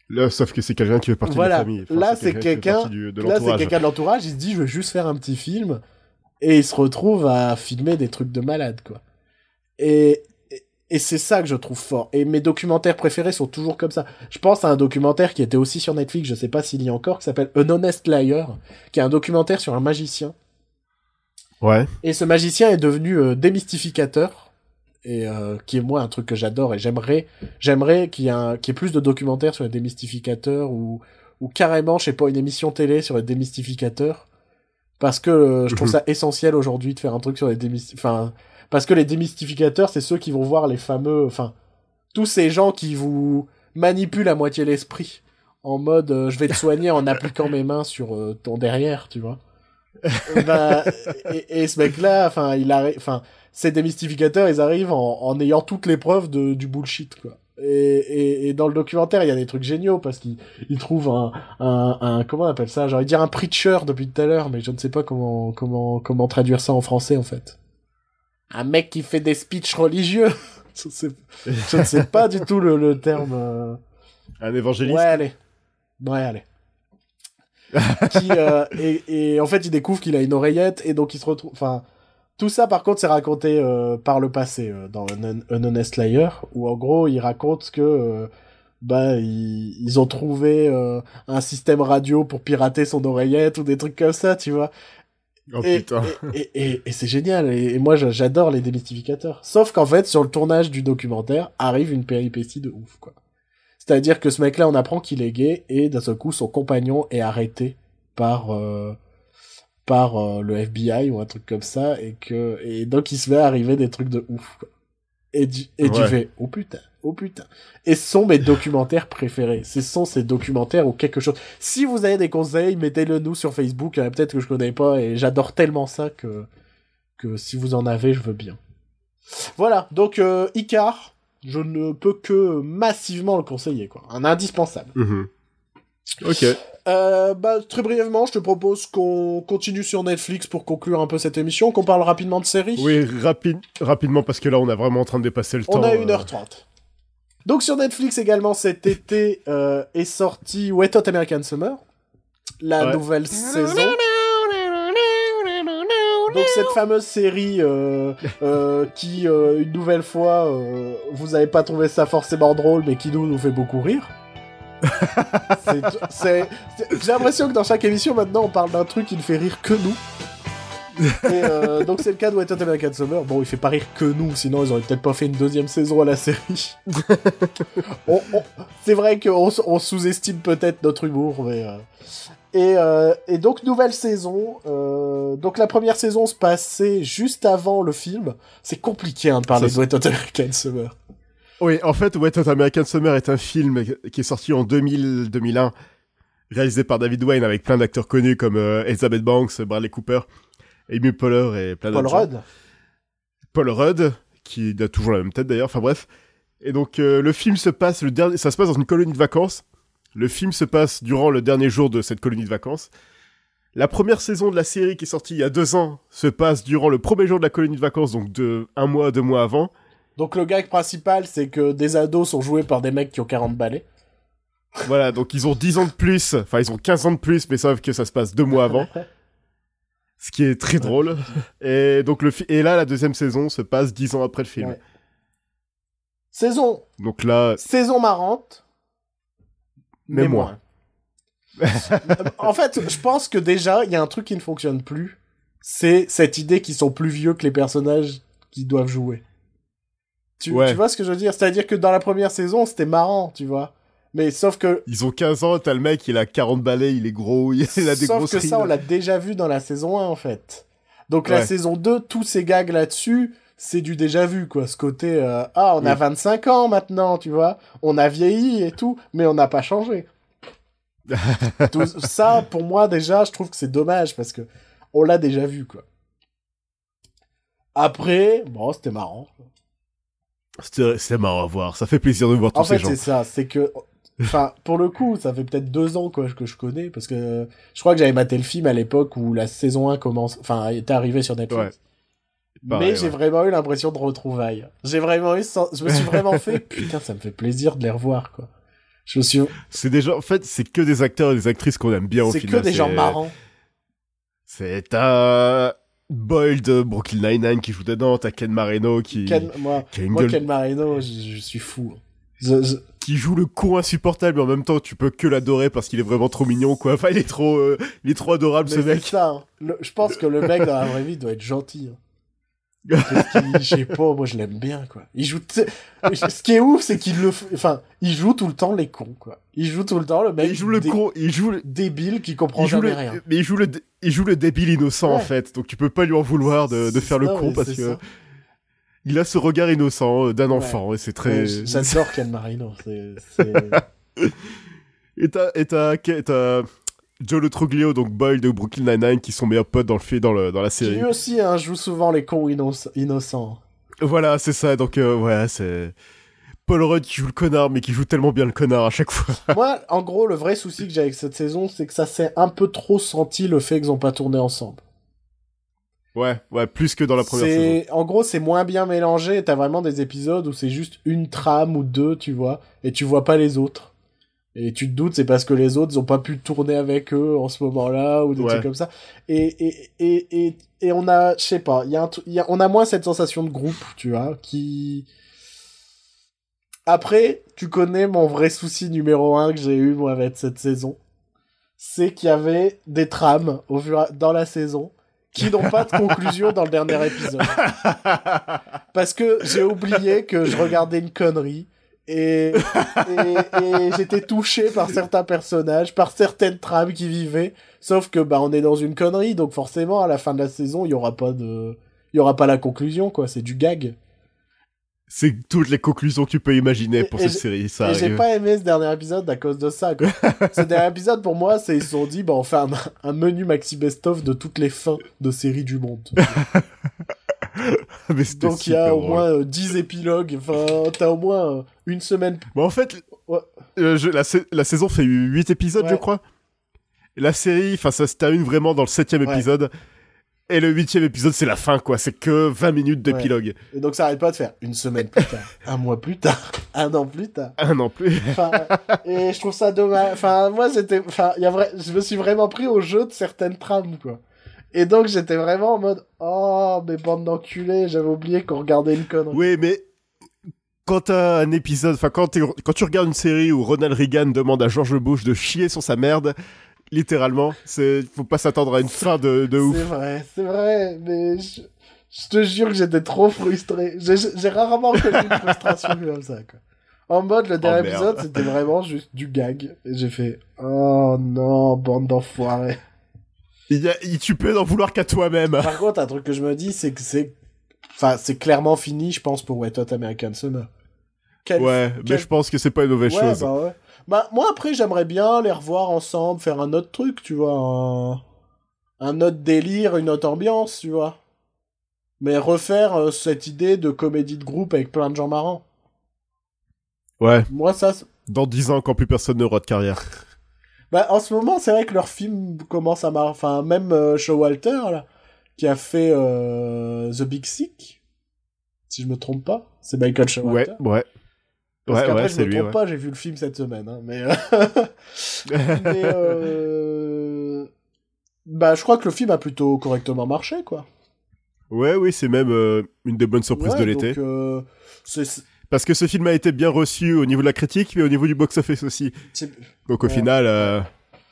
Là, sauf que c'est quelqu'un qui fait partie Voilà. de la famille. Là, c'est quelqu'un- de Là, c'est l'entourage. quelqu'un de l'entourage, il se dit, je veux juste faire un petit film, et il se retrouve à filmer des trucs de malade, quoi. Et, et, et c'est ça que je trouve fort. Et mes documentaires préférés sont toujours comme ça. Je pense à un documentaire qui était aussi sur Netflix, je sais pas s'il y a encore, qui s'appelle An Honest Liar, qui est un documentaire sur un magicien. Ouais. Et ce magicien est devenu euh, démystificateur, et euh, qui est moi un truc que j'adore, et j'aimerais, j'aimerais qu'il y ait un, qu'il y ait plus de documentaires sur les démystificateurs ou ou carrément, je sais pas, une émission télé sur les démystificateurs, parce que euh, je trouve Mhm. ça essentiel aujourd'hui de faire un truc sur les démystificateurs. Enfin, parce que les démystificateurs, c'est ceux qui vont voir les fameux, enfin, tous ces gens qui vous manipulent à moitié l'esprit en mode euh, je vais te soigner en appliquant mes mains sur euh, ton derrière, tu vois. bah, et, et ce mec-là, enfin, il arrive, enfin, ces démystificateurs, ils arrivent en, en ayant toutes les preuves de, du bullshit, quoi. Et, et, et dans le documentaire, il y a des trucs géniaux parce qu'ils ils trouvent un, un, un, comment on appelle ça? J'aurais dire un preacher depuis tout à l'heure, mais je ne sais pas comment, comment, comment traduire ça en français, en fait. Un mec qui fait des speeches religieux. je, sais, je ne sais pas du tout le, le terme. euh, Un évangéliste? Ouais, allez. Ouais, allez. qui, euh, et, et en fait, il découvre qu'il a une oreillette et donc il se retrouve. Enfin, tout ça, par contre, c'est raconté euh, par le passé euh, dans Un Honest Liar, où en gros, il raconte que euh, bah ils, ils ont trouvé euh, un système radio pour pirater son oreillette ou des trucs comme ça, tu vois. Oh Et, putain. et, et, et- et c'est génial. Et, moi, j'adore les démystificateurs. Sauf qu'en fait, sur le tournage du documentaire, arrive une péripétie de ouf, quoi. C'est-à-dire que ce mec-là, on apprend qu'il est gay et d'un seul coup, son compagnon est arrêté par euh, par euh, le FBI ou un truc comme ça et que et donc il se met arriver des trucs de ouf. Quoi. Et du, et tu Ouais. fais oh putain, oh putain. Et ce sont mes documentaires préférés. Ce sont ces documentaires ou quelque chose. Si vous avez des conseils, mettez-le nous sur Facebook. A peut-être que je connais pas et j'adore tellement ça que que si vous en avez, je veux bien. Voilà. Donc euh, Icar, je ne peux que massivement le conseiller quoi. Un indispensable. Mhm. Ok. Euh, bah, très brièvement, je te propose qu'on continue sur Netflix pour conclure un peu cette émission, qu'on parle rapidement de séries. Oui, rapide, rapidement, parce que là, on est vraiment en train de dépasser le On temps. a euh. 1h30. Donc sur Netflix également cet été euh, est sorti Wet Hot American Summer, la Ouais. nouvelle saison. Donc cette fameuse série euh, euh, qui, euh, une nouvelle fois, euh, vous avez pas trouvé ça forcément drôle, mais qui nous, nous fait beaucoup rire. J'ai l'impression que dans chaque émission maintenant, on parle d'un truc qui ne fait rire que nous. Et euh, donc c'est le cas de Wet Hot American Summer. Bon, il fait pas rire que nous, sinon ils auraient peut-être pas fait une deuxième saison à la série. On- on- C'est vrai qu'on on sous-estime peut-être notre humour, mais... euh, Et, euh, et donc nouvelle saison. donc la première saison se passait juste avant le film. C'est compliqué hein, de parler de Wet Hot American Summer. Oui, en fait, Wet Hot American Summer est un film qui est sorti en 2000-2001, réalisé par David Wayne avec plein d'acteurs connus comme euh, Elizabeth Banks, Bradley Cooper, Amy Poehler et plein Paul d'autres gens. Rudd. Paul Rudd, qui a toujours la même tête d'ailleurs, enfin bref. Et donc euh, le film se passe, le dernier, ça se passe dans une colonie de vacances. Le film se passe durant le dernier jour de cette colonie de vacances. La première saison de la série qui est sortie il y a deux ans se passe durant le premier jour de la colonie de vacances, donc de un mois, deux mois avant. Donc le gag principal, c'est que des ados sont joués par des mecs qui ont 40 balais. Voilà, donc ils ont 10 ans de plus, enfin ils ont 15 ans de plus, mais sauf que ça se passe deux mois avant. Ce qui est très drôle. Et donc le et là la deuxième saison se passe 10 ans après le film. Ouais. Saison, Donc là, saison marrante, Mais moins. en fait, je pense que déjà, il y a un truc qui ne fonctionne plus. C'est cette idée qu'ils sont plus vieux que les personnages qui doivent jouer. Tu, Ouais. tu vois ce que je veux dire? C'est-à-dire que dans la première saison, c'était marrant, tu vois. Mais sauf que, ils ont 15 ans, t'as le mec, il a 40 balais, il est gros, il a des sauf que ça, on rides. l'a déjà vu dans la saison 1, en fait. Donc la saison 2, tous ces gags là-dessus, c'est du déjà vu, quoi. Ce côté, euh, ah, on a Oui. 25 ans maintenant, tu vois. On a vieilli et tout, mais on n'a pas changé. Tout ça, pour moi, déjà, je trouve que c'est dommage parce que on l'a déjà vu, quoi. Après, bon, c'était marrant. C'était marrant à voir, ça fait plaisir de voir tous En ces fait, gens. c'est ça, c'est que, enfin, pour le coup, ça fait peut-être deux ans quoi, que je connais parce que je crois que j'avais maté le film à l'époque où la saison 1 commence, enfin, était arrivée sur Netflix. Ouais. Pareil, Mais j'ai ouais. vraiment eu l'impression de retrouvailles. J'ai vraiment eu, sen- je me suis vraiment fait, putain, ça me fait plaisir de les revoir, quoi. Je me suis, C'est des gens, en fait, c'est que des acteurs et des actrices qu'on aime bien au c'est que final. des gens c'est- marrants. C'est t'as Boyle de Brooklyn Nine-Nine qui joue dedans, t'as Ken Marino qui, Ken, moi, qui Ken Marino, je, je suis fou. Je- je- qui joue le con insupportable, mais en même temps, tu peux que l'adorer parce qu'il est vraiment trop mignon, quoi. Enfin, il est trop, euh, il est trop adorable, Mais ce mec. ça, hein. Le- je pense que le mec dans la vraie vie doit être gentil. hein. Je sais pas, moi je l'aime bien quoi. Il joue. Ce qui est ouf, c'est qu'il le. Enfin, il joue tout le temps les cons quoi. Il joue tout le temps le mec. il joue le con, il joue le, Débile qui comprend jamais le, rien. mais il joue le, dé- il joue le débile innocent, en fait. Donc tu peux pas lui en vouloir de, de faire le con parce que ça. il a ce regard innocent euh, d'un Ouais. enfant et c'est très, Ouais, J'adore Ken Marino. c'est- Et t'as, et t'as Joe Le Truglio, donc Boyle de Brooklyn Nine-Nine, qui sont meilleurs potes dans le fait, dans, le, dans la Qui série. lui aussi hein, joue souvent les cons innoc- innocents. Voilà, c'est ça. Donc, euh, ouais, c'est Paul Rudd qui joue le connard, mais qui joue tellement bien le connard à chaque fois. Moi, en gros, le vrai souci que j'ai avec cette saison, c'est que ça s'est un peu trop senti le fait qu'ils ont pas tourné ensemble. ouais, ouais, plus que dans la première saison. En gros, c'est moins bien mélangé. T'as vraiment des épisodes où c'est juste une trame ou deux, tu vois, et tu vois pas les autres. Et tu te doutes, c'est parce que les autres, ils ont pas pu tourner avec eux en ce moment-là, ou des Ouais. trucs comme ça. Et, et, et, et, et on a, je sais pas, y a un y a, on a moins cette sensation de groupe, tu vois, qui... Après, tu connais mon vrai souci numéro un que j'ai eu, moi, avec cette saison. C'est qu'il y avait des trames au dans la saison qui n'ont pas de conclusion dans le dernier épisode. Parce que j'ai oublié que je regardais une connerie et, et, et j'étais touché par certains personnages, par certaines trames qui vivaient. Sauf que bah on est dans une connerie, donc forcément à la fin de la saison il y aura pas de, il y aura pas la conclusion quoi. C'est du gag. C'est toutes les conclusions que tu peux imaginer pour Et- et cette série. Ça et j'ai pas aimé ce dernier épisode à cause de ça. Quoi. ce dernier épisode pour moi c'est ils se sont dit bah on fait un, un menu maxi best-of de toutes les fins de séries du monde. Mais c'était Donc il y a au drôle. moins euh, 10 épilogues. Enfin t'as au moins euh, une semaine Mais en fait, Ouais. euh, je- la, sa- la saison fait 8 épisodes, Ouais. je crois. La série, enfin, ça se termine vraiment dans le septième Ouais. épisode. Et le huitième épisode, c'est la fin, quoi. C'est que 20 minutes d'épilogue. Et donc ça arrête pas de faire une semaine plus tard, un mois plus tard, un an plus tard. Un an plus. Enfin, et je trouve ça dommage. Enfin, moi j'étais, enfin, il y a vrai, je me suis vraiment pris au jeu de certaines trames, quoi. Et donc j'étais vraiment en mode, oh, mais bande d'enculés, j'avais oublié qu'on regardait une connerie. oui, mais quand t'as un épisode, enfin, quand, quand tu regardes une série où Ronald Reagan demande à George Bush de chier sur sa merde, littéralement, c'est, faut pas s'attendre à une fin de, de ouf. C'est vrai, c'est vrai, mais je, je te jure que j'étais trop frustré. J'ai rarement connu une frustration comme ça, quoi. En mode, le dernier Oh, épisode, c'était vraiment juste du gag. Et j'ai fait, oh non, bande d'enfoirés. Il tu peux n'en vouloir qu'à toi-même. Par contre, un truc que je me dis, c'est que c'est, enfin, c'est clairement fini, je pense, pour Wet Hot American Summer. Quel- Ouais, mais je pense que c'est pas une mauvaise ouais, chose. bah ouais. Bah, moi, après, j'aimerais bien les revoir ensemble, faire un autre truc, tu vois, un, un autre délire, une autre ambiance, tu vois. Mais refaire euh, cette idée de comédie de groupe avec plein de gens marrants. Ouais, Moi, ça, dans 10 ans, quand plus personne n'aura de carrière. Bah, en ce moment, c'est vrai que leurs films commencent à marrer. Enfin, même euh, Showalter, là, qui a fait euh, The Big Sick, si je me trompe pas, c'est Michael Ouais, Showalter. ouais. Parce Ouais, qu'après, ouais, je me lui, trompe ouais. pas, j'ai vu le film cette semaine, hein, mais... euh, mais euh... Bah, je crois que le film a plutôt correctement marché, quoi. Ouais, oui, c'est même euh, une des bonnes surprises Ouais, de l'été. euh, c'est- Parce que ce film a été bien reçu au niveau de la critique, mais au niveau du box-office aussi. Donc au Ouais. final, euh,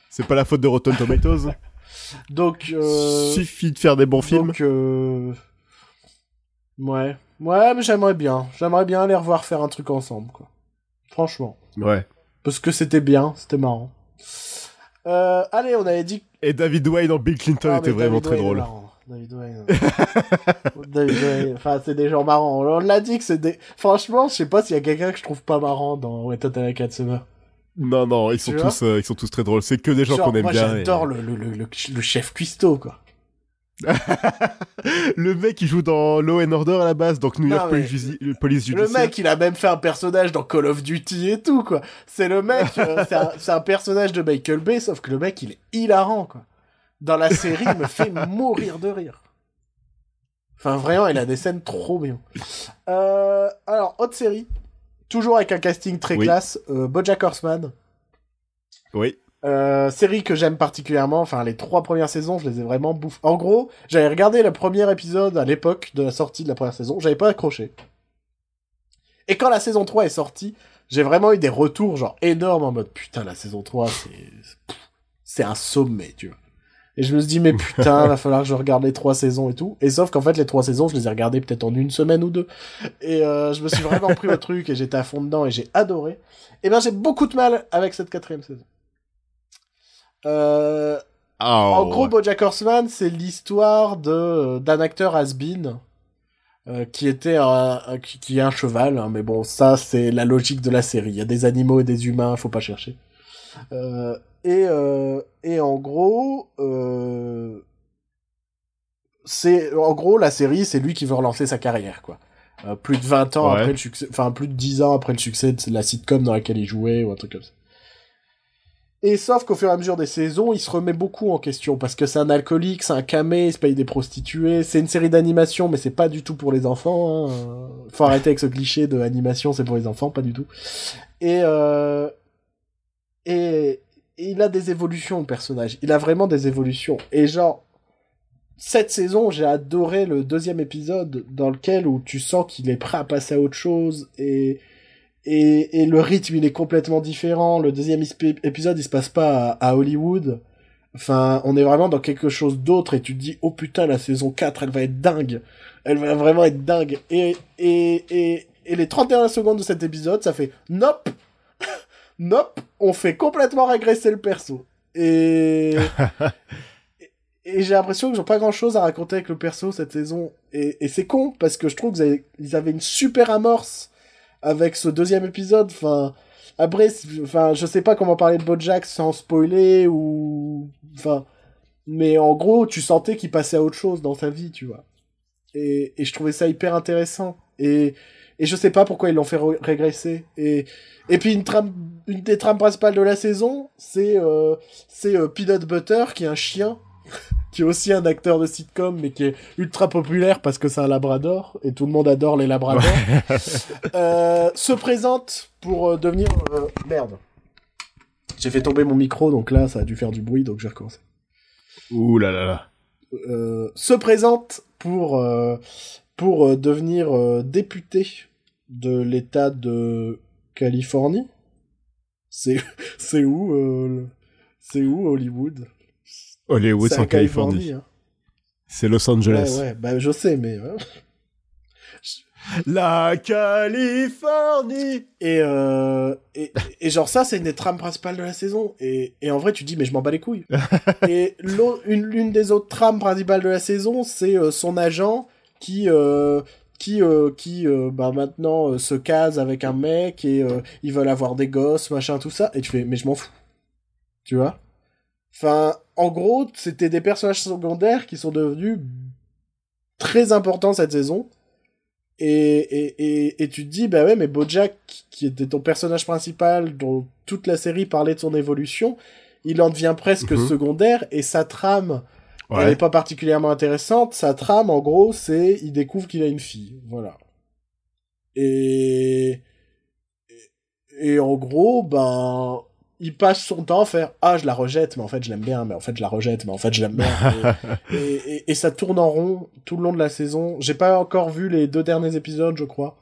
c'est pas la faute de Rotten Tomatoes. Donc, euh... Suffit de faire des bons films. donc, euh... Ouais. Ouais, mais j'aimerais bien. J'aimerais bien les revoir faire un truc ensemble, quoi. Franchement. Ouais. Parce que c'était bien, c'était marrant. Euh, allez, on avait dit Et David Wayne dans Bill Clinton Ah, était vraiment très drôle. marrant. David Wayne. euh. David Wayne. Enfin, c'est des gens marrants. On l'a dit que c'est des. Franchement, je sais pas s'il y a quelqu'un que je trouve pas marrant dans Wet Hot American Summer. Non, non, ils sont tous, euh, ils sont tous très drôles. C'est que des gens qu'on aime moi, bien. j'adore le, le, le, le, le chef cuistot, quoi. Le mec qui joue dans Law and Order à la base, donc New Non, York mais- Police, Justi- Police Le Judiciaire. mec, il a même fait un personnage dans Call of Duty et tout, quoi. C'est le mec, euh, c'est un, c'est un personnage de Michael Bay, sauf que le mec, il est hilarant, quoi. Dans la série, me fait mourir de rire. Enfin, vraiment, il a des scènes trop bien. Euh, alors, autre série. Toujours avec un casting très Oui. classe. Euh, Bojack Horseman. Oui. Euh, série que j'aime particulièrement. Enfin, les trois premières saisons, je les ai vraiment bouffées. En gros, j'avais regardé le premier épisode à l'époque de la sortie de la première saison. J'avais pas accroché. Et quand la saison 3 est sortie, j'ai vraiment eu des retours genre énormes en mode putain la saison 3 c'est c'est un sommet, tu vois. Et je me suis dit mais putain, va falloir que je regarde les trois saisons et tout. Et sauf qu'en fait les trois saisons, je les ai regardées peut-être en une semaine ou deux. Et euh, je me suis vraiment pris au truc et j'étais à fond dedans et j'ai adoré. Et ben j'ai beaucoup de mal avec cette quatrième saison. Euh, Ah, en ouais. gros, BoJack Horseman, c'est l'histoire de d'un acteur has-been euh, qui était un, un- qui, qui est un cheval. hein, mais bon, ça c'est la logique de la série. Il y a des animaux et des humains, faut pas chercher. Euh, et, euh, et en gros, euh, c'est en gros la série, c'est lui qui veut relancer sa carrière, quoi. Euh, plus de 20 ans Ouais. après le succès, enfin plus de 10 ans après le succès de la sitcom dans laquelle il jouait ou un truc comme ça. Et sauf qu'au fur et à mesure des saisons, il se remet beaucoup en question parce que c'est un alcoolique, c'est un camé, il se paye des prostituées. C'est une série d'animation, mais c'est pas du tout pour les enfants. Hein. Faut arrêter avec ce cliché de animation, c'est pour les enfants, pas du tout. Et euh, et, il a des évolutions, le personnage. Il a vraiment des évolutions. Et genre, cette saison, j'ai adoré le deuxième épisode dans lequel où tu sens qu'il est prêt à passer à autre chose et et, et le rythme il est complètement différent. Le deuxième épisode il se passe pas à, Hollywood. Enfin, on est vraiment dans quelque chose d'autre et tu te dis oh putain la saison 4 elle va être dingue. Elle va vraiment être dingue. Et et et, et les 30 dernières secondes de cet épisode ça fait nope. Nope, on fait complètement régresser le perso. Et et j'ai l'impression que j'ai pas grand chose à raconter avec le perso cette saison. Et, et c'est con, parce que je trouve qu'ils avaient, une super amorce avec ce deuxième épisode. Enfin, après, enfin, je sais pas comment parler de Bojack sans spoiler ou, enfin, mais en gros, tu sentais qu'il passait à autre chose dans sa vie, tu vois. Et, et je trouvais ça hyper intéressant. Et, et je sais pas pourquoi ils l'ont fait re- régresser. Et, et puis une trame, une des trames principales de la saison, c'est, euh, c'est euh, Peanut Butter qui est un chien qui est aussi un acteur de sitcom, mais qui est ultra populaire parce que c'est un labrador, et tout le monde adore les labradors, euh, se présente pour euh, devenir... Merde. J'ai fait tomber mon micro, donc là, ça a dû faire du bruit, donc je vais recommencer. Ouh là là là. Se présente pour, pour devenir député de l'État de Californie? C'est c'est où euh, C'est où Hollywood? Hollywood, C'est en Californie. hein. C'est Los Angeles. Ouais, ouais, bah je sais, mais... La Californie Et, euh, et, et genre ça, c'est une des trames principales de la saison. Et, et en vrai, tu dis, mais je m'en bats les couilles. et l'une des autres trames principales de la saison, c'est euh, son agent qui... Euh, qui euh, qui euh, bah maintenant euh, se case avec un mec et ils veulent avoir des gosses machin tout ça et tu fais mais je m'en fous. Tu vois? Enfin en gros c'était des personnages secondaires qui sont devenus très importants cette saison. Et, et, et, et tu te dis, bah ouais, mais Bojack, qui était ton personnage principal, dont toute la série parlait de son évolution, il en devient presque Mhm. secondaire, et sa trame, elle Ouais. est pas particulièrement intéressante. Sa trame, en gros, c'est, il découvre qu'il a une fille. Voilà. Et, et, en gros, ben, il passe son temps à faire, ah, je la rejette, mais en fait, je l'aime bien, mais en fait, je la rejette, mais en fait, je l'aime bien. Et- et, et, et ça tourne en rond tout le long de la saison. J'ai pas encore vu les deux derniers épisodes, je crois.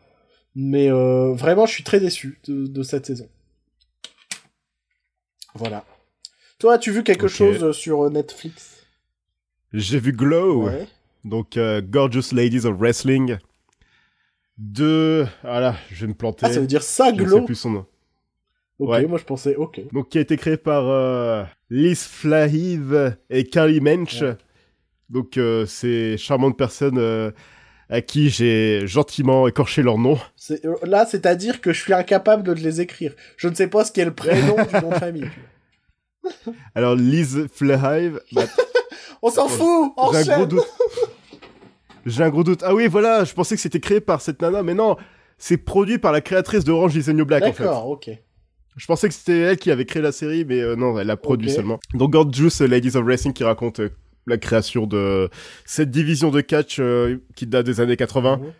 Mais euh, vraiment, je suis très déçu de, de cette saison. Voilà. Toi, as-tu vu quelque chose sur Netflix? J'ai vu Glow, Ouais. donc euh, Gorgeous Ladies of Wrestling. De... Voilà, je vais me planter. Ah, ça veut dire ça, je ne sais Glow plus son nom. Ok, Ouais. moi je pensais, ok. Donc, qui a été créé par euh, Liz Flahive et Carly Mensch. Ouais. Donc, euh, ces charmantes personnes à qui j'ai gentiment écorché leur nom. C'est- Là, c'est-à-dire que je suis incapable de les écrire. Je ne sais pas ce qu'est le prénom du nom de famille. Alors, Liz Flahive, bah, On s'en fout j'ai un gros doute. J'ai un gros doute. Ah oui, voilà, je pensais que c'était créé par cette nana, mais non, c'est produit par la créatrice de Orange is the New Black, en fait. D'accord, ok. Je pensais que c'était elle qui avait créé la série, mais euh, non, elle a produit seulement. Donc Gorgeous Ladies of Wrestling qui raconte euh, la création de cette division de catch euh, qui date des années 80, Mhm.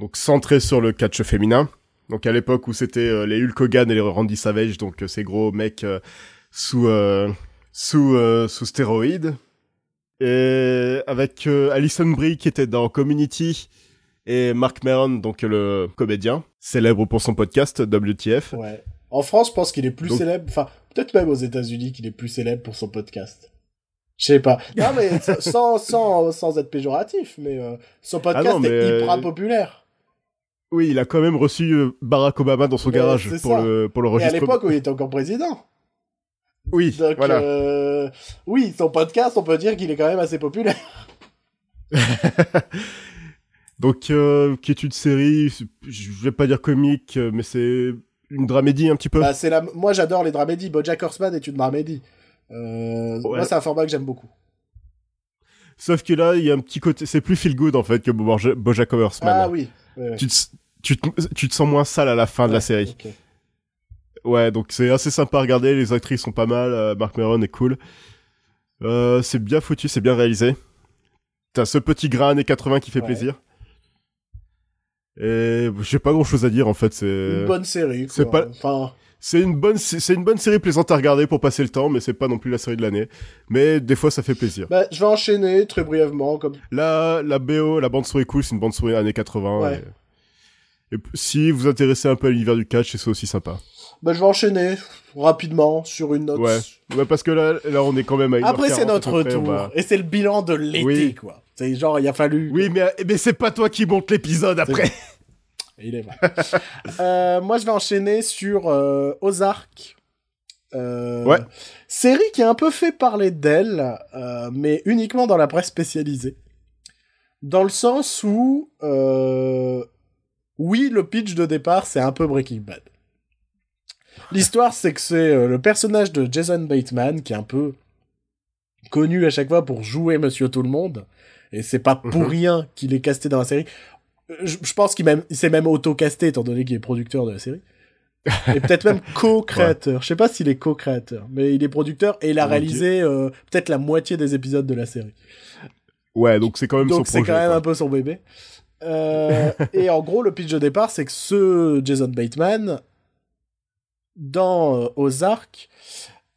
donc centrée sur le catch féminin. Donc à l'époque où c'était euh, les Hulk Hogan et les Randy Savage, donc euh, ces gros mecs euh, sous euh, sous euh, sous stéroïdes. Et avec euh, Alison Brie qui était dans Community et Mark Maron, donc le comédien, célèbre pour son podcast WTF. Ouais. En France, je pense qu'il est plus Donc- célèbre. Enfin, peut-être même aux États-Unis qu'il est plus célèbre pour son podcast. Je sais pas. Non, mais sans, sans, sans être péjoratif, mais euh, son podcast Ah non, mais, est hyper euh, populaire. Oui, il a quand même reçu Barack Obama dans son Mais garage pour ça. le, pour Et à l'enregistrement. l'époque où il était encore président. Oui, Donc, voilà. euh, oui, son podcast, on peut dire qu'il est quand même assez populaire. Donc, euh, qui est une série, je vais pas dire comique, euh, mais c'est une dramédie un petit peu. Bah, c'est la... Moi, j'adore les dramédies. Bojack Horseman est une dramédie. Euh, Ouais. Moi, c'est un format que j'aime beaucoup. Sauf que là, il y a un petit côté, c'est plus feel good en fait que Boja- Bojack Horseman. Ah oui. Ouais, ouais. tu, te, tu, te, tu te sens moins sale à la fin de la série. Ouais, donc c'est assez sympa à regarder, les actrices sont pas mal, euh, Mark Maron est cool. Euh, c'est bien foutu, c'est bien réalisé. T'as ce petit grain années 80 qui fait Ouais. plaisir. Et j'ai pas grand chose à dire en fait, c'est Une bonne série. c'est pas- Enfin, c'est une bonne c'est une bonne série plaisante à regarder pour passer le temps, mais c'est pas non plus la série de l'année. Mais des fois ça fait plaisir. bah, je vais enchaîner très brièvement. Comme... Là, la BO, la bande son est cool, c'est une bande son années 80. Ouais. Et, si vous vous intéressez un peu à l'univers du catch, c'est aussi sympa. Bah, je vais enchaîner rapidement sur une note. Ouais. Ouais, parce que là, là, on est quand même à Après, 1h40 c'est notre retour. va- Et c'est le bilan de l'été, Oui. quoi. C'est genre, il a fallu. Oui, mais, mais c'est pas toi qui monte l'épisode après. Il est vrai. Euh, moi, je vais enchaîner sur euh, Ozark. Euh, Ouais. Série qui a un peu fait parler d'elle, euh, mais uniquement dans la presse spécialisée. Dans le sens où, euh, oui, le pitch de départ, c'est un peu Breaking Bad. L'histoire, c'est que c'est euh, le personnage de Jason Bateman qui est un peu connu à chaque fois pour jouer Monsieur Tout le Monde. Et c'est pas pour Mhm. rien qu'il est casté dans la série. Euh, Je, je pense qu'il s'est même auto-casté étant donné qu'il est producteur de la série. Et peut-être même co-créateur. Je sais pas s'il est co-créateur, mais il est producteur et il a réalisé euh, peut-être la moitié des épisodes de la série. Ouais, donc c'est quand même Donc son c'est quand même quoi. un peu son bébé. Euh, et en gros, le pitch de départ, c'est que ce Jason Bateman, dans euh, Ozark,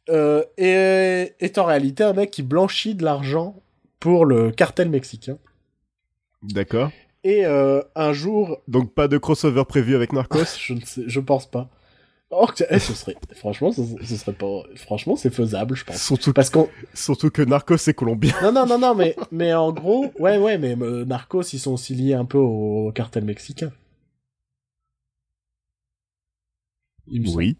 euh, est, est en réalité un mec qui blanchit de l'argent pour le cartel mexicain. D'accord. Et euh, un jour, Donc pas de crossover prévu avec Narcos? je ne sais, je pense pas. Oh, que- eh, ce serait, franchement, ce, ce serait pas, franchement, c'est faisable, je pense. surtout, Parce qu'on, surtout que Narcos c'est colombien. non, non, non, non, mais, mais en gros, ouais, ouais, mais euh, Narcos, ils sont aussi liés un peu au, au cartel mexicain. Il me semble. Oui.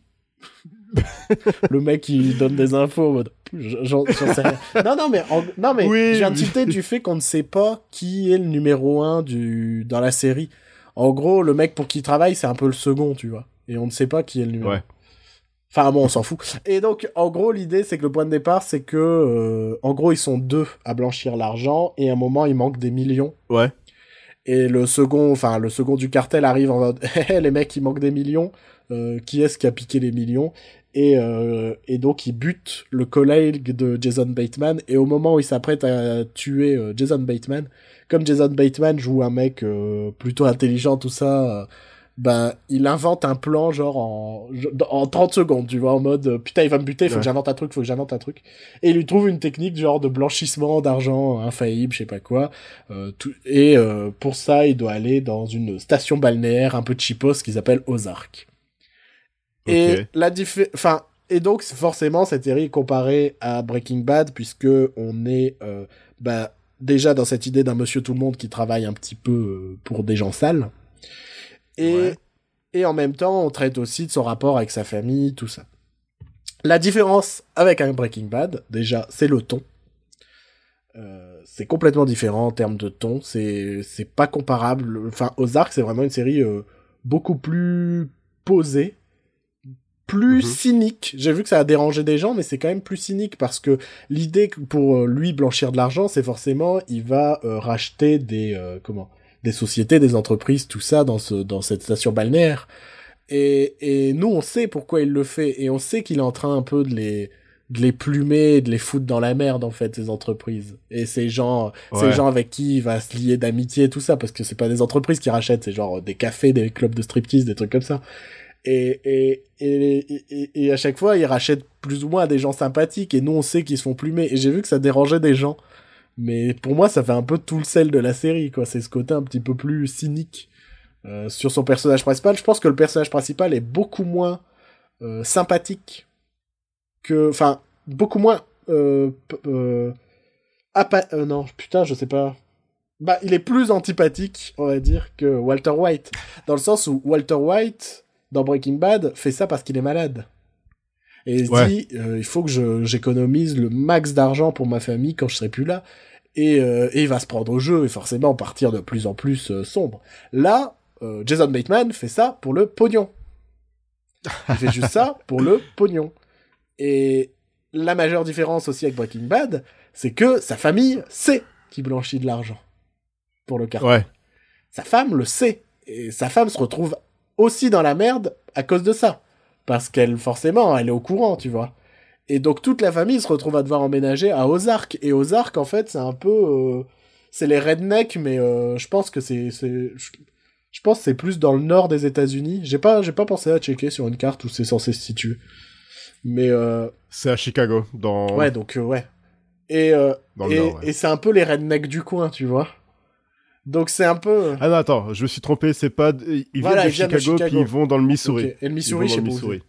Le mec, il donne des infos en mode, j'en sais rien. Non, non, mais, en- non, mais, Oui, citer du fait qu'on ne sait pas qui est le numéro un du, dans la série. En gros, le mec pour qui il travaille, c'est un peu le second, tu vois. Et on ne sait pas qui est le numéro Ouais. un. Enfin bon, on s'en fout. Et donc, en gros, l'idée, c'est que le point de départ, c'est que, euh, en gros, ils sont deux à blanchir l'argent, et à un moment, il manque des millions. Ouais. Et le second, enfin, le second du cartel arrive en mode, Hé, les mecs, il manque des millions. Euh, qui est-ce qui a piqué les millions et, euh, et donc il bute le collègue de Jason Bateman et au moment où il s'apprête à tuer euh, Jason Bateman, comme Jason Bateman joue un mec euh, plutôt intelligent tout ça, euh, ben il invente un plan genre en en 30 secondes, tu vois, en mode putain il va me buter, faut Ouais. que j'invente un truc, faut que j'invente un truc. Et il lui trouve une technique genre de blanchissement d'argent infaillible, je sais pas quoi. Euh, tout, et euh, pour ça, il doit aller dans une station balnéaire un peu cheapos qu'ils appellent Ozark. Et la enfin, et donc forcément cette série est comparée à Breaking Bad puisque on est euh, bah, déjà dans cette idée d'un Monsieur Tout le Monde qui travaille un petit peu euh, pour des gens sales. Et Ouais. et en même temps, on traite aussi de son rapport avec sa famille, tout ça. La différence avec un Breaking Bad, déjà, c'est le ton. Euh, c'est complètement différent en termes de ton. C'est c'est pas comparable. Enfin, Ozark, c'est vraiment une série beaucoup plus posée, plus Mhm. cynique. J'ai vu que ça a dérangé des gens, mais c'est quand même plus cynique parce que l'idée que pour euh, lui blanchir de l'argent, c'est forcément il va euh, racheter des euh, comment des sociétés, des entreprises, tout ça dans ce dans cette station balnéaire. Et, et nous, on sait pourquoi il le fait, et on sait qu'il est en train un peu de les de les plumer, de les foutre dans la merde en fait ces entreprises. Et ces gens, ces gens avec qui il va se lier d'amitié, tout ça, parce que c'est pas des entreprises qui rachètent, c'est genre des cafés, des clubs de striptease, des trucs comme ça. Et, et, et, et, à chaque fois, ils rachètent plus ou moins des gens sympathiques, et nous, on sait qu'ils se font plumer. Et j'ai vu que ça dérangeait des gens. Mais pour moi, ça fait un peu tout le sel de la série, quoi. C'est ce côté un petit peu plus cynique euh, sur son personnage principal. Je pense que le personnage principal est beaucoup moins euh, sympathique que, enfin, beaucoup moins. Euh, euh, non, putain, je sais pas. Bah, il est plus antipathique, on va dire, que Walter White, dans le sens où Walter White dans Breaking Bad fait ça parce qu'il est malade. Et il se Ouais. dit, euh, il faut que j'économise le max d'argent pour ma famille quand je serai plus là. Et, euh, et il va se prendre au jeu et forcément partir de plus en plus euh, sombre. Là, Jason Bateman fait ça pour le pognon. Il fait juste ça pour le pognon. Et la majeure différence aussi avec Breaking Bad, c'est que sa famille sait qu'il blanchit de l'argent pour le carton. Ouais. Sa femme le sait. Et sa femme se retrouve aussi dans la merde à cause de ça. Parce qu'elle, forcément, elle est au courant, tu vois. Et donc toute la famille se retrouve à devoir emménager à Ozark. Et Ozark, en fait, c'est un peu... euh, c'est les rednecks, mais euh, je pense que c'est... Je, pense c'est plus dans le nord des États-Unis. J'ai pas, j'ai pas pensé à checker sur une carte où c'est censé se situer. Mais euh, C'est à Chicago, dans, ouais, donc euh, ouais. Et, euh, et c'est un peu les rednecks du coin, tu vois. Donc c'est un peu... Ah non, attends, je me suis trompé, c'est pas... Ils viennent Voilà, de ils viennent de Chicago, puis ils vont dans le Missouri. Et le Ils Missouri, où Missouri.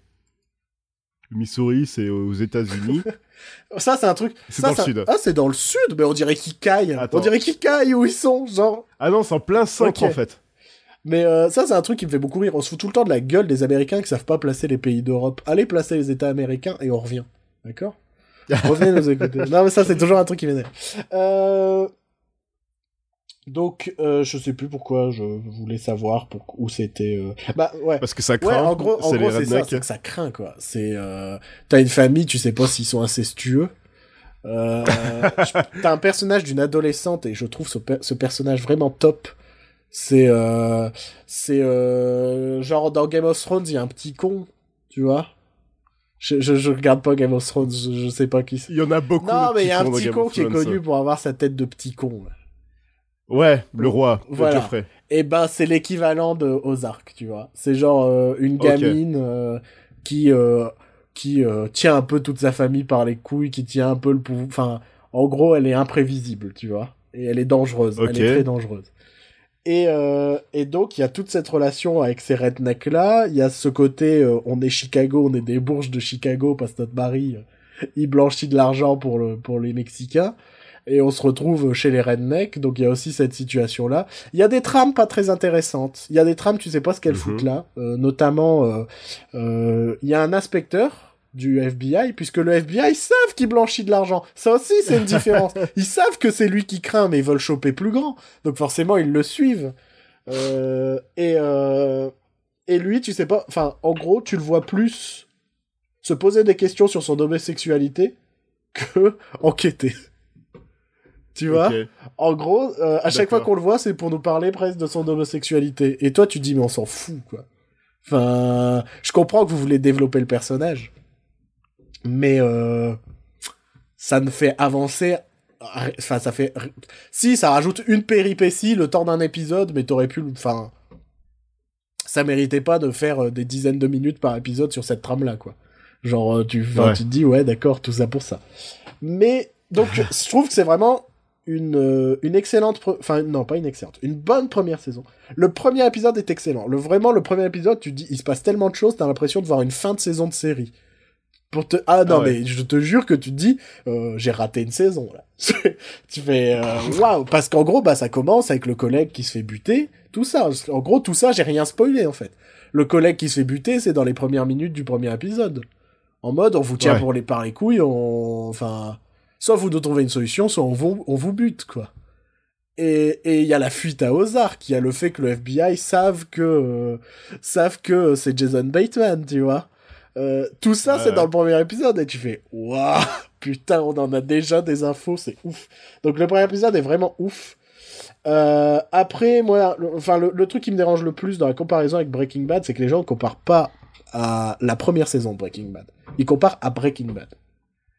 Le Missouri, c'est aux États-Unis. c'est. Ça, c'est un truc... C'est dans le sud. Ah, c'est dans le sud Mais on dirait qu'ils caillent. Attends. On dirait qu'ils caillent où ils sont, genre... Ah non, c'est en plein centre, en fait. Mais euh, ça, c'est un truc qui me fait beaucoup rire. On se fout tout le temps de la gueule des Américains qui savent pas placer les pays d'Europe. Allez placer les États américains et on revient. D'accord? Revenez nous écouter. Non, mais ça, c'est toujours un truc qui m'énerve. Euh... Donc, euh, je sais plus pourquoi je voulais savoir pour... où c'était. euh. Bah, ouais. Parce que ça Ouais, craint, en gros, en c'est gros c'est ça, que ça craint, quoi. C'est, euh, t'as une famille, tu sais pas s'ils sont incestueux. Euh, t'as un personnage d'une adolescente et je trouve ce, per- ce personnage vraiment top. C'est, euh, c'est, euh, genre dans Game of Thrones, il y a un petit con, tu vois. Je, je, je regarde pas Game of Thrones, je, je sais pas qui c'est. Il y en a beaucoup. Non, mais il y a un petit con qui est connu pour avoir sa tête de petit con. là. Ouais, le roi, Voilà. Geoffrey. Eh ben, c'est l'équivalent de Ozark, tu vois. C'est genre euh, une gamine euh, qui euh, qui euh, tient un peu toute sa famille par les couilles, qui tient un peu le pouvoir. Enfin, en gros, elle est imprévisible, tu vois. Et elle est dangereuse. Elle est très dangereuse. Et, euh, et donc, il y a toute cette relation avec ces rednecks-là. Il y a ce côté, euh, on est Chicago, on est des bourges de Chicago, parce que notre mari, il blanchit de l'argent pour, le, pour les Mexicains. Et on se retrouve chez les rednecks, donc il y a aussi cette situation-là. Il y a des trames pas très intéressantes. Il y a des trames, tu sais pas ce qu'elles Mhm. foutent là. Euh, notamment, euh, euh, il y a un inspecteur du FBI, puisque le FBI savent qu'il blanchit de l'argent. Ça aussi, c'est une différence. Ils savent que c'est lui qui craint, mais ils veulent choper plus grand. Donc forcément, ils le suivent. Euh, et, euh, et lui, tu sais pas... Enfin, en gros, tu le vois plus se poser des questions sur son homosexualité que enquêter. Tu vois en gros, euh, à chaque fois qu'on le voit, c'est pour nous parler presque de son homosexualité. Et toi, tu dis, mais on s'en fout, quoi. Enfin, je comprends que vous voulez développer le personnage, mais euh, ça ne fait avancer. Enfin, ça fait. Si, ça rajoute une péripétie le temps d'un épisode, mais t'aurais pu. Enfin, ça méritait pas de faire euh, des dizaines de minutes par épisode sur cette trame-là, quoi. Genre, tu, Ouais. tu te dis, ouais, d'accord, tout ça pour ça. Mais, donc, je trouve que c'est vraiment une, euh, une excellente, enfin non pas une excellente, une bonne première saison. Le premier épisode est excellent. Le vraiment le premier épisode, tu dis, il se passe tellement de choses, t'as l'impression de voir une fin de saison de série. Pour te ah non Ah ouais. mais je te jure que tu te dis, euh, j'ai raté une saison là. tu fais euh, waouh parce qu'en gros bah ça commence avec le collègue qui se fait buter, tout ça. En gros tout ça j'ai rien spoilé en fait. Le collègue qui se fait buter c'est dans les premières minutes du premier épisode. En mode on vous tient Ouais. pour les par les couilles, on enfin soit vous nous trouvez une solution, soit on vous, on vous bute, quoi. Et et il y a la fuite à Ozark, il y a le fait que le FBI savent que euh, savent que c'est Jason Bateman, tu vois. Euh, tout ça, Ouais, c'est dans le premier épisode, et tu fais waouh, putain, on en a déjà des infos, c'est ouf. Donc le premier épisode est vraiment ouf. Euh, après, moi, le, enfin le, le truc qui me dérange le plus dans la comparaison avec Breaking Bad, c'est que les gens ne comparent pas à la première saison de Breaking Bad. Ils comparent à Breaking Bad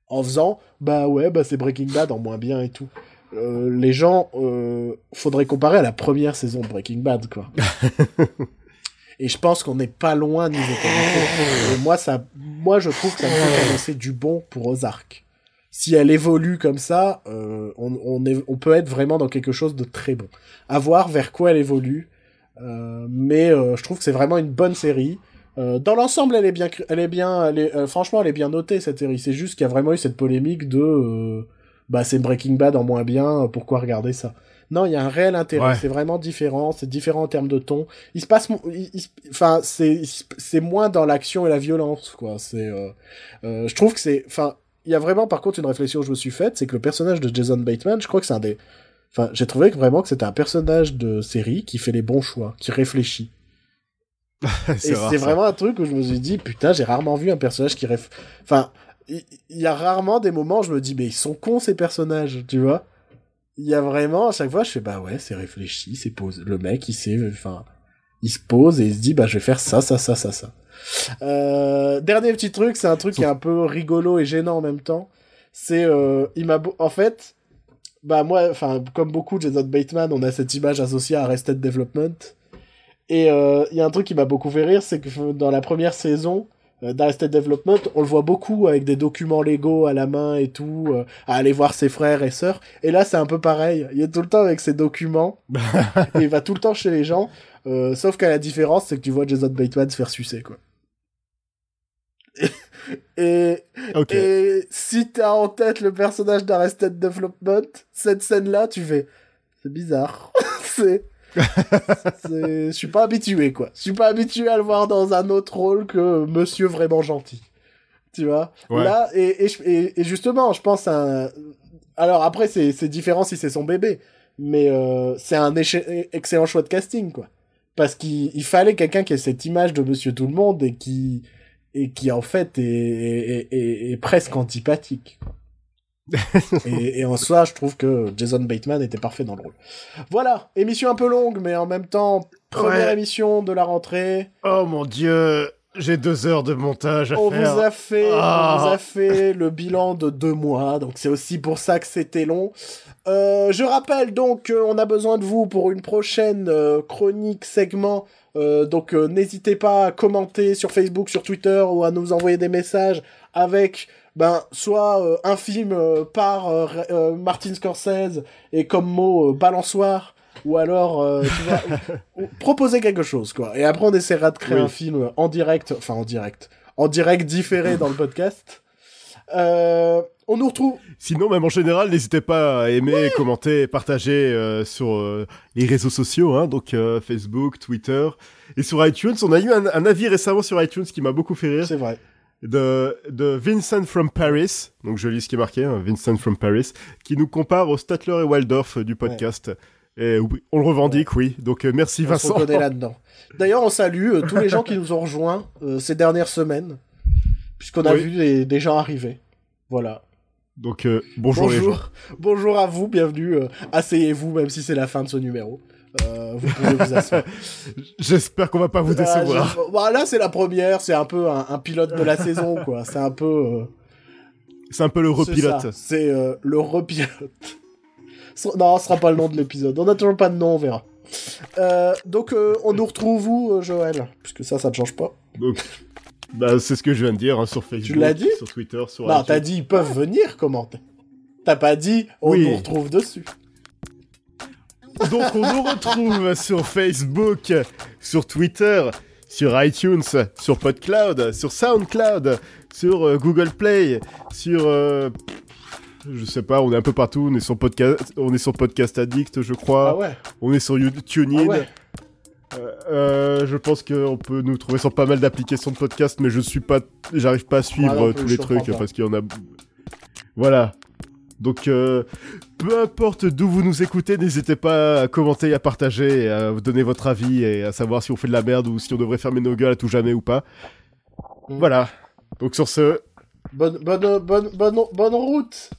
en faisant bah ouais bah c'est Breaking Bad en moins bien et tout. Euh, les gens euh, faudrait comparer à la première saison de Breaking Bad quoi. et je pense qu'on n'est pas loin niveau qualité. Et moi ça moi je trouve que ça me fait annoncer du bon pour Ozark. Si elle évolue comme ça, euh, on, on, est, on peut être vraiment dans quelque chose de très bon. À voir vers quoi elle évolue. Euh, mais euh, je trouve que c'est vraiment une bonne série. Euh, dans l'ensemble, elle est bien, elle est bien, elle est, euh, franchement, elle est bien notée cette série. C'est juste qu'il y a vraiment eu cette polémique de, euh, bah c'est Breaking Bad en moins bien, euh, pourquoi regarder ça? Non, il y a un réel intérêt. Ouais. C'est vraiment différent. C'est différent en termes de ton. Il se passe, enfin, c'est, c'est moins dans l'action et la violence, quoi. C'est, euh, euh, je trouve que c'est, enfin, il y a vraiment par contre une réflexion que je me suis faite, c'est que le personnage de Jason Bateman, je crois que c'est un des, enfin, j'ai trouvé que vraiment que c'était un personnage de série qui fait les bons choix, qui réfléchit. et c'est vraiment un truc où je me suis dit, putain, j'ai rarement vu un personnage qui ref... Enfin, il y, a rarement des moments où je me dis, mais ils sont cons ces personnages, tu vois. Il y a vraiment, à chaque fois, je fais, bah ouais, c'est réfléchi, c'est posé. Le mec, il sait, enfin, il se pose et il se dit, bah je vais faire ça, ça, ça, ça, ça. Euh, dernier petit truc, c'est un truc qui est un peu rigolo et gênant en même temps. C'est, euh, il m'a, en fait, bah moi, enfin, comme beaucoup de Jason Bateman, on a cette image associée à Arrested Development. Et euh, il y a un truc qui m'a beaucoup fait rire, c'est que dans la première saison euh, d'Arrested Development, on le voit beaucoup avec des documents légaux à la main et tout, euh, à aller voir ses frères et sœurs. Et là, c'est un peu pareil. Il est tout le temps avec ses documents. et il va tout le temps chez les gens. euh, sauf qu'à la différence, c'est que tu vois Jason Bateman se faire sucer, quoi. et, et si t'as en tête le personnage d'Arrested Development, cette scène-là, tu fais, c'est bizarre. c'est- je suis pas habitué, quoi. Je suis pas habitué à le voir dans un autre rôle que Monsieur vraiment gentil. Tu vois? Ouais. Là, et, et, je- et- et justement, je pense à un... Alors après, c'est, différent si c'est son bébé. Mais euh, c'est un excellent choix de casting, quoi. Parce qu'il il fallait quelqu'un qui ait cette image de Monsieur Tout le Monde et qui, et qui en fait est, est, est- est presque antipathique. quoi. Et, et en soi, je trouve que Jason Bateman était parfait dans le rôle. Voilà, émission un peu longue, mais en même temps, première Ouais. émission de la rentrée. Oh mon dieu, j'ai deux heures de montage à On faire. vous a fait, Ah. on vous a fait le bilan de deux mois, donc c'est aussi pour ça que c'était long. Euh, je rappelle donc qu'on a besoin de vous pour une prochaine euh, chronique segment. Euh, donc n'hésitez pas à commenter sur Facebook, sur Twitter ou à nous envoyer des messages avec ben soit euh, un film euh, par euh, Martin Scorsese et comme mot balançoire ou alors tu vois, ou- ou- proposer quelque chose quoi. Et après on essaiera de créer Oui. un film en direct, enfin en direct, en direct différé dans le podcast. On nous retrouve. Sinon, même en général, n'hésitez pas à aimer, commenter, partager sur les réseaux sociaux, hein, donc Facebook, Twitter et sur iTunes. On a eu un, un avis récemment sur iTunes qui m'a beaucoup fait rire C'est vrai. De, de Vincent from Paris. Donc je lis ce qui est marqué, hein, Vincent from Paris, qui nous compare au Statler et Waldorf euh, du podcast. Et on le revendique, oui. Donc euh, merci On Vincent. reconnaît là-dedans. D'ailleurs, on salue euh, tous les gens qui nous ont rejoints euh, ces dernières semaines, puisqu'on a vu des, des gens arriver. Voilà. Donc euh, bonjour, les gens. Bonjour, bonjour à vous, bienvenue. Asseyez-vous, même si c'est la fin de ce numéro. Euh, vous pouvez vous asseoir. J'espère qu'on va pas vous décevoir. Ah, je- bah, là, c'est la première, c'est un peu un, un pilote de la saison, quoi. C'est un peu. euh, C'est un peu le repilote. C'est euh, le repilote. Non, ce sera pas le nom de l'épisode. On a toujours pas de nom, on verra. Euh, donc, euh, on nous retrouve où, euh, Joël? Puisque ça, ça ne change pas. Donc, bah, c'est ce que je viens de dire hein, sur Facebook, l'as dit? sur Twitter, sur Non, t'as dit ils peuvent venir commenter. T'as pas dit on Oui. nous retrouve dessus. Donc on nous retrouve sur Facebook, sur Twitter, sur iTunes, sur PodCloud, sur SoundCloud, sur euh, Google Play, sur euh, je sais pas, on est un peu partout, on est sur podcast, on est sur Podcast Addict, je crois. Ah ouais. On est sur YouTube, TuneIn. Ah ouais. Euh, je pense qu'on peut nous trouver sur pas mal d'applications de podcast, mais je suis pas, j'arrive pas à suivre non tous les trucs pas. parce qu'il y en a. Voilà. Donc, euh, peu importe d'où vous nous écoutez, n'hésitez pas à commenter, à partager, à donner votre avis et à savoir si on fait de la merde ou si on devrait fermer nos gueules à tout jamais ou pas. Mm. Voilà. Donc sur ce, Bonne, bonne, bonne, bonne, bonne route.